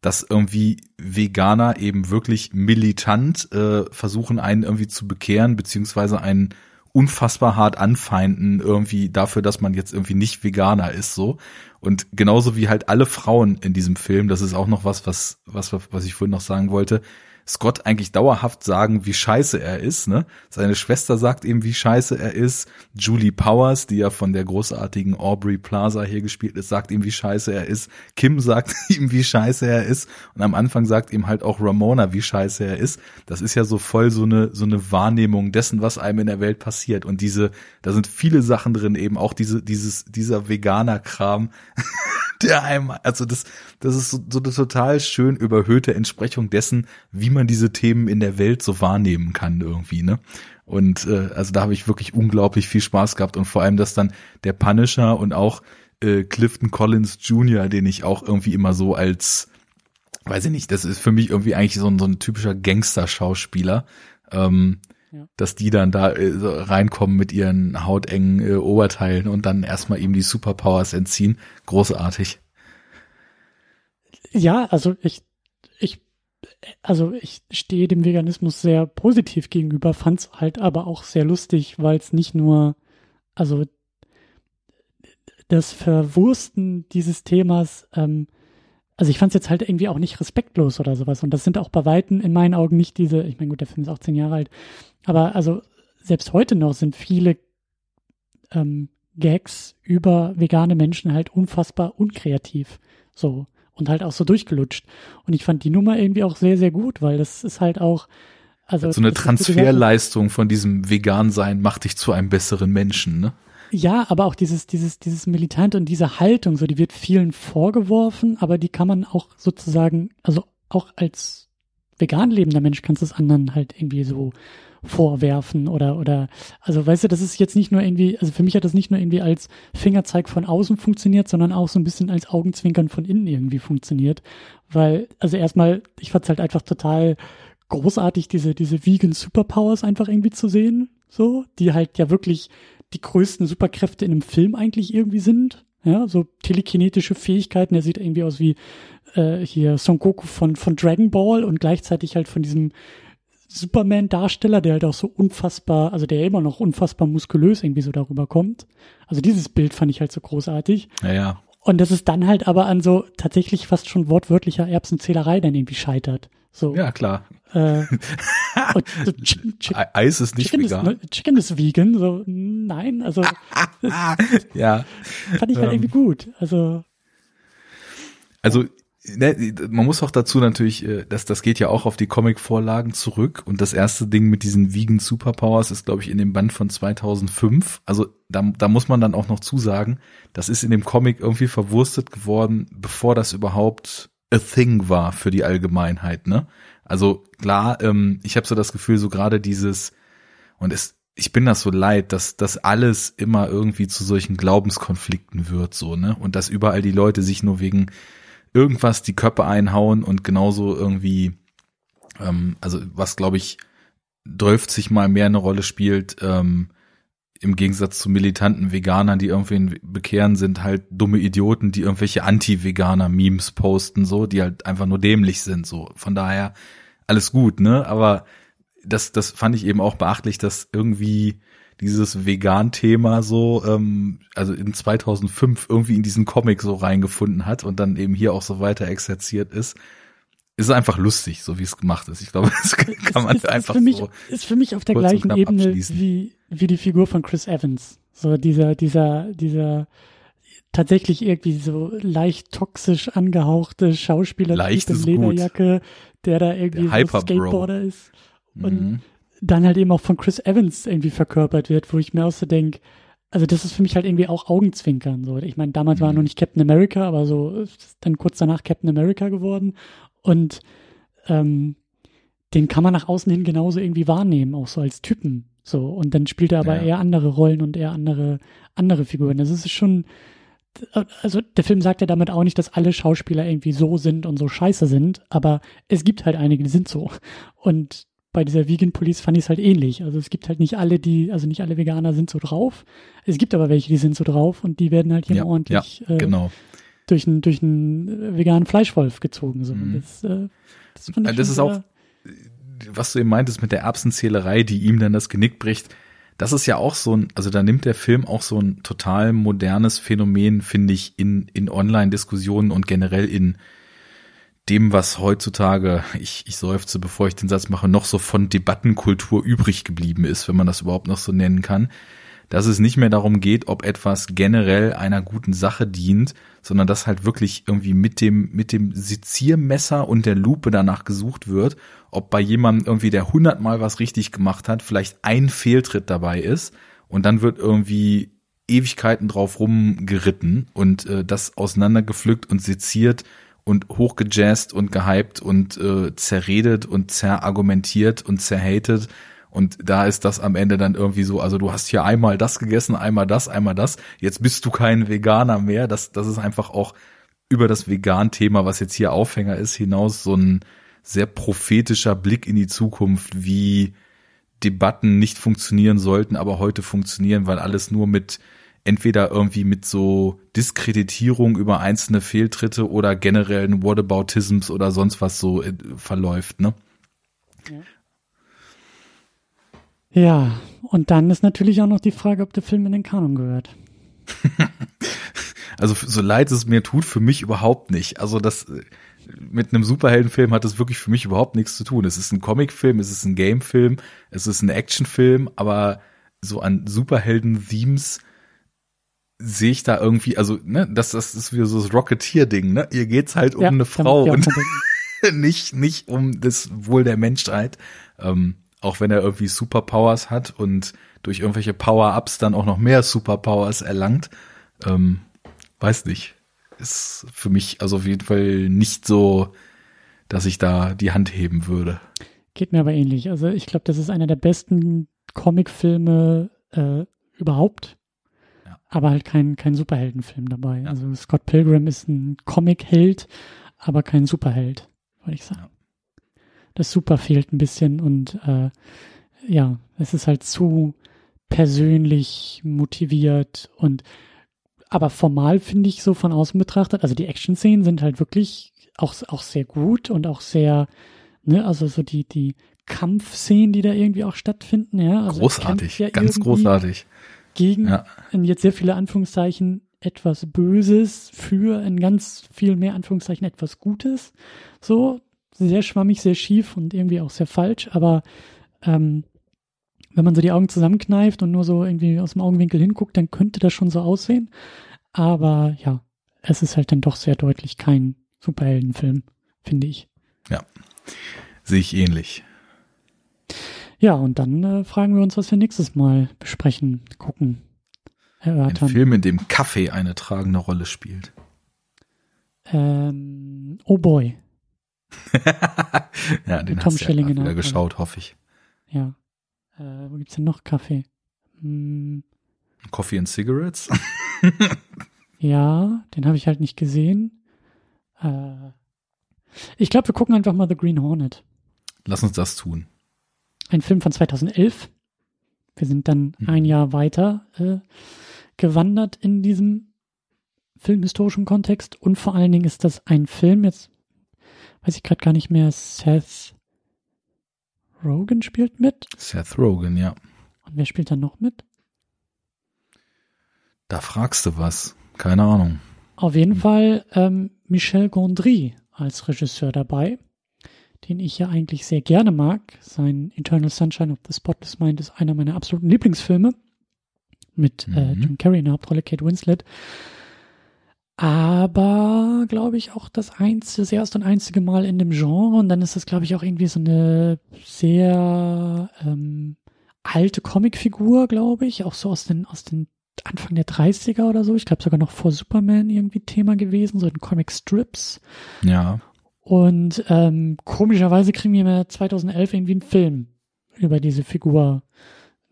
dass irgendwie Veganer eben wirklich militant äh, versuchen, einen irgendwie zu bekehren, beziehungsweise einen unfassbar hart anfeinden irgendwie dafür, dass man jetzt irgendwie nicht Veganer ist, so. Und genauso wie halt alle Frauen in diesem Film, das ist auch noch was, was, was, was ich vorhin noch sagen wollte, Scott eigentlich dauerhaft sagen, wie scheiße er ist. Ne? Seine Schwester sagt ihm, wie scheiße er ist. Julie Powers, die ja von der großartigen Aubrey Plaza hier gespielt ist, sagt ihm, wie scheiße er ist. Kim sagt ihm, wie scheiße er ist. Und am Anfang sagt ihm halt auch Ramona, wie scheiße er ist. Das ist ja so voll so eine, so eine Wahrnehmung dessen, was einem in der Welt passiert. Und diese, da sind viele Sachen drin, eben auch diese, dieses, dieser Veganer-Kram. der einem, also das, das ist so, so eine total schön überhöhte Entsprechung dessen, wie man diese Themen in der Welt so wahrnehmen kann irgendwie, ne? Und äh, also da habe ich wirklich unglaublich viel Spaß gehabt und vor allem, dass dann der Punisher und auch äh, Clifton Collins Jr., den ich auch irgendwie immer so als, weiß ich nicht, das ist für mich irgendwie eigentlich so ein, so ein typischer Gangster-Schauspieler. Ähm, ja. dass die dann da äh, so reinkommen mit ihren hautengen äh, Oberteilen und dann erstmal ihm die Superpowers entziehen. Großartig. Ja, also ich, ich, also ich stehe dem Veganismus sehr positiv gegenüber, fand's halt aber auch sehr lustig, weil es nicht nur, also das Verwursten dieses Themas ähm, also ich fand es jetzt halt irgendwie auch nicht respektlos oder sowas. Und das sind auch bei Weitem in meinen Augen nicht diese, ich meine, gut, der Film ist auch zehn Jahre alt, aber also selbst heute noch sind viele ähm, Gags über vegane Menschen halt unfassbar unkreativ. So. Und halt auch so durchgelutscht. Und ich fand die Nummer irgendwie auch sehr, sehr gut, weil das ist halt auch, also. So eine Transferleistung von diesem Vegan-Sein macht dich zu einem besseren Menschen, ne? Ja, aber auch dieses, dieses, dieses Militant und diese Haltung, so die wird vielen vorgeworfen, aber die kann man auch sozusagen, also auch als vegan lebender Mensch kannst du es anderen halt irgendwie so vorwerfen oder oder also weißt du, das ist jetzt nicht nur irgendwie, also für mich hat das nicht nur irgendwie als Fingerzeig von außen funktioniert, sondern auch so ein bisschen als Augenzwinkern von innen irgendwie funktioniert, weil also erstmal, ich fand es halt einfach total großartig diese diese vegan Superpowers einfach irgendwie zu sehen, so, die halt ja wirklich die größten Superkräfte in einem Film eigentlich irgendwie sind. Ja, so telekinetische Fähigkeiten. Er sieht irgendwie aus wie äh, hier Son Goku von, von Dragon Ball und gleichzeitig halt von diesem Superman-Darsteller, der halt auch so unfassbar, also der immer noch unfassbar muskulös irgendwie so darüber kommt. Also dieses Bild fand ich halt so großartig. Ja, ja. Und das ist dann halt aber an so tatsächlich fast schon wortwörtlicher Erbsenzählerei dann irgendwie scheitert. So. Ja, klar. Äh, so Chicken, Chicken, Eis ist nicht Chicken vegan. Ist, Chicken ist vegan. So, nein, also ja. fand ich halt Ähm. irgendwie gut. Also Also ne, man muss auch dazu natürlich, äh, dass das geht ja auch auf die Comic-Vorlagen zurück und das erste Ding mit diesen Vegan Superpowers ist, glaube ich, in dem Band von 2005. Also da, da muss man dann auch noch zusagen, das ist in dem Comic irgendwie verwurstet geworden, bevor das überhaupt a thing war für die Allgemeinheit. Ne? Also klar, ähm, ich habe so das Gefühl, so gerade dieses und es ich bin das so leid, dass das alles immer irgendwie zu solchen Glaubenskonflikten wird, so, ne? Und dass überall die Leute sich nur wegen irgendwas die Köpfe einhauen und genauso irgendwie, ähm, also was glaube ich, 12 mal mehr eine Rolle spielt, ähm, im Gegensatz zu militanten Veganern, die irgendwie bekehren, sind halt dumme Idioten, die irgendwelche Anti-Veganer-Memes posten, so, die halt einfach nur dämlich sind, so. Von daher alles gut, ne? Aber das, das fand ich eben auch beachtlich, dass irgendwie dieses Vegan-Thema so, ähm, also in 2005 irgendwie in diesen Comic so reingefunden hat und dann eben hier auch so weiter exerziert ist. Ist einfach lustig, so wie es gemacht ist. Ich glaube, das kann man ist, einfach ist für mich, so. ist für mich auf der gleichen Ebene wie, wie die Figur von Chris Evans. So dieser, dieser, dieser tatsächlich irgendwie so leicht toxisch angehauchte Schauspieler Leicht gut. Lederjacke, der da irgendwie Der so. Skateboarder ist. Und Mhm. Dann halt eben auch von Chris Evans irgendwie verkörpert wird, wo ich mir auch so denke, also das ist für mich halt irgendwie auch Augenzwinkern. So. Ich meine, damals war er Mhm. noch nicht Captain America, aber so ist dann kurz danach Captain America geworden. Und ähm, den kann man nach außen hin genauso irgendwie wahrnehmen, auch so als Typen. So. Und dann spielt er aber Ja. eher andere Rollen und eher andere, andere Figuren. Das ist schon, also der Film sagt ja damit auch nicht, dass alle Schauspieler irgendwie so sind und so scheiße sind, aber es gibt halt einige, die sind so. Und bei dieser Vegan Police fand ich es halt ähnlich. Also es gibt halt nicht alle, die, also nicht alle Veganer sind so drauf. Es gibt aber welche, die sind so drauf und die werden halt hier Ja, ordentlich äh, Genau. durch einen durch einen veganen Fleischwolf gezogen. So. Mhm. Das, äh, das, fand ich Das schon ist auch, was du eben meintest mit der Erbsenzählerei, die ihm dann das Genick bricht. Das ist ja auch so ein, also da nimmt der Film auch so ein total modernes Phänomen, finde ich, in, in Online-Diskussionen und generell in dem, was heutzutage, ich, ich seufze, bevor ich den Satz mache, noch so von Debattenkultur übrig geblieben ist, wenn man das überhaupt noch so nennen kann, dass es nicht mehr darum geht, ob etwas generell einer guten Sache dient, sondern dass halt wirklich irgendwie mit dem, mit dem Seziermesser und der Lupe danach gesucht wird, ob bei jemandem irgendwie, der hundertmal was richtig gemacht hat, vielleicht ein Fehltritt dabei ist und dann wird irgendwie Ewigkeiten drauf rumgeritten und äh, das auseinandergepflückt und seziert und hochgejazzt und gehypt und äh, zerredet und zerargumentiert und zerhatet. Und da ist das am Ende dann irgendwie so, also du hast hier einmal das gegessen, einmal das, einmal das, jetzt bist du kein Veganer mehr. Das, das ist einfach auch über das Vegan-Thema, was jetzt hier Aufhänger ist, hinaus so ein sehr prophetischer Blick in die Zukunft, wie Debatten nicht funktionieren sollten, aber heute funktionieren, weil alles nur mit entweder irgendwie mit so Diskreditierung über einzelne Fehltritte oder generellen Whataboutisms oder sonst was so äh, verläuft, ne? Ja, und dann ist natürlich auch noch die Frage, ob der Film in den Kanon gehört. Also so leid es mir tut, für mich überhaupt nicht. Also das äh, mit einem Superheldenfilm hat das wirklich für mich überhaupt nichts zu tun. Es ist ein Comicfilm, es ist ein Gamefilm, es ist ein Actionfilm, aber so an Superhelden-Themes sehe ich da irgendwie, also, ne, das, das ist wie so das Rocketeer-Ding, ne? Hier geht's halt um Ja, eine Frau und nicht, nicht um das Wohl der Menschheit. Ähm, auch wenn er irgendwie Superpowers hat und durch irgendwelche Power-Ups dann auch noch mehr Superpowers erlangt. Ähm, weiß nicht. Ist für mich also auf jeden Fall nicht so, dass ich da die Hand heben würde. Geht mir aber ähnlich. Also ich glaube, das ist einer der besten Comicfilme äh, überhaupt. Aber halt kein, kein Superheldenfilm dabei. Ja. Also Scott Pilgrim ist ein Comic-Held, aber kein Superheld, würde ich sagen. Ja. Das Super fehlt ein bisschen und äh, ja, es ist halt zu persönlich motiviert und aber formal finde ich so von außen betrachtet, also die Action-Szenen sind halt wirklich auch, auch sehr gut und auch sehr, ne, also so die, die Kampfszenen, die da irgendwie auch stattfinden, ja. Also großartig, ja ganz großartig. Gegen Ja. in jetzt sehr viele Anführungszeichen etwas Böses für in ganz viel mehr Anführungszeichen etwas Gutes. So, sehr schwammig, sehr schief und irgendwie auch sehr falsch, aber ähm, wenn man so die Augen zusammenkneift und nur so irgendwie aus dem Augenwinkel hinguckt, dann könnte das schon so aussehen. Aber ja, es ist halt dann doch sehr deutlich kein Superheldenfilm, finde ich. Sehe ich ähnlich. Ja, und dann äh, fragen wir uns, was wir nächstes Mal besprechen, gucken, Ein erörtern. Film, in dem Kaffee eine tragende Rolle spielt. Ähm, oh boy, ja, den Tom hast du ja wieder geschaut, hoffe ich. ja. Äh, wo gibt's denn noch Kaffee? Hm, Coffee and Cigarettes? ja, den habe ich halt nicht gesehen. Äh, ich glaube, wir gucken einfach mal The Green Hornet. Lass uns das tun. Ein Film von 2011. Wir sind dann Mhm. ein Jahr weiter äh, gewandert in diesem filmhistorischen Kontext und vor allen Dingen ist das ein Film, jetzt weiß ich gerade gar nicht mehr, Seth Rogen spielt mit. Seth Rogen, ja. Und wer spielt da noch mit? Da fragst du was. Keine Ahnung. Auf jeden Fall ähm, Michel Gondry als Regisseur dabei, den ich ja eigentlich sehr gerne mag. Sein Eternal Sunshine of the Spotless Mind ist einer meiner absoluten Lieblingsfilme mit äh, Mhm. Jim Carrey in der Hauptrolle, Kate Winslet. Aber, glaube ich, auch das einzige, das erste und einzige Mal in dem Genre. Und dann ist das, glaube ich, auch irgendwie so eine sehr ähm, alte Comicfigur, glaube ich. Auch so aus den, aus den Anfang der 30er oder so. Ich glaube sogar noch vor Superman irgendwie Thema gewesen, so in Comic Strips. Ja. Und ähm, komischerweise kriegen wir im 2011 irgendwie einen Film über diese Figur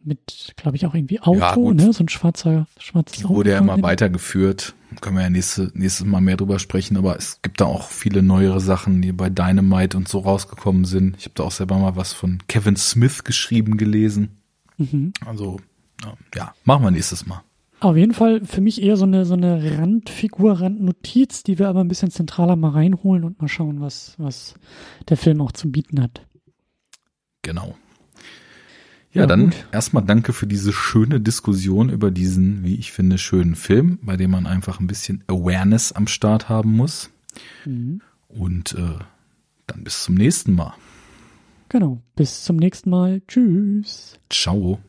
mit, glaube ich, auch irgendwie Auto, Ja, ne? So ein schwarzer, schwarzes Auto. wurde ja immer weitergeführt. Können wir ja nächste, nächstes Mal mehr drüber sprechen, aber es gibt da auch viele neuere Sachen, die bei Dynamite und so rausgekommen sind. Ich habe da auch selber mal was von Kevin Smith geschrieben gelesen. Mhm. Also, ja, machen wir nächstes Mal. Auf jeden Fall für mich eher so eine, so eine Randfigur, Randnotiz, die wir aber ein bisschen zentraler mal reinholen und mal schauen, was, was der Film auch zu bieten hat. Genau. Ja, Ja, dann gut. erstmal danke für diese schöne Diskussion über diesen, wie ich finde, schönen Film, bei dem man einfach ein bisschen Awareness am Start haben muss. Mhm. Und äh, dann bis zum nächsten Mal. Genau. Bis zum nächsten Mal. Tschüss. Ciao.